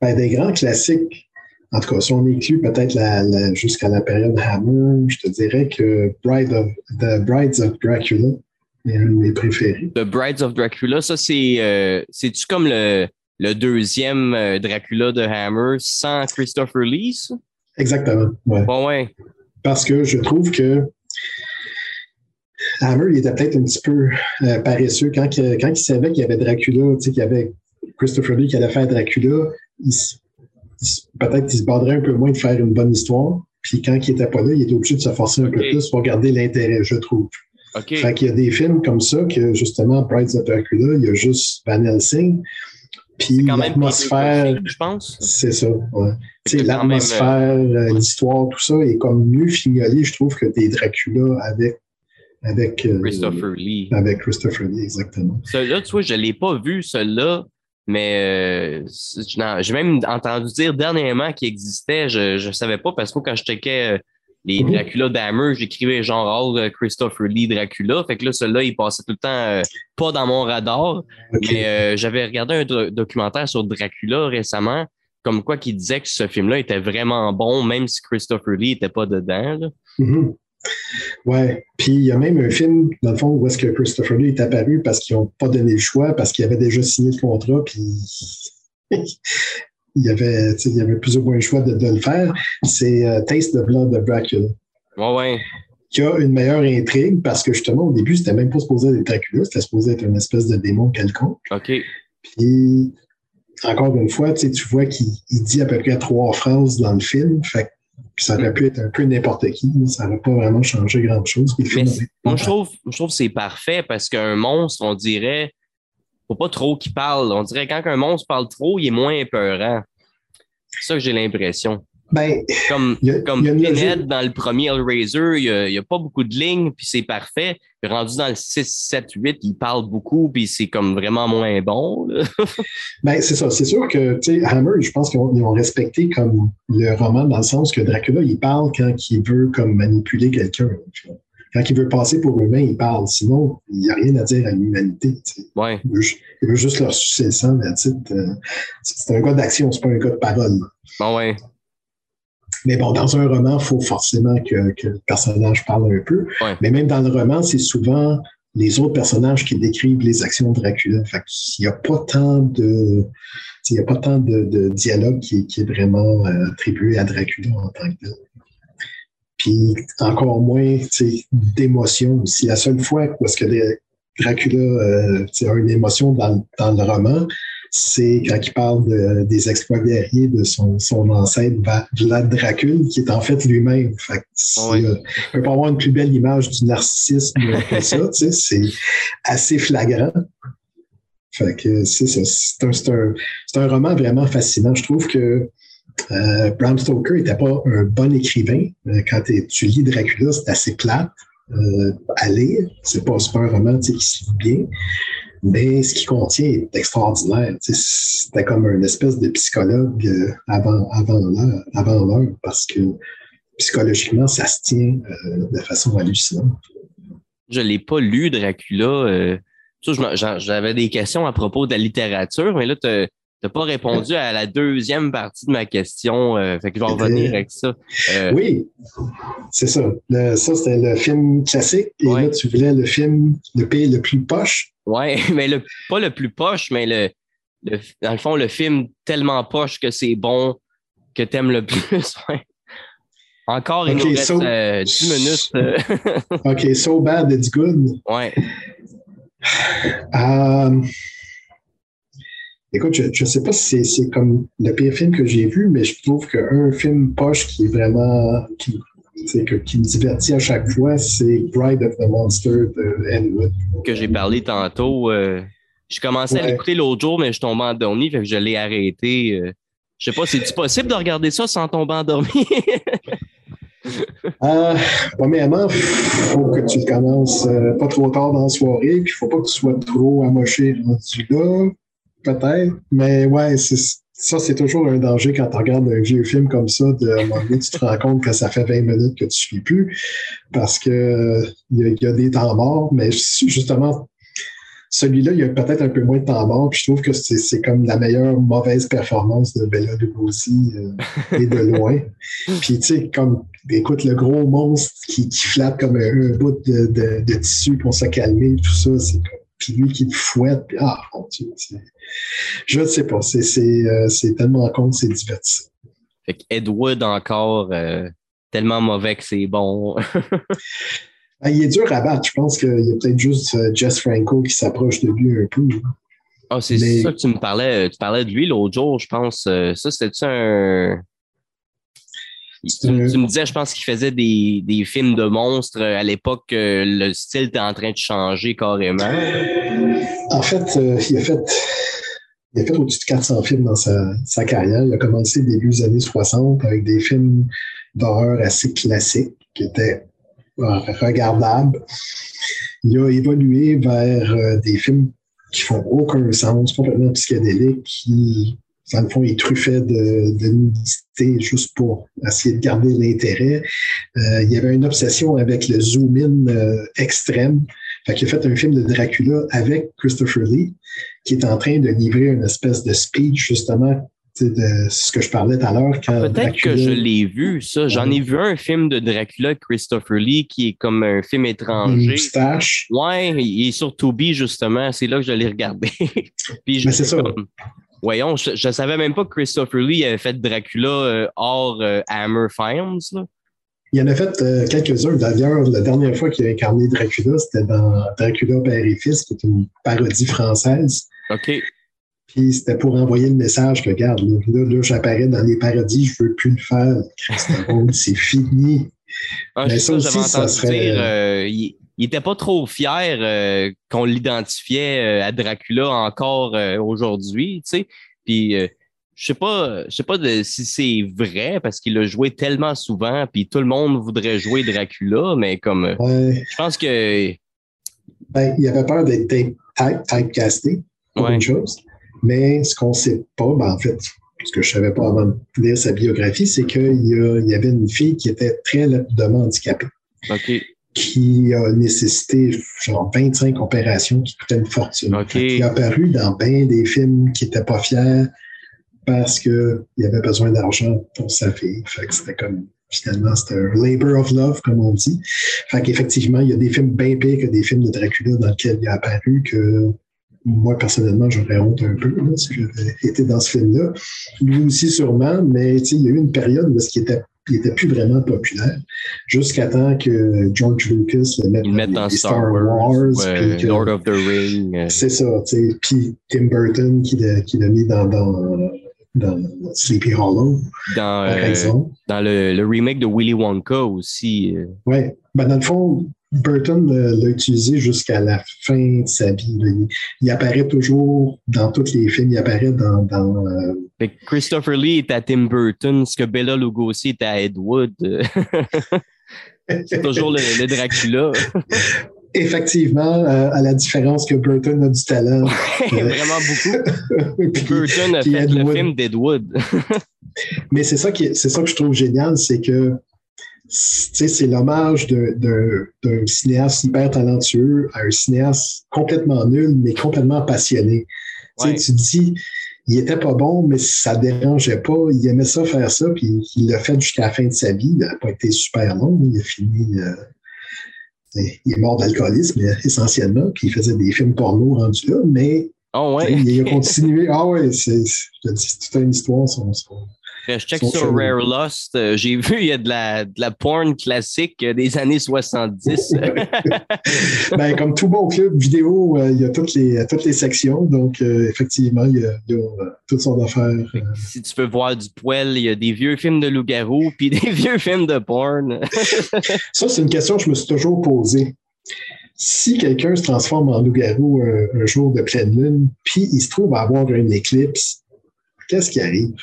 ben, des grands classiques. En tout cas, si on inclut peut-être la, jusqu'à la période Hammer, je te dirais que Bride of, The Brides of Dracula est un de mes préférés. The Brides of Dracula, ça, c'est. Euh, c'est-tu comme le le deuxième euh, Dracula de Hammer sans Christopher Lee? Exactement. Ouais. Bon, ouais. Parce que je trouve que Hammer, il était peut-être un petit peu euh, paresseux. Quand, quand il savait qu'il y avait Dracula, qu'il y avait Christopher Lee qui allait faire Dracula, peut-être qu'il se borderait un peu moins de faire une bonne histoire. Puis quand il n'était pas là, il était obligé de se forcer un peu plus pour garder l'intérêt, je trouve. Okay. Fait qu'il y a des films comme ça que, justement, Brides of Dracula, il y a juste Van Helsing. Puis l'atmosphère, je pense. C'est ça, ouais. L'atmosphère, euh, l'histoire, tout ça est comme mieux fignolé, je trouve, que des Dracula avec avec euh, Christopher Lee. Avec Christopher Lee, exactement. Celui-là, tu vois, je ne l'ai pas vu, celui-là, mais euh, j'ai même entendu dire dernièrement qu'il existait. Je ne savais pas parce que quand je checkais les mhm. Dracula d'Hammer, j'écrivais genre oh, Christopher Lee Dracula. Fait que là, celui-là, il passait tout le temps euh, pas dans mon radar. Mais euh, j'avais regardé un documentaire sur Dracula récemment, comme quoi qui disait que ce film-là était vraiment bon, même si Christopher Lee n'était pas dedans. Là. Mhm. Ouais. Puis il y a même un film, dans le fond, où est-ce que Christopher Lee est apparu parce qu'ils n'ont pas donné le choix, parce qu'il avait déjà signé le contrat, puis il y avait, il y avait plus ou moins le choix de, le faire. C'est euh, Taste the Blood of Dracula. Ouais, ouais. Qui a une meilleure intrigue parce que justement, au début, c'était même pas supposé être Dracula, c'était supposé être une espèce de démon quelconque. OK. Puis, encore une fois, tu vois qu'il dit à peu près trois phrases dans le film. Fait ça aurait pu être un peu n'importe qui. Ça n'aurait pas vraiment changé grand-chose. Moi, je trouve, je trouve que c'est parfait parce qu'un monstre, on dirait, faut pas trop qu'il parle. On dirait que quand un monstre parle trop, il est moins épeurant. C'est ça que j'ai l'impression. Ben, comme comme Pinhead dans le premier Hellraiser, il n'y a, pas beaucoup de lignes, puis c'est parfait. Rendu dans le 6, 7, 8, il parle beaucoup, puis c'est comme vraiment moins bon. ben, c'est ça. C'est sûr que, Hammer, je pense qu'ils ont, respecté comme le roman dans le sens que Dracula, il parle quand il veut comme manipuler quelqu'un. Quand il veut passer pour humain, il parle. Sinon, il n'y a rien à dire à l'humanité. Ouais. Il, veut, juste leur sucer le sang. Euh, c'est un gars d'action, c'est pas un gars de parole. Bon, ouais. Mais bon, dans un roman, il faut forcément que, le personnage parle un peu. Mais même dans le roman, c'est souvent les autres personnages qui décrivent les actions de Dracula. Fait il n'y a pas tant de. Il n'y a pas tant de, dialogue qui, est vraiment euh, attribué à Dracula en tant que tel puis encore moins d'émotion aussi. La seule fois où est-ce que Dracula euh, a une émotion dans, le roman, c'est quand il parle des exploits guerriers de son, ancêtre Vlad Dracul, qui est en fait lui-même. Fait ah euh, on peut pas avoir une plus belle image du narcissisme que ça, c'est assez flagrant. Fait que c'est ça. C'est un, un, roman vraiment fascinant. Je trouve que euh, Bram Stoker n'était pas un bon écrivain. Euh, quand tu lis Dracula, c'est assez plate euh, à lire. C'est pas, pas un roman qui se lit bien. Mais ce qu'il contient est extraordinaire. C'était comme une espèce de psychologue avant, avant l'heure, avant parce que psychologiquement, ça se tient de façon hallucinante. Je ne l'ai pas lu, Dracula. J'avais des questions à propos de la littérature, mais là, tu n'as pas répondu à la deuxième partie de ma question. Euh, fait que je vais revenir avec ça. Euh, oui, c'est ça. ça, c'était le film classique. Et là, tu voulais le film le pays le plus poche. Oui, mais le, pas le plus poche, mais le, dans le fond, le film tellement poche que c'est bon, que tu aimes le plus. Encore, il nous reste 10 minutes. OK, so bad, it's good. Ouais. Écoute, je ne sais pas si c'est comme le pire film que j'ai vu, mais je trouve qu'un film poche qui est vraiment. qui, que, qui me divertit à chaque fois, c'est Bride of the Monster de Edward. Que j'ai parlé tantôt. Euh, je commençais à l'écouter l'autre jour, mais je tombais endormi, fait que je l'ai arrêté. Euh. je sais pas, c'est-tu possible de regarder ça sans tomber endormi? euh, premièrement, il faut que tu commences euh, pas trop tard dans la soirée, puis il faut pas que tu sois trop amoché rendu là peut-être. Mais ouais, ça, c'est toujours un danger quand tu regardes un vieux film comme ça. De, à un moment donné, tu te rends compte que ça fait 20 minutes que tu ne suis plus parce que il y, a des temps morts. Mais justement, celui-là, il y a peut-être un peu moins de temps mort. Puis je trouve que c'est comme la meilleure mauvaise performance de Bella Lugosi euh, et de loin. puis tu sais, comme écoute, le gros monstre qui, flatte comme un, bout de, tissu pour se calmer, tout ça, c'est comme puis lui qui le fouette, puis ah, je ne sais pas, euh, c'est tellement con, c'est divertissant. Fait qu'Edward encore euh, tellement mauvais que c'est bon. Ben, il est dur à battre. Je pense qu'il y a peut-être juste euh, Jess Franco qui s'approche de lui un peu. Ah, c'est ça que tu me parlais. Tu parlais de lui l'autre jour, je pense. Ça, c'était-tu un. Tu, me disais, je pense qu'il faisait des, des, films de monstres. À l'époque, le style était en train de changer carrément. En fait, il a fait il a fait au-dessus de 400 films dans sa, sa, carrière. Il a commencé début des années 60 avec des films d'horreur assez classiques qui étaient euh, regardables. Il a évolué vers euh, des films qui font aucun sens, complètement psychédéliques, qui, dans le fond, est truffé de, de nudité juste pour essayer de garder l'intérêt. Euh, il y avait une obsession avec le zoom-in euh, extrême. Fait qu'il a fait un film de Dracula avec Christopher Lee, qui est en train de livrer une espèce de speech, justement, de ce que je parlais tout à l'heure. Peut-être que je l'ai vu, ça. J'en ai vu un film de Dracula, Christopher Lee, qui est comme un film étranger. Moustache. Ouais, il est sur Tubi, justement. C'est là que je l'ai regardé. Puis c'est ça. Voyons, je ne savais même pas que Christopher Lee avait fait Dracula euh, hors euh, Hammer Films. Il en a fait euh, quelques-uns. D'ailleurs, la dernière fois qu'il a incarné Dracula, c'était dans Dracula Père et Fils, qui est une parodie française. OK. Puis c'était pour envoyer le message que, regarde, là, là, j'apparais dans les paradis, je ne veux plus le faire. c'est fini. Ah, Mais ça, aussi, ça serait... Dire, euh, il, n'était pas trop fier euh, qu'on l'identifiait à Dracula encore aujourd'hui, tu sais. Puis je sais pas, je sais pas si c'est vrai parce qu'il a joué tellement souvent, puis tout le monde voudrait jouer Dracula, mais comme je pense que ben, il avait peur d'être type, typecasté pour une chose, mais ce qu'on sait pas, ben, en fait, ce que je savais pas avant de lire sa biographie, c'est qu'il y, avait une fille qui était très lourdement handicapée. Qui a nécessité genre 25 opérations qui coûtaient une fortune. Il a apparu dans bien des films qui n'étaient pas fiers parce qu'il avait besoin d'argent pour sa fille. Fait que c'était comme, finalement, c'était un labor of love, comme on dit. Fait qu'effectivement, il y a des films bien pires que des films de Dracula dans lesquels il a apparu que moi, personnellement, j'aurais honte un peu là, si j'avais été dans ce film-là. Lui aussi, sûrement, mais il y a eu une période où il était il n'était plus vraiment populaire, jusqu'à temps que George Lucas le mette dans, Star, Wars, Lord of the Rings. C'est ça, puis Tim Burton qui l'a mis dans, dans dans Sleepy Hollow, dans, euh, dans le, remake de Willy Wonka aussi. Euh. Oui. Ben, dans le fond, Burton l'a utilisé jusqu'à la fin de sa vie. Il, apparaît toujours dans tous les films. Il apparaît dans. dans euh, Christopher Lee est à Tim Burton, ce que Bella Lugosi est à Ed Wood. C'est toujours le, le Dracula. Effectivement, euh, à la différence que Burton a du talent. Vraiment beaucoup. Burton a fait le film d'Edwood. Mais c'est ça, qui, c'est ça que je trouve génial, c'est que c'est l'hommage d'un cinéaste hyper talentueux à un cinéaste complètement nul, mais complètement passionné. Tu dis, il était pas bon, mais ça dérangeait pas. Il aimait ça faire ça, puis il l'a fait jusqu'à la fin de sa vie. Il n'a pas été super long. Il a fini euh, il est mort d'alcoolisme essentiellement, puis il faisait des films porno rendus là, mais oh ouais. il a continué. Ah ouais, c'est, je te dis, c'est toute une histoire. Son, son, Je check sur Rare Lost. Euh, j'ai vu, il y a de la, de la porn classique des années 70. ben, comme tout bon club vidéo, euh, il y a toutes les, toutes les sections. Donc, euh, effectivement, il y a, il y a toutes sortes d'affaires. Si tu peux voir du poil, il y a des vieux films de loup-garou puis des vieux films de porn. Ça, c'est une question que je me suis toujours posée. Si quelqu'un se transforme en loup-garou un, un, jour de pleine lune, puis il se trouve à avoir une éclipse, qu'est-ce qui arrive?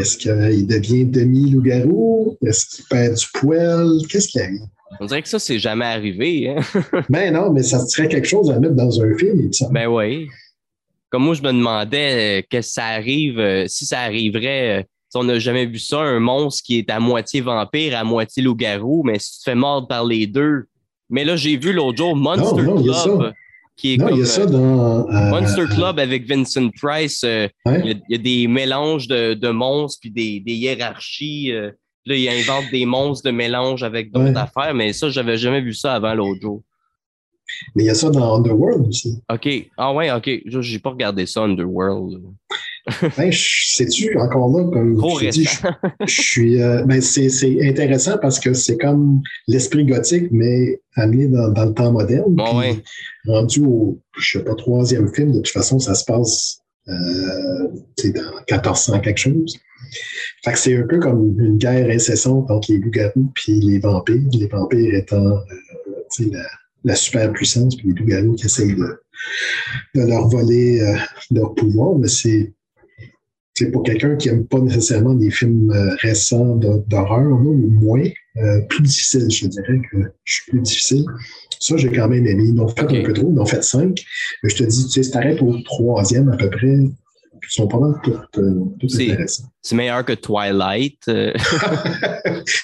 Est-ce qu'il devient demi-loup-garou? Est-ce qu'il perd du poil? Qu'est-ce qui arrive? On dirait que ça, c'est jamais arrivé. Hein? ben non, mais ça serait quelque chose à mettre dans un film, ça. Ben oui. Comme moi, je me demandais euh, que ça arrive, euh, si ça arriverait, euh, si on n'a jamais vu ça, un monstre qui est à moitié vampire, à moitié loup-garou, mais si tu te fais mordre par les deux. Mais là, j'ai vu l'autre jour Monster non, non, Club qui est non, il y a ça dans, euh, Monster Club avec Vincent Price. Euh, ouais. il, y a, il, y a, des mélanges de, de monstres puis des, des hiérarchies. Euh, là, il invente des monstres de mélange avec d'autres ouais. affaires, mais ça, j'avais jamais vu ça avant l'autre jour. Mais il y a ça dans Underworld aussi. OK. Ah ouais, OK. J'ai pas regardé ça, Underworld. Ben, sais-tu, encore là, comme je, dis, je, je, suis. Euh, ben, c'est intéressant parce que c'est comme l'esprit gothique, mais amené dans, dans, le temps moderne. Bon, ouais. Rendu au, je sais pas, troisième film, de toute façon, ça se passe euh, dans 1400 quelque chose. Fait que c'est un peu comme une guerre incessante entre les loups-garous puis les vampires. Les vampires étant euh, la, la super puissance, puis les loups-garous qui essayent de, de, leur voler euh, leur pouvoir, mais c'est c'est pour quelqu'un qui n'aime pas nécessairement des films euh, récents d'horreur, ou moins, euh, plus difficile, je dirais que je suis plus difficile. Ça, j'ai quand même aimé. Ils ont fait okay. un peu trop, ils ont fait cinq. Mais je te dis, tu sais, si t'arrêtes au troisième à peu près, ils sont pas mal toutes, euh, toutes intéressants. C'est meilleur que Twilight.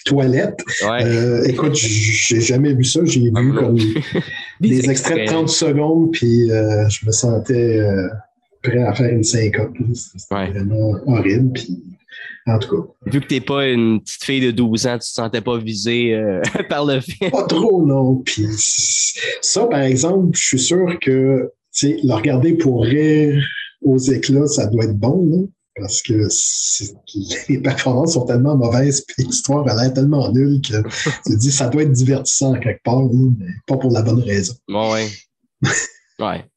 Toilette. Ouais. Euh, écoute, j'ai jamais vu ça. J'ai vu comme des, des extraits de 30 secondes, puis je me sentais prêt à faire une syncope. C'était ouais. vraiment horrible. Puis, en tout cas. Vu que tu n'es pas une petite fille de 12 ans, tu ne te sentais pas visée euh, par le film. Pas trop, non. Puis ça, par exemple, je suis sûr que le regarder pour rire aux éclats, ça doit être bon, là, parce que les performances sont tellement mauvaises, puis l'histoire a l'air tellement nulle que tu te dis ça doit être divertissant quelque part, là, mais pas pour la bonne raison. Bon, ouais. ouais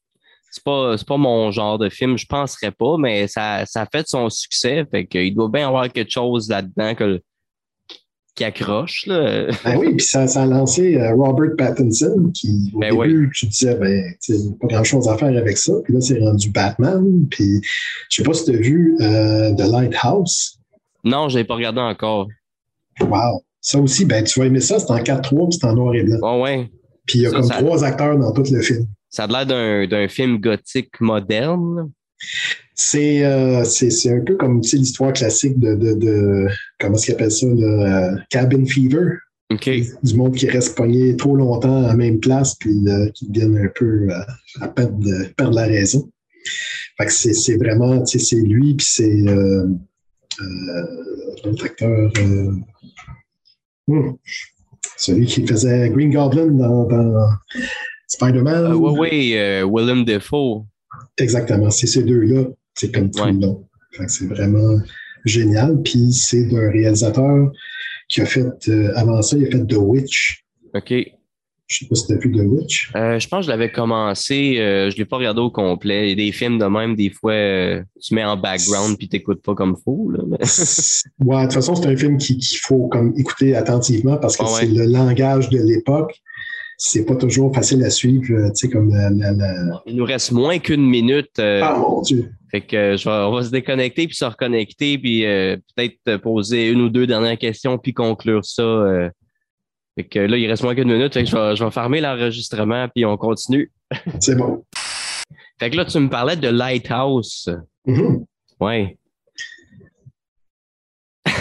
c'est pas, pas mon genre de film, je penserais pas, mais ça, ça a fait son succès. Fait qu'il doit bien avoir quelque chose là-dedans que, qui accroche. Là. Ben oui, puis ça, ça, a lancé euh, Robert Pattinson, qui au ben début, oui. tu disais, ben, pas grand-chose à faire avec ça. Puis là, c'est rendu Batman. Puis je sais pas si tu as vu euh, The Lighthouse. Non, je l'ai pas regardé encore. Wow. Ça aussi, ben, tu vas aimer ça, c'est en 4-3 puis c'est en noir et blanc. Oh, ouais. Puis il y a Ça, comme ça- trois acteurs dans tout le film. Ça a l'air d'un, film gothique moderne. C'est euh, c'est un peu comme tu sais, l'histoire classique de, de, de comment est-ce qu'ils appellent ça, là, euh, Cabin Fever. OK. Du monde qui reste pogné trop longtemps à la même place puis euh, qui deviennent un peu euh, à perdre, perdre la raison. Fait que c'est vraiment, tu sais, c'est lui puis c'est l'autre acteur, hmm, celui qui faisait Green Goblin dans, dans Spider-Man. Euh, oui, oui, euh, Willem Dafoe. Exactement, c'est ces deux-là. C'est comme tout Ouais. le long. C'est vraiment génial. Puis c'est d'un réalisateur qui a fait, euh, avant ça, il a fait The Witch. OK. Je sais pas si tu as vu The Witch. Euh, je pense que je l'avais commencé, euh, je l'ai pas regardé au complet. Il y a des films de même, des fois, euh, tu mets en background puis t'écoutes pas comme. Là, mais- ouais, de toute façon, c'est un film qui- qu'il faut comme écouter attentivement parce que Ah ouais. c'est le langage de l'époque. C'est pas toujours facile à suivre, euh, tu sais, comme la, la- la- Il nous reste moins qu'une minute. euh, Ah mon Dieu! Fait que euh, je vais, on va se déconnecter puis se reconnecter puis euh, peut-être poser une ou deux dernières questions puis conclure ça. euh. Fait que là, il reste moins qu'une minute. Fait que je vais, je vais fermer l'enregistrement puis on continue. C'est bon. Fait que là, tu me parlais de Lighthouse. Mhm. Ouais.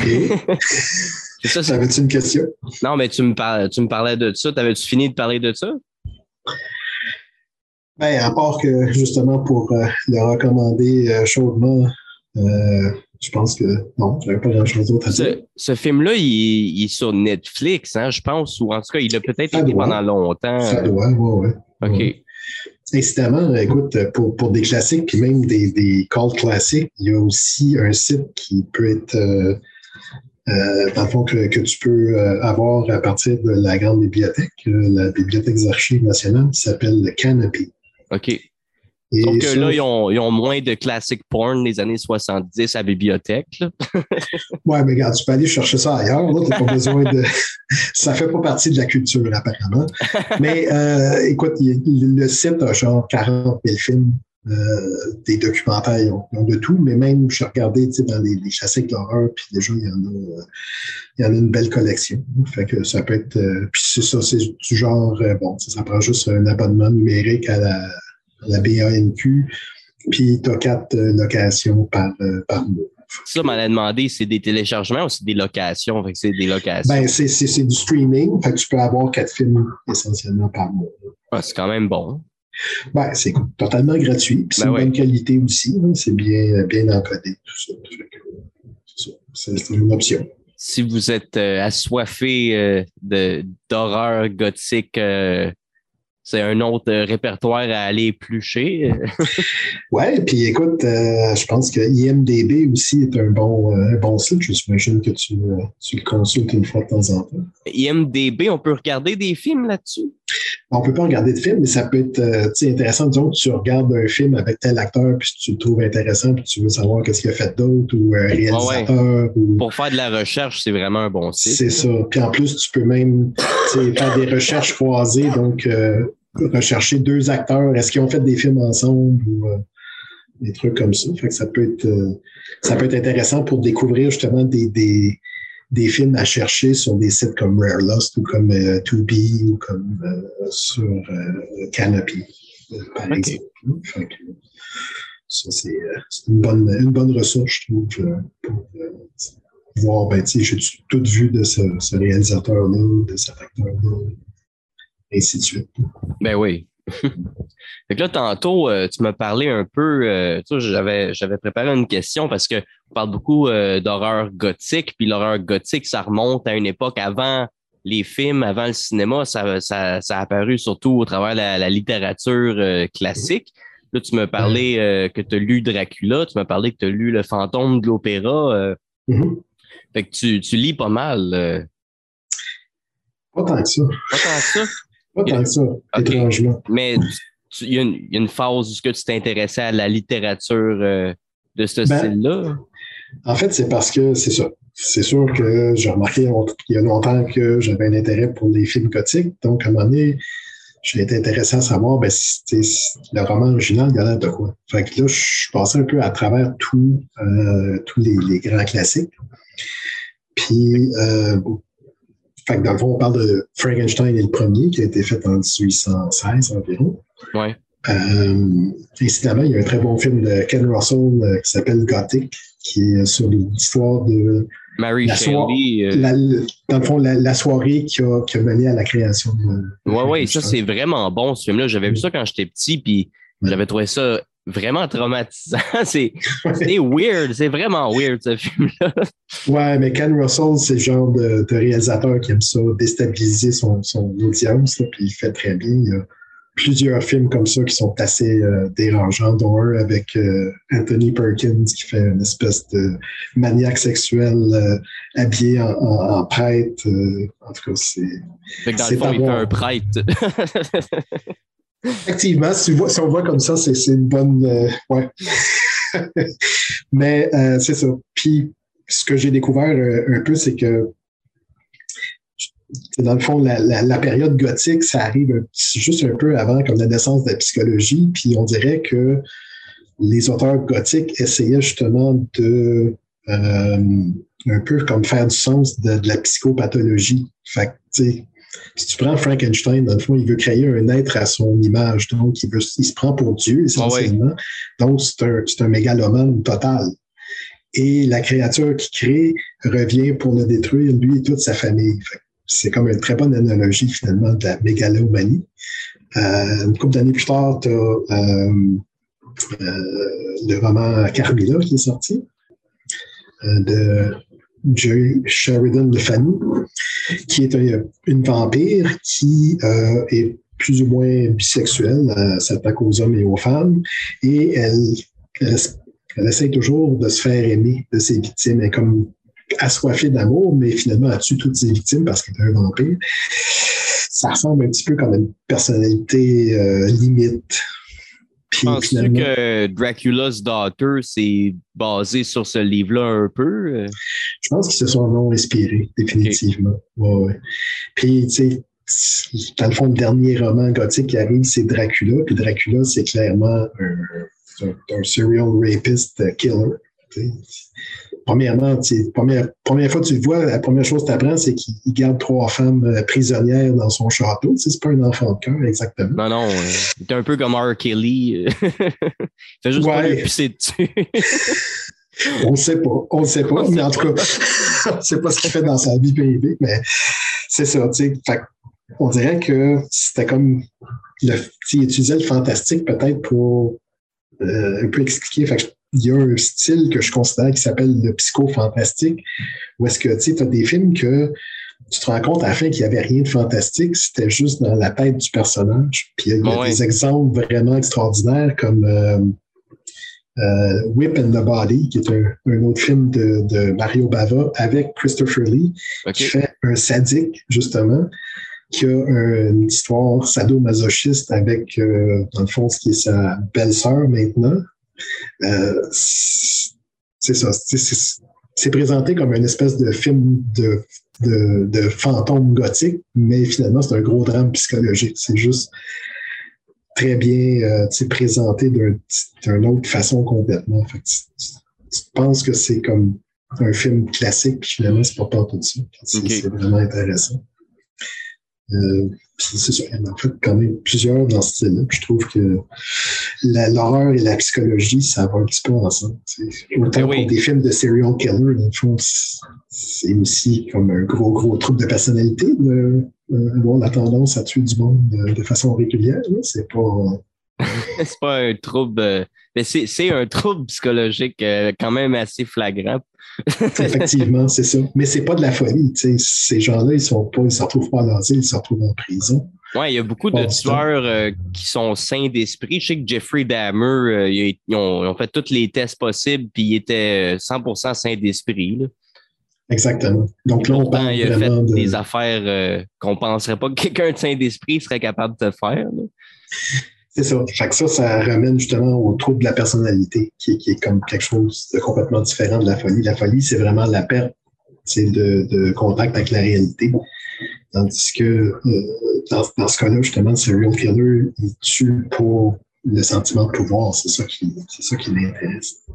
Et, C'est ça, T'avais-tu une question? Non, mais tu me, parlais, tu me parlais de ça. T'avais-tu fini de parler de ça? Ben, à part que justement pour euh, le recommander euh, chaudement, euh, je pense que non, j'avais pas grand-chose d'autre à dire. Ce, ce film-là, il, il est sur Netflix, hein, je pense, ou en tout cas, il a peut-être été doit. pendant longtemps. Ça doit, ouais, ouais. OK. ouais. incidemment, écoute, pour, pour des classiques, puis même des, des cult classiques, il y a aussi un site qui peut être, euh, euh, dans le fond, que, que, tu peux euh, avoir à partir de la grande bibliothèque, la Bibliothèque des archives nationales, qui s'appelle le Canopy. OK. Donc là, ils ont, ils ont, moins de classic porn des années 70 à la bibliothèque. ouais, mais regarde, tu peux aller chercher ça ailleurs. Tu pas besoin de. ça fait pas partie de la culture, apparemment. mais euh, écoute, le site a genre 40 000 films, euh, des documentaires, ils ont, de tout, mais même, je regardé dans les, les classiques d'horreur, puis déjà, il y en a. il y en a une belle collection. Fait que ça peut être. Euh, puis c'est ça, c'est du genre, euh, bon, ça prend juste un abonnement numérique à la, la BANQ, puis tu as quatre euh, locations par, euh, par mois. Ça, m'en a demandé, c'est des téléchargements ou c'est des locations? Fait que c'est des locations. Ben, c'est du streaming. Fait que tu peux avoir quatre films essentiellement par mois. Ah, c'est quand même bon. Ben, c'est totalement gratuit. Puis c'est ben une bonne qualité aussi. Hein. C'est bien, bien encodé, tout ça. C'est une option. Si vous êtes euh, assoiffé d'horreur gothique c'est un autre euh, répertoire à aller éplucher. ouais, puis écoute, euh, je pense que IMDB aussi est un bon, euh, bon site. Je m'imagine que tu, tu, le consultes une fois de temps en temps. IMDB, on peut regarder des films là-dessus? On peut pas regarder de films, mais ça peut être intéressant. Disons que tu regardes un film avec tel acteur, puis tu le trouves intéressant, puis tu veux savoir qu'est-ce qu'il a fait d'autre, ou un réalisateur. Pour faire de la recherche, c'est vraiment un bon site. C'est ça. Puis en plus, tu peux même faire des recherches croisées. Donc, rechercher deux acteurs. Est-ce qu'ils ont fait des films ensemble ou euh, des trucs comme ça? Fait que ça peut être euh, ça peut être intéressant pour découvrir justement des, des, des, films à chercher sur des sites comme Rare Lost ou comme euh, 2B ou comme euh, sur Canopy, par exemple. Fait que, ça, c'est une bonne, une bonne ressource, je trouve, pour voir, ben, tu sais, j'ai tout vu de ce, ce réalisateur-là, de cet acteur-là et ainsi de suite. Ben oui. Fait que là, tantôt, euh, tu m'as parlé un peu, euh, j'avais, j'avais préparé une question parce que on parle beaucoup euh, d'horreur gothique, puis l'horreur gothique, ça remonte à une époque avant les films, avant le cinéma, ça, ça, ça a apparu surtout au travers de la, littérature classique. Là, tu m'as parlé que tu as lu Dracula, tu m'as parlé que tu as lu Le fantôme de l'opéra. Mm-hmm. Fait que tu, tu lis pas mal. Pas tant que ça. Pas tant que ça? Pas tant que ça, étrangement. Mais il y, a une phase où tu t'intéressais à la littérature euh, de ce ben, style-là? En fait, c'est parce que c'est ça. C'est sûr que j'ai remarqué il y a longtemps que j'avais un intérêt pour les films gothiques. Donc, à un moment donné, j'ai été intéressé à savoir ben, si, le roman original, il y a l'air de quoi. Fait que là, je suis passé un peu à travers tout, euh, tous les, les, grands classiques. Puis, euh, fait dans le fond, on parle de Frankenstein est le premier, qui a été fait en 1816 environ. Ouais. Euh, incidemment, il y a un très bon film de Ken Russell euh, qui s'appelle Gothic, qui est sur l'histoire de Mary la Shelley. Euh. dans le fond, la, soirée qui a, qui a, mené à la création de. Oui, oui, ça, c'est vraiment bon, ce film-là. J'avais vu ça quand j'étais petit, puis j'avais trouvé ça vraiment traumatisant. c'est weird, c'est vraiment weird ce film-là. Ouais, mais Ken Russell, c'est le genre de, réalisateur qui aime ça, déstabiliser son, son audience, puis il fait très bien. Il y a plusieurs films comme ça qui sont assez euh, dérangeants, dont un avec euh, Anthony Perkins qui fait une espèce de maniaque sexuel euh, habillé en, prêtre. en tout cas, c'est. Fait que dans le fond, il fait un prêtre. Effectivement, si, on voit comme ça, c'est une bonne. Euh, ouais. Mais euh, c'est ça. Puis, ce que j'ai découvert euh, un peu, c'est que dans le fond, la, période gothique, ça arrive juste un peu avant, comme la naissance de la psychologie. Puis on dirait que les auteurs gothiques essayaient justement de un peu comme faire du sens de, de la psychopathologie. Fait que, si tu prends Frankenstein, dans le fond, il veut créer un être à son image. Donc, il, veut, il se prend pour Dieu, essentiellement. Donc, c'est un, un mégalomane total. Et la créature qu'il crée revient pour le détruire, lui et toute sa famille. C'est comme une très bonne analogie, finalement, de la mégalomanie. Euh, une couple d'années plus tard, tu as euh, euh, le roman Carmilla qui est sorti euh, de Jerry Sheridan de Fanny, qui est une vampire qui euh, est plus ou moins bisexuelle, elle s'attaque aux hommes et aux femmes, et elle, elle, essaie toujours de se faire aimer de ses victimes. Elle est comme assoiffée d'amour, mais finalement, elle tue toutes ses victimes parce qu'elle est un vampire. Ça ressemble un petit peu comme une personnalité euh, limite. Penses-tu que Dracula's Daughter, c'est basé sur ce livre-là un peu? Je pense qu'ils se sont non inspirés, définitivement. Ouais, Puis, tu sais, dans le fond, le dernier roman gothique qui arrive, c'est Dracula. Puis Dracula, c'est clairement un, un, serial rapist killer. Premièrement, première, première fois que tu le vois, la première chose que tu apprends, c'est qu'il garde trois femmes euh, prisonnières dans son château. C'est pas un enfant de cœur, exactement. Non, non. Euh, il est un peu comme R. Kelly. il fait juste ouais. pas pisser dessus. on ne sait pas. On ne sait pas. mais en tout cas, on ne sait pas ce qu'il fait dans sa vie privée. Mais c'est ça. on dirait que c'était comme. Le, il utilisait le fantastique peut-être pour euh, un peu expliquer. Fait il y a un style que je considère qui s'appelle le psycho-fantastique, où est-ce que tu as des films que tu te rends compte à la fin qu'il n'y avait rien de fantastique, c'était juste dans la tête du personnage. Puis il y a des exemples vraiment extraordinaires comme euh, euh, Whip and the Body, qui est un, autre film de, Mario Bava avec Christopher Lee, qui fait un sadique, justement, qui a une histoire sadomasochiste avec, euh, dans le fond, ce qui est sa belle-sœur maintenant, euh, c'est ça. C'est présenté comme une espèce de film de, de, fantôme gothique, mais finalement, c'est un gros drame psychologique. C'est juste très bien euh, présenté d'une autre façon complètement. tu, penses que c'est comme un film classique, puis finalement, c'est pas pas tout ça. C'est vraiment intéressant. Euh, c'est ça, il y en a quand même plusieurs dans ce style-là. Je trouve que l'horreur et la psychologie, ça va un petit peu ensemble. Autant pour des films de serial killer, dans le fond, c'est aussi comme un gros, gros trouble de personnalité de avoir la tendance à tuer du monde de, façon régulière. C'est pas. c'est pas un trouble. Euh, mais c'est un trouble psychologique euh, quand même assez flagrant Effectivement, c'est ça. Mais c'est pas de la folie. Ces gens-là, ils sont pas, ils se retrouvent pas en asile, ils se retrouvent en prison. Oui, il y a beaucoup de tueurs euh, qui sont sains d'esprit. Je sais que Jeffrey Dahmer, euh, ils, ont, fait tous les tests possibles, puis il était 100% sain d'esprit. Exactement. Donc là, on parle il a fait des affaires qu'on ne penserait pas que quelqu'un de sain d'esprit serait capable de faire. C'est ça. Fait ça, ça ramène justement au trouble de la personnalité, qui, est comme quelque chose de complètement différent de la folie. La folie, c'est vraiment la perte de, de contact avec la réalité. Tandis que euh, dans, ce cas-là, justement, le serial killer, il tue pour le sentiment de pouvoir. C'est ça qui, c'est ça qui l'intéresse.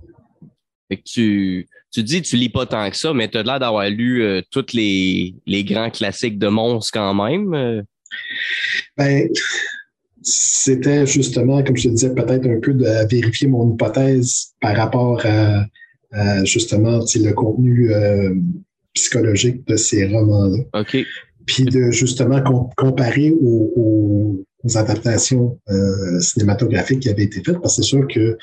Fait que tu, tu dis tu lis pas tant que ça, mais tu as l'air d'avoir lu euh, tous les, les, grands classiques de monstres quand même. Euh. Ben, c'était justement, comme je te disais, peut-être un peu de vérifier mon hypothèse par rapport à, justement le contenu euh, psychologique de ces romans-là. OK. Puis de justement comparer aux, adaptations euh, cinématographiques qui avaient été faites, parce que c'est sûr que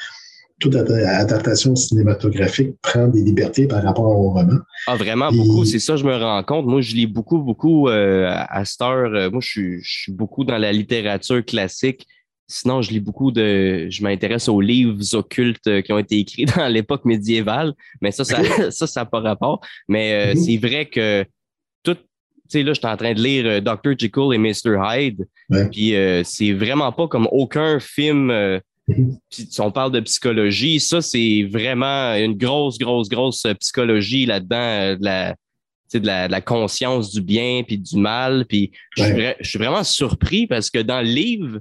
toute adaptation cinématographique prend des libertés par rapport au roman. Ah, vraiment beaucoup. C'est ça, je me rends compte. Moi, je lis beaucoup, beaucoup euh, à cette heure. Euh, moi, je suis, beaucoup dans la littérature classique. Sinon, je lis beaucoup de. Je m'intéresse aux livres occultes euh, qui ont été écrits dans l'époque médiévale. Mais ça, ça, ça, ça n'a pas rapport. Mais mm-hmm. c'est vrai que tout. Tu sais, là, je suis en train de lire Dr. Jekyll et Mr. Hyde. Puis c'est vraiment pas comme aucun film puis on parle de psychologie, ça, c'est vraiment une grosse, grosse, grosse psychologie là-dedans, euh, de la, de la, conscience du bien puis du mal. Puis je, suis vraiment surpris parce que dans le livre,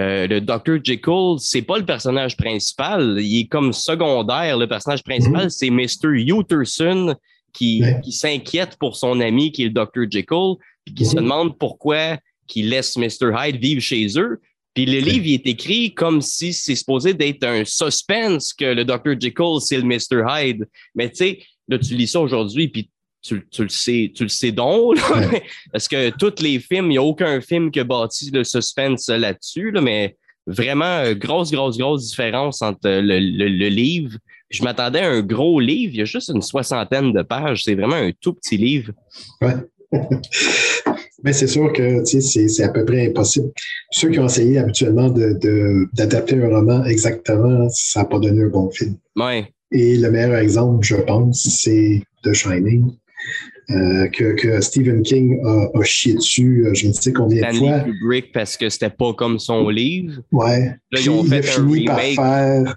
euh, le Dr. Jekyll, c'est pas le personnage principal, il est comme secondaire. Le personnage principal, mm-hmm. c'est Mr. Utterson qui, qui s'inquiète pour son ami qui est le Dr. Jekyll, puis qui se mm-hmm. demande pourquoi qu'il laisse Mr. Hyde vivre chez eux. Puis le livre il est écrit comme si c'est supposé d'être un suspense que le Dr. Jekyll, c'est le Mr. Hyde. Mais tu sais, là, tu lis ça aujourd'hui, puis tu, tu, le sais, tu le sais donc, parce que tous les films, il n'y a aucun film qui a bâti le suspense là-dessus, là, mais vraiment, euh, grosse, grosse, grosse différence entre le, le, livre. Je m'attendais à un gros livre, il y a juste une soixantaine de pages, c'est vraiment un tout petit livre. Ouais. Mais c'est sûr que c'est à peu près impossible. Ceux qui ont essayé habituellement d'adapter un roman exactement, ça n'a pas donné un bon film. Ouais. Et le meilleur exemple, je pense, c'est The Shining. Euh, que, Stephen King a, chié dessus, euh, je ne sais combien de fois. Kubrick parce que c'était pas comme son livre. Ouais. Là, ils ont fait il a fini par faire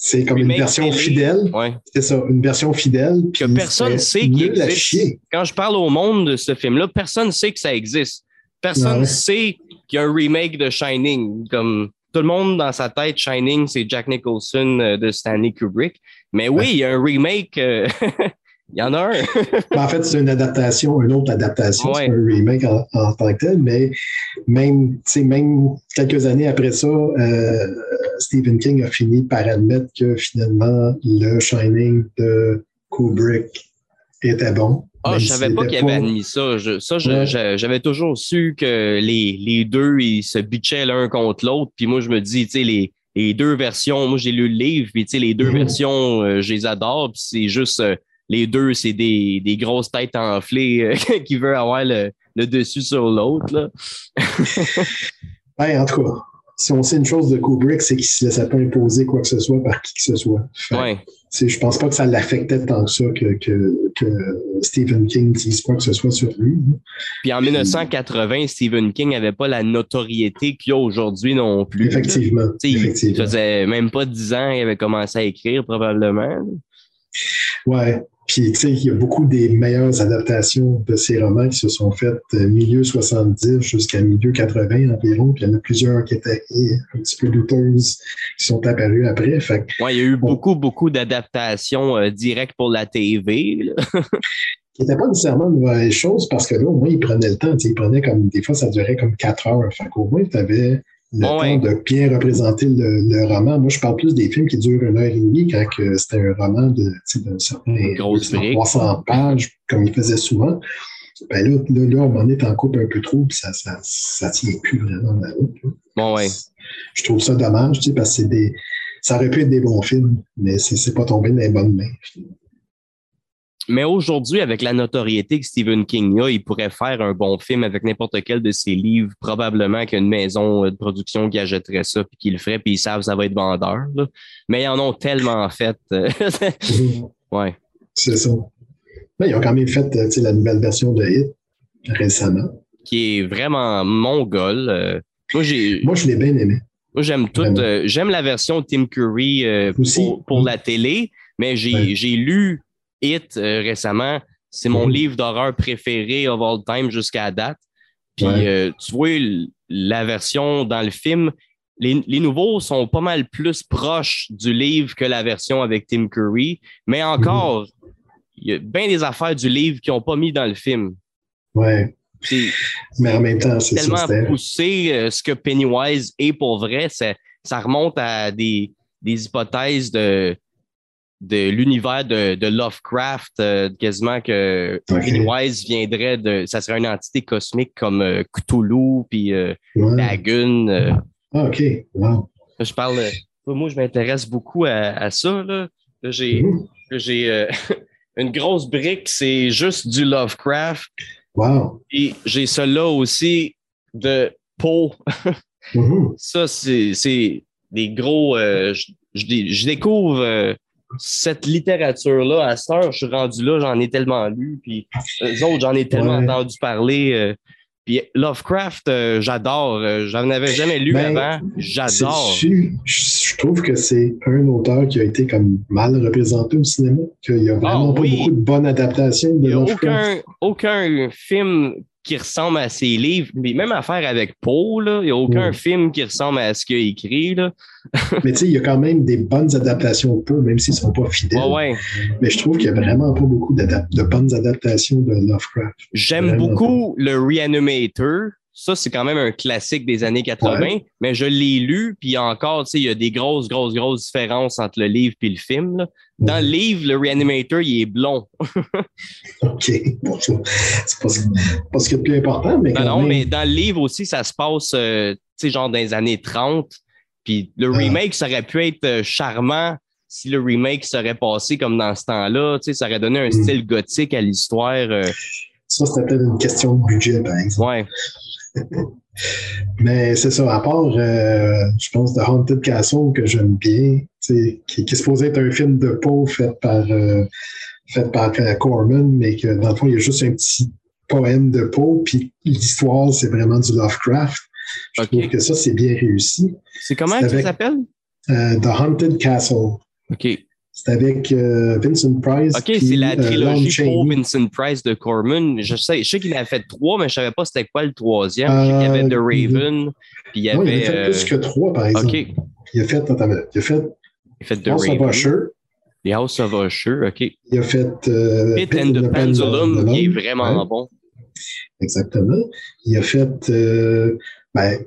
c'est comme une version fidèle. Ouais. C'est ça, une version fidèle. Que personne ne sait qu'il existe. Quand je parle au monde de ce film-là, personne ne sait que ça existe. Personne ne sait qu'il y a un remake de Shining. Comme tout le monde dans sa tête, Shining, c'est Jack Nicholson euh, de Stanley Kubrick. Mais oui, il y a un remake. Euh, il y en a un. en fait, c'est une adaptation, une autre adaptation, c'est un remake en, tant que tel, mais même, même quelques années après ça, euh, Stephen King a fini par admettre que finalement, le Shining de Kubrick était bon. Ah, je savais pas qu'il avait admis ça. ça, j'avais toujours su que les, les, deux, ils se bitchaient l'un contre l'autre. Puis moi, je me dis, tu sais, les, les, deux versions, moi, j'ai lu le livre, puis tu sais, les deux mm-hmm. versions, euh, je les adore. Puis c'est juste, euh, les deux, c'est des, des, grosses têtes enflées euh, qui veulent avoir le, le dessus sur l'autre. ben, en tout cas, si on sait une chose de Kubrick, c'est qu'il ne se laissait pas imposer quoi que ce soit par qui que ce soit. ouais. Je pense pas que ça l'affectait tant que ça que, que, Stephen King dise quoi que ce soit sur lui. Puis en 1980, Stephen King n'avait pas la notoriété qu'il a aujourd'hui non plus. Effectivement. effectivement. Il faisait même pas dix ans qu'il avait commencé à écrire, probablement. Ouais. Puis, tu sais, il y a beaucoup des meilleures adaptations de ces romans qui se sont faites euh, milieu 70 jusqu'à milieu 80 environ. Puis, il y en a plusieurs qui étaient un petit peu douteuses qui sont apparues après. Fait ouais, il y a eu beaucoup, beaucoup d'adaptations euh, directes pour la TV. qui n'était pas nécessairement une mauvaise chose parce que là, au moins, il prenait le temps. Il prenait comme, des fois, ça durait comme quatre heures. Fait qu'au moins, tu avais le temps de bien représenter le, roman. Moi, je parle plus des films qui durent une heure et demie quand c'était un roman de, de certain 300 pages, comme il faisait souvent. Ben là, là, là, on en est en couple un peu trop, puis ça, ça, ça tient plus vraiment la route. Bon, ouais. Je trouve ça dommage, tu sais, parce que c'est des, ça aurait pu être des bons films, mais c'est pas tombé dans les bonnes mains. Mais aujourd'hui, avec la notoriété que Stephen King a, il pourrait faire un bon film avec n'importe quel de ses livres. Probablement qu'il y a une maison de production qui achèterait ça puis qui le ferait, puis ils savent que ça va être vendeur. Mais ils en ont tellement fait. ouais. C'est ça. Mais ils ont quand même fait euh, la nouvelle version de Hit récemment. Qui est vraiment mongol. Euh. moi, j'ai, moi, je l'ai bien aimé. Moi, j'aime tout. Euh, j'aime la version Tim Curry pour, la télé, mais j'ai, j'ai lu Hit euh, récemment. C'est mon mhm. livre d'horreur préféré of all time jusqu'à date. Puis euh, tu vois, la version dans le film, les, les, nouveaux sont pas mal plus proches du livre que la version avec Tim Curry. Mais encore, il y a bien des affaires du livre qui n'ont pas mis dans le film. Ouais. mais en même temps, c'est tellement poussé euh, ce que Pennywise est pour vrai. Ça, ça remonte à des, des hypothèses de de l'univers de, Lovecraft, euh, quasiment que Pennywise viendrait de. Ça serait une entité cosmique comme euh, Cthulhu puis euh, Dagon. Ah, OK. Je parle. moi, je m'intéresse beaucoup à, ça. Là. J'ai mm-hmm. une grosse brique, c'est juste du Lovecraft. Wow. Et j'ai cela aussi de Poe. Mm-hmm. Ça, c'est des gros. je, je, découvre cette littérature-là, à cette heure, je suis rendu là, j'en ai tellement lu, puis eux autres, j'en ai tellement entendu parler. Euh, puis Lovecraft, euh, j'adore. Euh, j'en avais jamais lu ben, avant. J'adore. Je, trouve que c'est un auteur qui a été comme mal représenté au cinéma, qu'il n'y a vraiment ah pas beaucoup de bonnes adaptations de Lovecraft. Aucun, aucun film qui ressemble à ses livres, mais même à faire avec Paul, il n'y a aucun film qui ressemble à ce qu'il a écrit. Là. Mais tu sais, il y a quand même des bonnes adaptations de Paul, même s'ils ne sont pas fidèles. Mais je trouve qu'il n'y a vraiment pas beaucoup de bonnes adaptations de Lovecraft. J'aime beaucoup le Reanimator. Ça, c'est quand même un classique des années 80, mais je l'ai lu, puis encore, tu sais, il y a des grosses, grosses, grosses différences entre le livre et le film. Dans le livre, le Reanimator, il est blond. OK. c'est pas, ce qui est le plus important, mais. non, non, mais dans le livre aussi, ça se passe, euh, tu sais, genre dans les années 30. Puis le ah. remake, ça aurait pu être euh, charmant si le remake serait passé comme dans ce temps-là. Tu sais, ça aurait donné un mm. style gothique à l'histoire. Euh, Ça, c'était peut-être une question de budget, par exemple. Ouais. Mais c'est ça, à part, euh, je pense, The Haunted Castle que j'aime bien, qui, qui est supposé être un film de Poe fait par, euh, fait par Corman, mais que dans le fond, il y a juste un petit poème de Poe, puis l'histoire, c'est vraiment du Lovecraft. Je trouve que ça, c'est bien réussi. C'est comment C'est ça s'appelle? Euh, The Haunted Castle. OK. C'est avec euh, Vincent Price. OK, c'est la euh, trilogie pour. Vincent Price de Corman. Je sais, je sais qu'il a fait trois, mais je savais pas c'était quoi le troisième. Je sais qu'il y avait The Raven, puis il y Non, il avait. a fait plus que trois, par exemple. OK. Il a fait, attends, il a fait Il a fait The House of. Usher. The House of Usher, OK. Il a fait euh, Pit Pit and the Pendulum, qui est vraiment Ouais, bon. Exactement. Il a fait, euh, ben,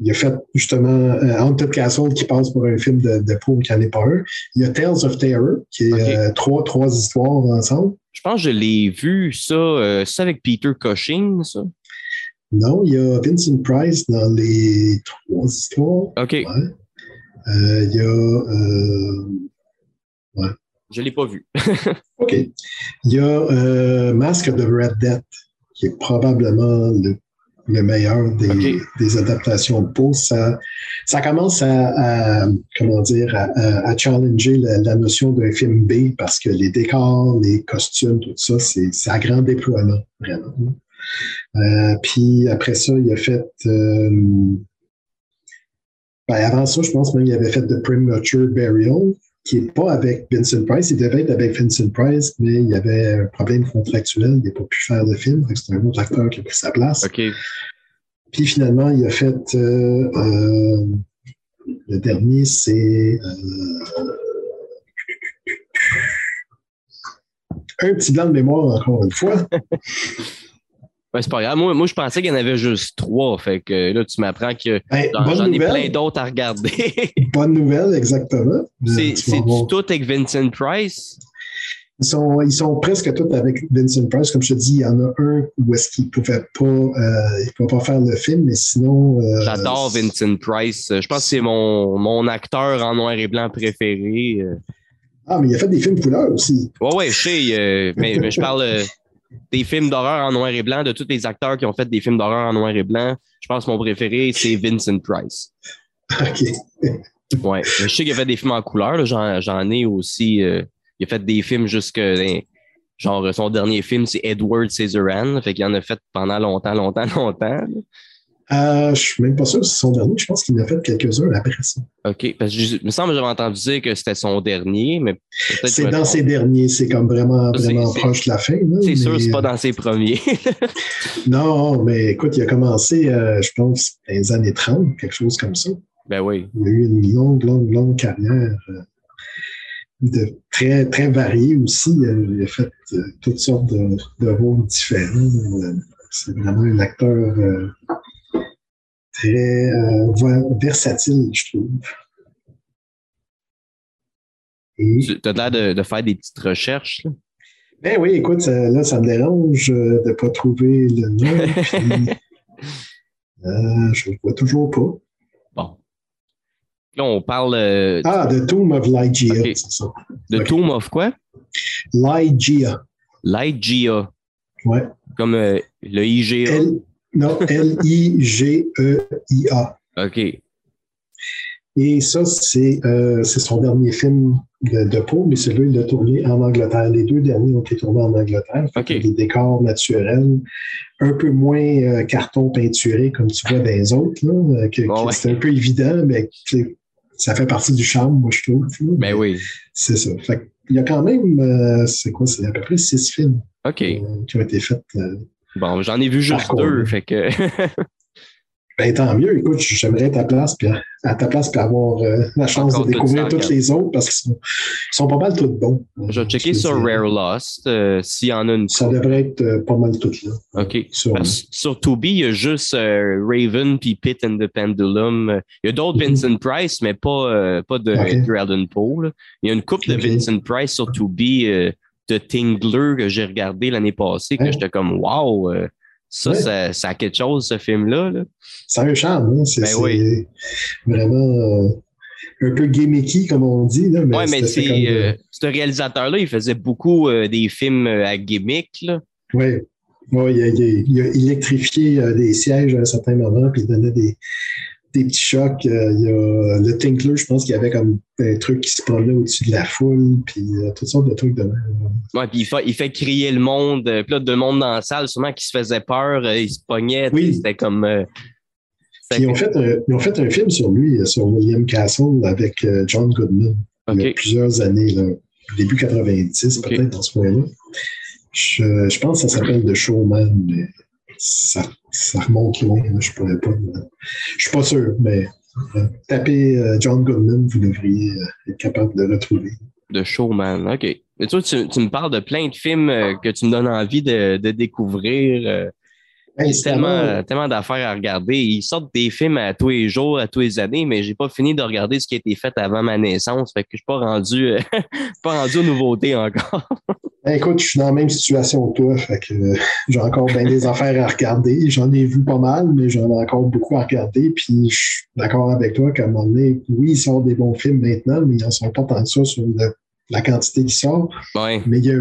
il a fait justement euh, Haunted Castle qui passe pour un film de, de qui n'en est pas un. Il y a Tales of Terror qui est euh, trois, trois histoires ensemble. Je pense que je l'ai vu, ça. euh, c'est avec Peter Cushing, ça? Non, il y a Vincent Price dans les trois histoires. OK. Ouais. Euh, il y a. euh, Je l'ai pas vu. OK. Il y a Mask of the Red Death, qui est probablement le, le meilleur des, adaptations de Poe. Ça, ça commence à, à- comment dire, à, à- à challenger la, la notion d'un film B parce que les décors, les costumes, tout ça, c'est à grand déploiement, vraiment. Euh, puis après ça, il a fait. euh, ben, avant ça, je pense même qu'il avait fait The Premature Burial, qui n'est pas avec Vincent Price. Il devait être avec Vincent Price, mais il y avait un problème contractuel. Il n'a pas pu faire de film. C'est un autre acteur qui a pris sa place. Puis finalement, il a fait euh, euh, le dernier, c'est euh, un petit blanc de mémoire encore une fois. Ouais, c'est pas grave. Moi, moi, je pensais qu'il y en avait juste trois. Fait que là, tu m'apprends que Ben, j'en ai plein d'autres à regarder. Bonne nouvelle, exactement. Euh, c'est tout avec Vincent Price? Ils sont, ils sont presque tous avec Vincent Price. Comme je te dis, il y en a un où est-ce qu'il ne pouvait pas, euh, il pouvait pas faire le film, mais sinon. euh, J'adore Vincent Price. Je pense que c'est mon, mon acteur en noir et blanc préféré. Euh, Ah, mais il a fait des films couleurs aussi. Ouais, ouais, je sais, euh, mais, mais je parle euh, des films d'horreur en noir et blanc, de tous les acteurs qui ont fait des films d'horreur en noir et blanc. Je pense que mon préféré, c'est Vincent Price. OK. Ouais. Je sais qu'il a fait des films en couleur. J'en, ai aussi. euh, il a fait des films jusque. Genre, son dernier film, c'est Edward Scissorhands. Fait qu'il en a fait pendant longtemps, longtemps, longtemps. Euh, je ne suis même pas sûr que c'est son dernier. Je pense qu'il en a fait quelques-uns après ça. OK. Parce que je- il me semble que j'avais entendu dire que c'était son dernier, mais C'est dans ses derniers. C'est comme vraiment, vraiment proche de la fin. C'est sûr, mais- c'est pas dans ses premiers. Non, mais écoute, il a commencé, euh, je pense, dans les années 30, quelque chose comme ça. ben oui. Il a eu une longue, longue, longue carrière euh, de, très, très variée aussi. Euh, Il a fait euh, toutes sortes de, de rôles différents. Euh, C'est vraiment un acteur euh, très euh, ver- versatile, je trouve. Et, Tu as l'air de, de faire des petites recherches. là. ben oui, écoute, ça- là, ça me dérange euh, de ne pas trouver le nom. puis, euh, je ne le vois toujours pas. Bon. Là, on parle euh, Ah, The Tomb of Lygia, Ok. c'est ça. de. Tomb of quoi? Lygia. Ligeia. Ouais. Comme euh, le IGA. L, non, L-I-G-E-I-A. OK. Et ça, c'est euh, c'est son dernier film de, de Poe, mais celui-là, il l'a tourné en Angleterre. Les deux derniers ont été tournés en Angleterre. Fait OK. que Des décors naturels, un peu moins euh, carton peinturé comme tu vois dans les autres. Là, euh, que- Bon, que ouais. C'est un peu évident, mais ça fait partie du charme, moi, je trouve. là. Ben oui. C'est ça. Fait il y a quand même, euh, c'est quoi, c'est à peu près six films euh, qui ont été faits. Bon, j'en ai vu juste Par deux. contre. Fait que. Ben, tant mieux. Écoute, j'aimerais ta place, puis à ta place, puis avoir euh, la chance Encore de découvrir toutes les autres parce qu'ils sont, pas mal tous bons. Je vais checker sur Rare Lost euh, s'il y en a une. Ça devrait être euh, pas mal toutes là. OK. Sur- Parce- sur Tubi, il y a juste Raven puis Pit and the Pendulum. Il y a d'autres Mhm. Vincent Price, mais pas, pas de Ok. Edgar Allan Poe. là. Il y a une couple de. Vincent Price sur Tubi de Tingler que j'ai regardé l'année passée, que Ouais. j'étais comme Wow, euh, ça, Ouais. ça, ça a quelque chose, ce film-là. là. Ça a un charme, hein? C'est Ben oui. vraiment euh, un peu gimmicky, comme on dit. Là, mais ouais, mais comme, euh, ce réalisateur-là, il faisait beaucoup euh, des films à gimmick. Là. ouais. Oui, il a, électrifié des sièges à un certain moment, puis il donnait des, petits chocs. Euh, il y a le Tinkler, je pense qu'il y avait comme un truc qui se promenait au-dessus de la foule, puis toutes sortes de trucs de même. Oui, puis il fait, crier le monde, puis là, de monde dans la salle, sûrement qui se faisait peur, il se pognait, oui. c'était comme... ils, ont fait un, ils ont fait un film sur lui, sur William Castle, avec John Goodman, il y a plusieurs années, là, début 90, peut-être dans ce moment là je, je, pense que ça s'appelle The Showman, mais ça, remonte loin. Je pourrais pas. Je suis pas sûr, mais euh, tapez euh, John Goodman, vous devriez euh, être capable de le retrouver. The Showman, OK. Mais toi, tu, me parles de plein de films que tu me donnes envie de, de découvrir. Il y a tellement, tellement d'affaires à regarder. Ils sortent des films à tous les jours, à tous les années, mais j'ai pas fini de regarder ce qui a été fait avant ma naissance. Fait que je suis pas rendu, pas rendu aux nouveautés encore. Ben, écoute, je suis dans la même situation que toi. Fait que j'ai encore bien des affaires à regarder. J'en ai vu pas mal, mais j'en ai encore beaucoup à regarder. Puis je suis d'accord avec toi qu'à un moment donné, oui, ils sortent des bons films maintenant, mais ils n'en sont pas tant que ça sur la quantité qui sort. Mais il y a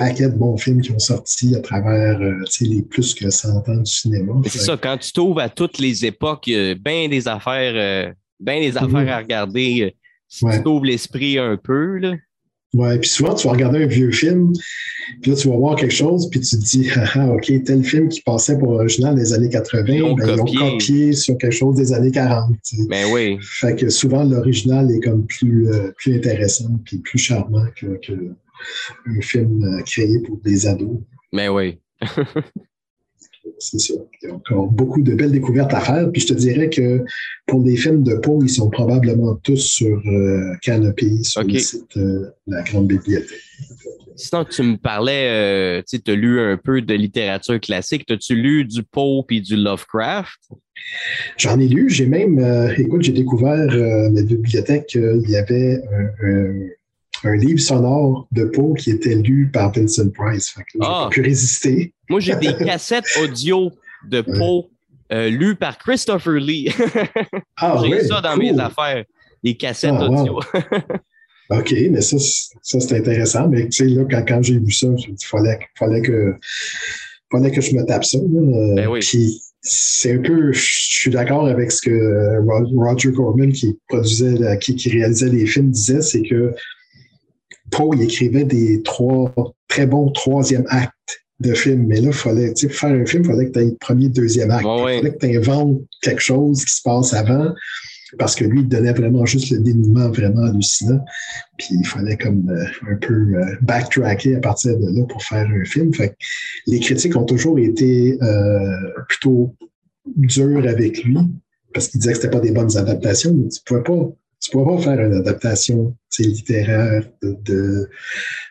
paquet de bons films qui ont sorti à travers euh, les plus que 100 ans du cinéma. C'est ça, quand tu t'ouvres à toutes les époques, il y a bien des affaires, bien des affaires mm-hmm. à regarder. Euh, si tu t'ouvres l'esprit un peu, là. Ouais, puis souvent, tu vas regarder un vieux film, puis là, tu vas voir quelque chose, puis tu te dis, ah, ah OK, tel film qui passait pour original des années 80, ils ont, ben, copié. sur quelque chose des années 40. Mais ben oui. Fait que souvent, l'original est comme plus, euh, plus intéressant, puis plus charmant que, que un film euh, créé pour des ados. Mais oui. c'est ça. Il y a encore beaucoup de belles découvertes à faire. Puis je te dirais que pour des films de peau, ils sont probablement tous sur euh, Canopy, sur le site de euh, la Grande Bibliothèque. Sinon, tu me parlais, euh, tu as lu un peu de littérature classique. As-tu lu du Poe puis du Lovecraft? J'en ai lu. J'ai même, écoute, j'ai découvert dans la bibliothèque qu'il y avait un un livre sonore de Poe qui était lu par Vincent Price. Fait que ah. pu résister. Moi, j'ai des cassettes audio de Poe euh, lues par Christopher Lee. ah, j'ai ça dans mes affaires, des cassettes ah, audio. OK, mais ça, ça c'est intéressant. Mais tu sais, là, quand, quand j'ai vu ça, il fallait, fallait, que, fallait que je me tape ça. Ben oui. Puis, c'est un peu, je suis d'accord avec ce que Roger Corman, qui produisait, qui, qui réalisait les films, disait, c'est que Poe, il écrivait des trois très bons troisième actes de film. Mais là, il fallait, tu sais, faire un film, il fallait que tu aies le premier, deuxième acte. Il fallait que tu inventes quelque chose qui se passe avant. Parce que lui, il donnait vraiment juste le dénouement vraiment hallucinant. Puis il fallait comme euh, un peu euh, backtracker à partir de là pour faire un film. Fait les critiques ont toujours été euh, plutôt dures avec lui parce qu'il disait que c'était pas des bonnes adaptations, mais tu pouvais pas tu pourras pas faire une adaptation littéraire de, de,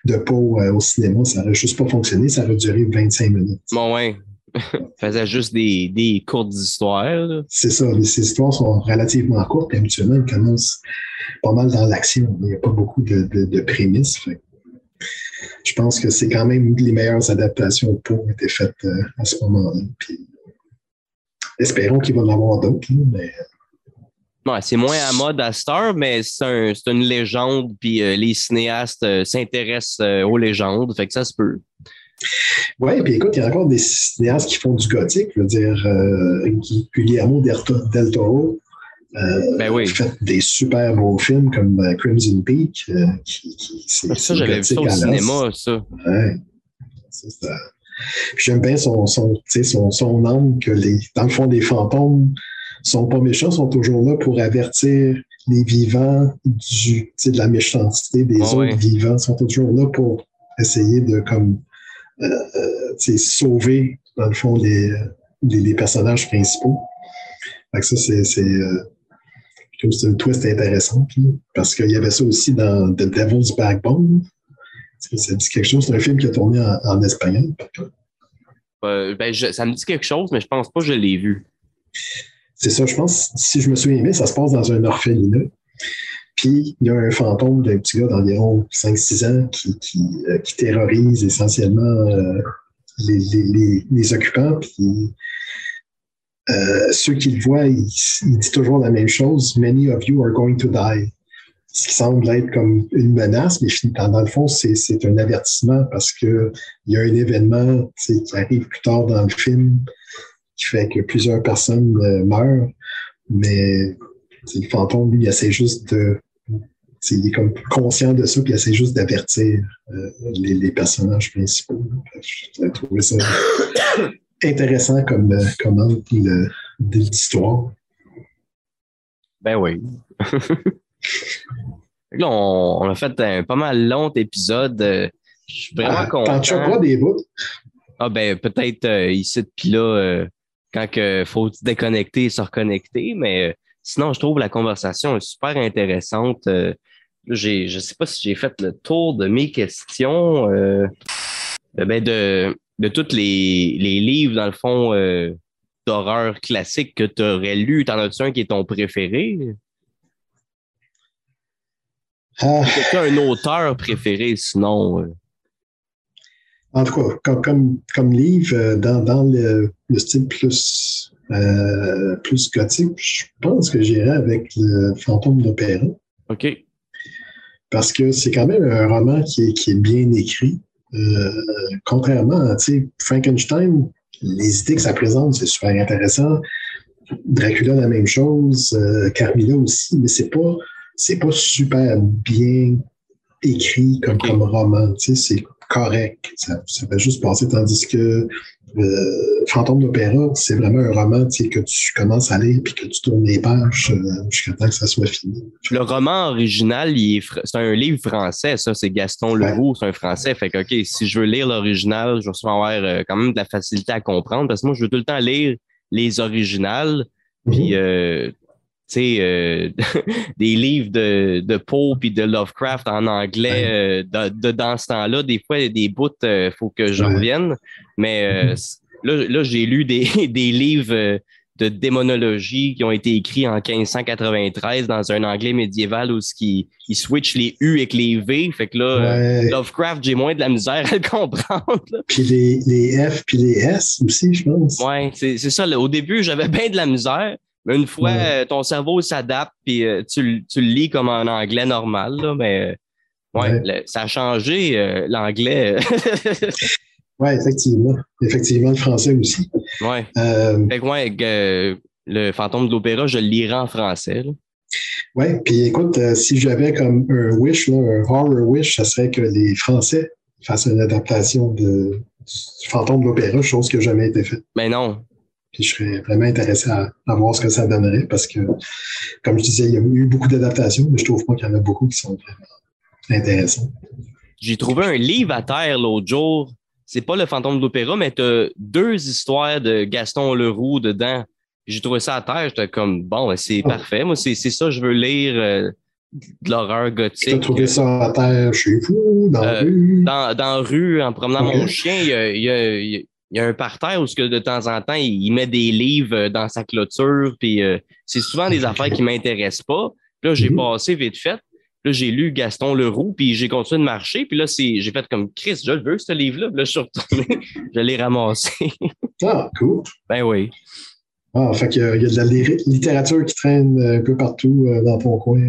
de Poe euh, au cinéma. Ça n'aurait juste pas fonctionné. Ça aurait duré 25 minutes. Bon, ouais. faisait juste des, des courtes histoires. C'est ça. Ces histoires sont relativement courtes. Habituellement, elles commencent pas mal dans l'action. Il n'y a pas beaucoup de, de, de prémices. je pense que c'est quand même les meilleures adaptations qui été faites euh, à ce moment-là. espérons qu'il va en avoir d'autres. Mais c'est moins à mode à Star, mais c'est une légende, puis euh, les cinéastes euh, s'intéressent euh, aux légendes, fait que ça se peut. Oui, puis écoute, il y a encore des cinéastes qui font du gothique, je veux dire, Guillermo del Toro ben oui. fait des super beaux films comme Crimson Peak, qui, qui Ça, j'avais vu ça au cinéma, ça. Ouais. J'aime bien son, son, son, son âme que les, dans le fond, des fantômes sont pas méchants, sont toujours là pour avertir les vivants du, de la méchanceté des ah autres vivants, sont toujours là pour essayer de comme euh, euh sauver, dans le fond, les, les, personnages principaux. Fait ça, c'est, c'est, euh, un twist intéressant, parce qu'il y avait ça aussi dans The Devil's Backbone. Ça dit quelque chose, c'est un film qui a tourné en, espagnol. Euh, ben, ça me dit quelque chose, mais je pense pas que je l'ai vu. C'est ça, je pense, si je me souviens bien, ça se passe dans un orphelinat. Puis il y a un fantôme d'un petit gars d'environ 5-6 ans qui, qui, euh, terrorise essentiellement euh, les, occupants. Puis euh, ceux qui le voient, il, dit toujours la même chose Many of you are going to die. ce qui semble être comme une menace, mais dans le fond, c'est un avertissement parce qu'il y a un événement qui arrive plus tard dans le film qui fait que plusieurs personnes euh, meurent, mais le fantôme, lui, il essaie juste de. Il est comme conscient de ça, puis il essaie juste d'avertir euh, les, personnages principaux. J'ai trouvé ça intéressant comme, euh, comme angle d'histoire. Ben oui. Là, on, a fait un pas mal long épisode. Je suis vraiment ah, content. T'en des bouts? Ah ben peut-être euh, ici puis là, euh, quand il faut se déconnecter et se reconnecter, mais euh, sinon, je trouve la conversation super intéressante. j'ai, je sais pas si j'ai fait le tour de mes questions. ben de, de tous les, les livres, dans le fond, d'horreur classique que tu aurais lu. T'en as-tu un qui est ton préféré? Ah. tu un auteur préféré, sinon? Euh? En tout cas, comme, comme, livre, euh, dans, dans le, style plus, euh, plus gothique, je pense que j'irai avec le Fantôme d'Opéra. OK. Parce que c'est quand même un roman qui est, qui est bien écrit. contrairement à Frankenstein, les idées que ça présente, c'est super intéressant. Dracula, la même chose. Carmilla aussi, mais c'est pas c'est pas super bien écrit comme, comme roman. C'est correct. Ça, ça, va juste passer. Tandis que euh, Fantôme d'Opéra, c'est vraiment un roman que tu commences à lire puis que tu tournes les pages euh, jusqu'à temps que ça soit fini. Le roman original, c'est un livre français, ça, c'est Gaston Leroux, c'est un français. Fait que, OK, si je veux lire l'original, je vais avoir euh, quand même de la facilité à comprendre parce que moi, je veux tout le temps lire les originales. Puis, mhm sais, euh, des livres de, de Poe puis de Lovecraft en anglais euh, de, dans ce temps-là. Des fois, il y a des bouts, il euh, faut que je revienne. Mais là, là j'ai lu des, des livres de démonologie qui ont été écrits en 1593 dans un anglais médiéval où qui il switch les U avec les V. Fait que là, Lovecraft, j'ai moins de la misère à le comprendre. Puis les, les F puis les S aussi, je pense. Ouais, c'est ça. au début, j'avais bien de la misère. Mais une fois, euh, ton cerveau s'adapte, puis euh, tu, tu, le lis comme en anglais normal, là, mais euh, ouais, ça a changé l'anglais. oui, effectivement. Effectivement, le français aussi. Oui. Fait que, le fantôme de l'opéra, je le lirai en français. Oui, puis écoute, si j'avais comme un wish, un horror wish, ça serait que les Français fassent une adaptation de, du fantôme de l'opéra, chose qui n'a jamais été faite. Mais non, puis je serais vraiment intéressé à, voir ce que ça donnerait parce que, comme je disais, il y a eu beaucoup d'adaptations, mais je trouve pas qu'il y en a beaucoup qui sont vraiment intéressants. J'ai trouvé un livre à terre l'autre jour. C'est pas le fantôme de l'opéra, mais tu as deux histoires de Gaston Leroux dedans. J'ai trouvé ça à terre. J'étais comme, bon, ben, c'est ah. parfait. Moi, c'est ça, je veux lire euh, de l'horreur gothique. Tu as trouvé ça à terre chez vous, dans la euh, rue? Dans, dans la rue, en promenant mon chien, il y a il y a un parterre où que de temps en temps, il, met des livres euh, dans sa clôture, puis euh, c'est souvent des affaires qui m'intéressent pas. Puis là, j'ai mhm. passé vite fait. Là, j'ai lu Gaston Leroux, puis j'ai continué de marcher. Puis là, j'ai fait comme Chris, je le veux, ce livre-là. Puis là, je suis retourné, je l'ai ramassé. ah, cool. Ben oui. Ah, fait qu'il y a, il y a de la littérature qui traîne un peu partout euh, dans ton coin.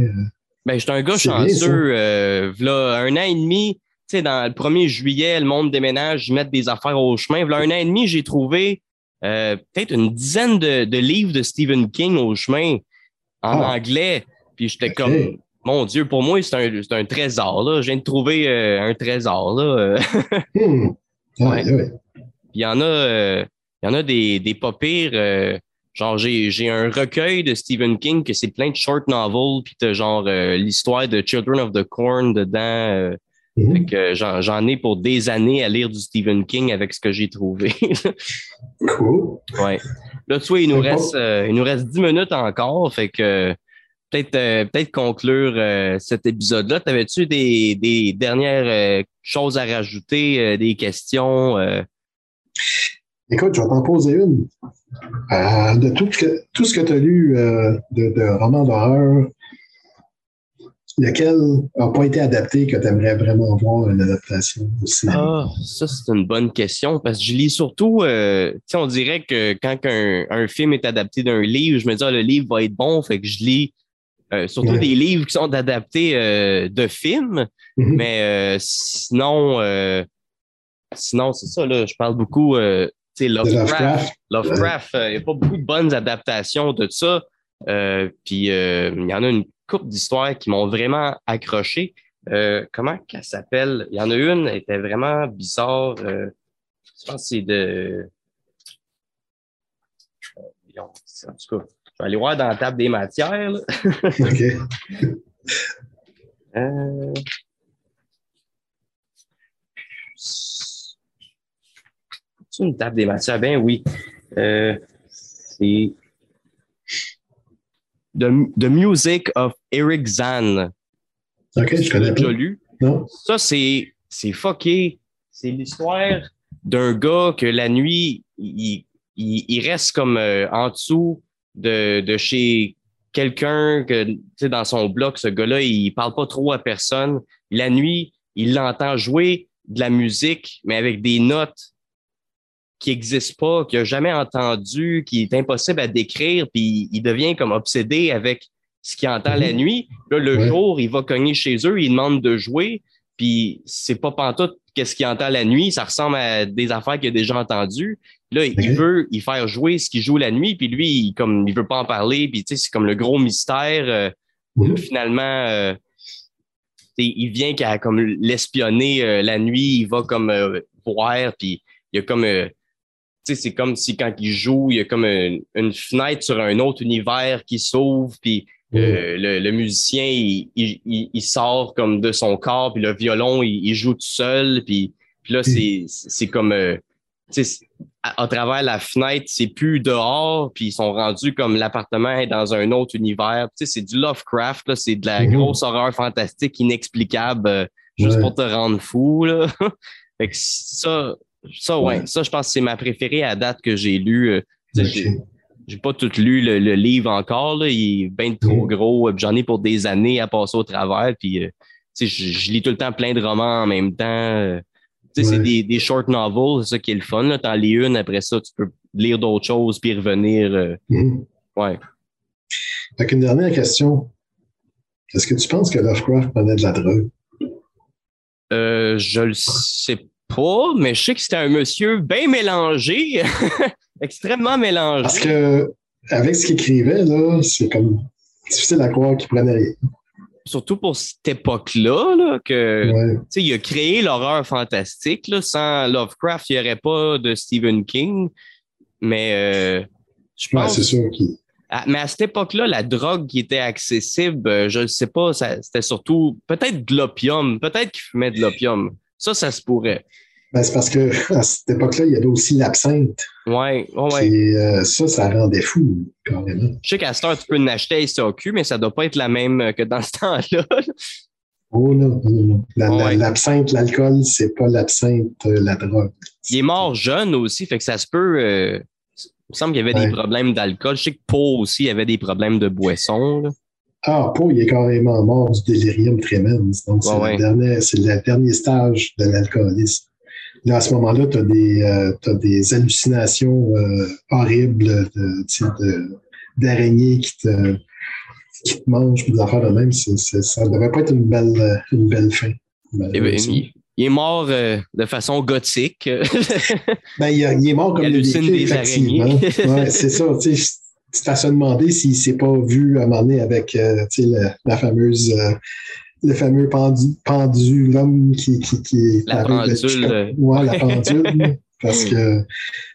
Ben, j'étais un gars chanceux. là, un an et demi, sais, dans le 1er juillet, le monde déménage, ils mettent des affaires au chemin. A un an et demi, j'ai trouvé euh, peut-être une dizaine de, livres de Stephen King au chemin en ah. anglais. Puis j'étais comme, mon Dieu, pour moi, c'est un, un, trésor. Là. Je viens de trouver euh, un trésor. Là. Hmm. il y en a, euh, il y en a des, des pas pires. genre, j'ai un recueil de Stephen King que c'est plein de short novels, puis t'as genre l'histoire de Children of the Corn dedans. Mhm. j'en ai pour des années à lire du Stephen King avec ce que j'ai trouvé. cool. Ouais. Là, tu vois, il nous, reste, euh, il nous reste 10 minutes encore. Fait que peut-être euh, peut-être conclure euh, cet épisode-là. T'avais-tu des, des dernières choses à rajouter, des questions? Écoute, je vais t'en poser une. de tout, tout ce que tu as lu de, de romans d'horreur, lequel n'a pas été adapté que tu aimerais vraiment voir une adaptation aussi? Ah, ça, c'est une bonne question parce que je lis surtout, euh, tu sais, on dirait que quand un, un, film est adapté d'un livre, je me dis, ah, le livre va être bon, fait que je lis surtout des livres qui sont adaptés de films. Mm-hmm. Mais sinon, sinon, c'est ça, là, je parle beaucoup. Lovecraft. Lovecraft, il n'y a pas beaucoup de bonnes adaptations de ça. Puis il y en a une couple d'histoires qui m'ont vraiment accroché. Euh, comment qu'elle s'appelle? Il y en a une, elle était vraiment bizarre. Euh, je pense que c'est de. Euh, en tout cas, je vais aller voir dans la table des matières. OK. euh... C'est une table des matières? Ben oui. Euh, c'est The, Music of Eric Zahn. OK, je connais déjà lu? Non. Ça, c'est, c'est fucké. C'est l'histoire d'un gars que la nuit, il, il, reste comme euh, en dessous de, de chez quelqu'un que, tu sais, dans son bloc, ce gars-là, il parle pas trop à personne. La nuit, il l'entend jouer de la musique, mais avec des notes qui n'existe pas, qu'il n'a jamais entendu, qui est impossible à décrire, puis il devient comme obsédé avec ce qu'il entend la mhm. nuit. Là, le jour, il va cogner chez eux, il demande de jouer, puis c'est pas pantoute qu'est-ce qu'il entend la nuit, ça ressemble à des affaires qu'il a déjà entendues. Là, il veut y faire jouer ce qu'il joue la nuit, puis lui, il, comme il veut pas en parler, puis tu sais, c'est comme le gros mystère. Euh, mhm. Finalement, euh, il vient qu'à comme l'espionner euh, la nuit, il va comme voir, puis il y a comme c'est comme si quand il joue, il y a comme une, fenêtre sur un autre univers qui s'ouvre, puis euh, le, musicien, il, sort comme de son corps, puis le violon, il, joue tout seul, puis, puis là, c'est comme... Euh, à, à, travers la fenêtre, c'est plus dehors, puis ils sont rendus comme l'appartement est dans un autre univers. C'est du Lovecraft, c'est de la grosse horreur fantastique inexplicable, euh, juste pour te rendre fou. Là. fait que ça, ça, ouais. Ça, je pense que c'est ma préférée à date que j'ai lu. Euh, j'ai pas tout lu le, livre encore. Là. Il est bien trop gros. J'en ai pour des années à passer au travers. Puis, euh, je, je, lis tout le temps plein de romans en même temps. Euh, c'est des, des, short novels, c'est ça qui est le fun. T'en lis une, après ça, tu peux lire d'autres choses puis revenir. Mm-hmm. Ouais. Fait une dernière question. Est-ce que tu penses que Lovecraft prenait de la drogue? Euh, je le sais pas, mais je sais que c'était un monsieur bien mélangé, extrêmement mélangé. Parce que avec ce qu'il écrivait, là, c'est comme difficile à croire qu'il prenait rien. Surtout pour cette époque-là, là, que il a créé l'horreur fantastique. Là, sans Lovecraft, il n'y aurait pas de Stephen King. Mais euh, je pense. c'est sûr mais à cette époque-là, la drogue qui était accessible, euh, je ne sais pas, c'était surtout peut-être de l'opium, peut-être qu'il fumait de l'opium. Ça, ça se pourrait. Ben, c'est parce que à cette époque-là, il y avait aussi l'absinthe. Oui. Et euh, ça, ça rendait fou, carrément. Je sais qu'à cette heure, tu peux en acheter à SAQ, mais ça ne doit pas être la même que dans ce temps-là. Oh non, non, non. L'absinthe, l'alcool, c'est pas l'absinthe, euh, la drogue. Il est mort jeune aussi, fait que ça se peut. Euh, il me semble qu'il y avait des problèmes d'alcool. Je sais que Pau aussi avait des problèmes de boisson. Là. Ah, Pau, il est carrément mort du délirium tremens. Donc, c'est le, dernier stage de l'alcoolisme. Là, à ce moment-là, tu as, euh, des hallucinations euh, horribles d'araignées qui te, qui te mangent, puis des affaires de même. ça ne devrait pas être une belle, une belle fin. Eh ben, il, est mort euh, de façon gothique. ben, il, est mort comme il des araignées. ouais, c'est ça. Tu t'as se demander s'il s'est pas vu à un moment donné avec la, la, fameuse le fameux pendu, pendu l'homme qui, qui, qui La pendule. Ouais, la pendule. parce que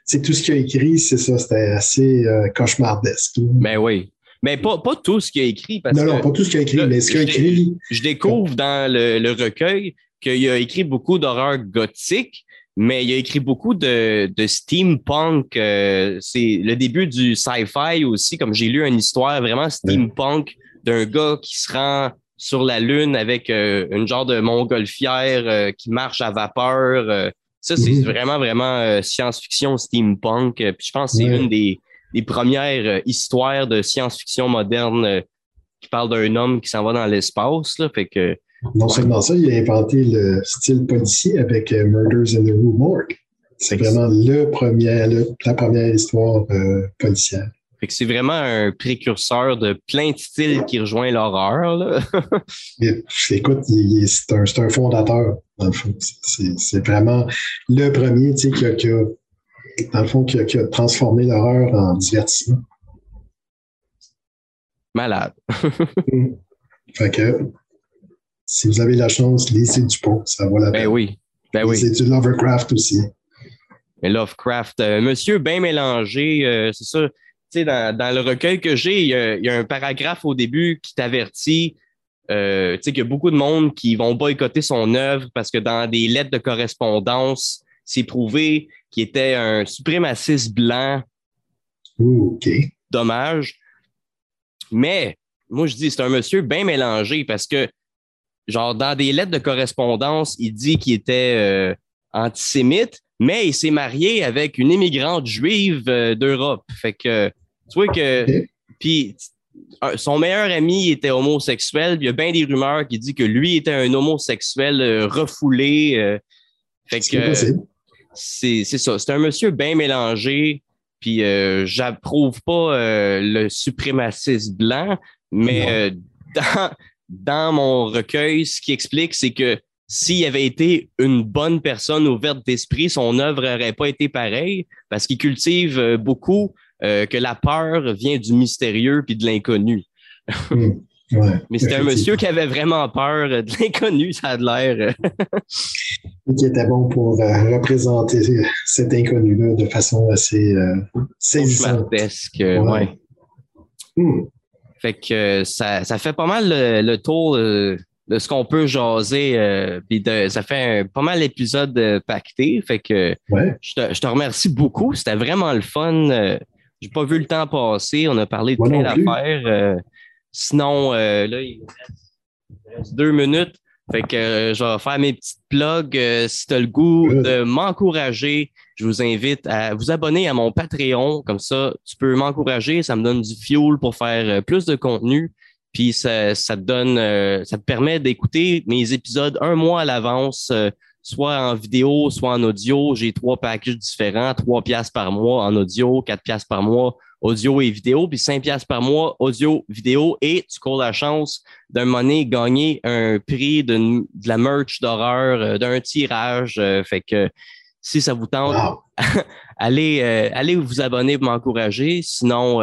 c'est tout ce qu'il a écrit, c'est ça, c'était assez euh, cauchemardesque. Mais ben oui. Mais pas, pas tout ce qu'il a écrit. Parce non, non, pas tout ce qu'il a écrit, mais ce qu'il a écrit. Je découvre dans le, le recueil qu'il a écrit beaucoup d'horreur gothique, mais il a écrit beaucoup de, de steampunk. Euh, c'est le début du sci-fi aussi, comme j'ai lu une histoire vraiment steampunk d'un gars qui se rend sur la Lune avec euh, une genre de montgolfière euh, qui marche à vapeur. Euh. ça, c'est mhm. vraiment, vraiment science-fiction steampunk. Puis je pense que c'est une des, des premières histoires de science-fiction moderne qui parle d'un homme qui s'en va dans l'espace. Fait que, non seulement ça, il a inventé le style policier avec Murders in the Rue Morgue. C'est vraiment le premier, la première histoire policière. Fait que c'est vraiment un précurseur de plein de styles qui rejoint l'horreur. Écoute, c'est un, un, fondateur, dans le fond. C'est vraiment le premier qui a, qui a, dans le fond, qui a, qui a transformé l'horreur en divertissement. Malade. Mm. fait que si vous avez la chance, lisez Dupont, ça vaut la ben peine. Ben oui. Ben lisez du Lovecraft aussi. Mais Lovecraft, euh, monsieur bien mélangé, euh, c'est ça. Dans, dans, le recueil que j'ai, il y, a un paragraphe au début qui t'avertit euh, tu sais, qu'il y a beaucoup de monde qui vont boycotter son œuvre parce que dans des lettres de correspondance, c'est prouvé qu'il était un suprémaciste blanc. Dommage. Mais moi, je dis, c'est un monsieur bien mélangé parce que, genre, dans des lettres de correspondance, il dit qu'il était antisémite, mais il s'est marié avec une immigrante juive euh, d'Europe. Fait que, tu vois que. Puis, son meilleur ami était homosexuel. Il y a bien des rumeurs qui disent que lui était un homosexuel euh, refoulé. Euh. fait que. C'est ça. C'est un monsieur bien mélangé. Puis, j'approuve pas le suprémaciste blanc, mais dans, dans mon recueil, ce qui explique, c'est que s'il avait été une bonne personne ouverte d'esprit, son œuvre n'aurait pas été pareille parce qu'il cultive euh, beaucoup euh, que la peur vient du mystérieux puis de l'inconnu. Hmm. Mais c'était un monsieur qui avait vraiment peur de l'inconnu, ça a l'air. qui était bon pour euh, représenter cet inconnu-là de façon assez euh, saisissante. ouais. Hmm. Fait que ça, ça, fait pas mal le, tour de ce qu'on peut jaser. Euh, puis de, ça fait pas mal d'épisodes euh, pactés. Fait que je, te, remercie beaucoup. C'était vraiment le fun. Euh, j'ai pas vu le temps passer. On a parlé de plein d'affaires. sinon, là, il reste, deux minutes. Fait que je vais faire mes petites plugs. si tu as le goût de m'encourager, je vous invite à vous abonner à mon Patreon. Comme ça, tu peux m'encourager. Ça me donne du fuel pour faire plus de contenu. Puis ça, ça te donne, euh, ça te permet d'écouter mes épisodes un mois à l'avance, euh, soit en vidéo, soit en audio. J'ai trois packages différents, trois piastres par mois en audio, quatre piastres par mois audio et vidéo, puis cinq piastres par mois audio, vidéo, et tu cours la chance d'un moment gagner un prix de, de la merch d'horreur, euh, d'un tirage. fait que si ça vous tente, allez, allez vous abonner pour m'encourager. Sinon,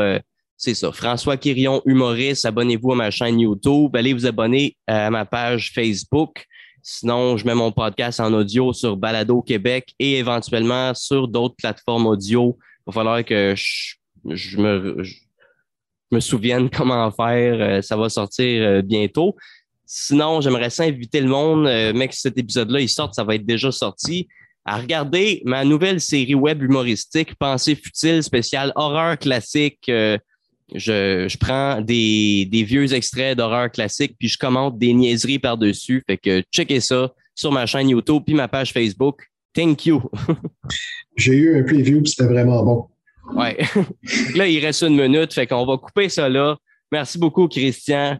c'est ça. François Quirion, humoriste. Abonnez-vous à ma chaîne YouTube. Allez vous abonner à ma page Facebook. Sinon, je mets mon podcast en audio sur Balado Québec et éventuellement sur d'autres plateformes audio. Il va falloir que je, me, souvienne comment faire. Euh, ça va sortir euh, bientôt. Sinon, j'aimerais ça inviter le monde, euh, mais que cet épisode-là, il sorte, ça va être déjà sorti, à regarder ma nouvelle série web humoristique, Pensée futile, spéciale horreur classique je, prends des, vieux extraits d'horreur classique, puis je commente des niaiseries par-dessus. Fait que checkez ça sur ma chaîne YouTube puis ma page Facebook. Thank you. J'ai eu un preview, puis c'était vraiment bon. Ouais. là, il reste une minute, fait qu'on va couper ça là. Merci beaucoup, Christian.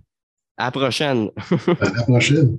À la prochaine. à la prochaine.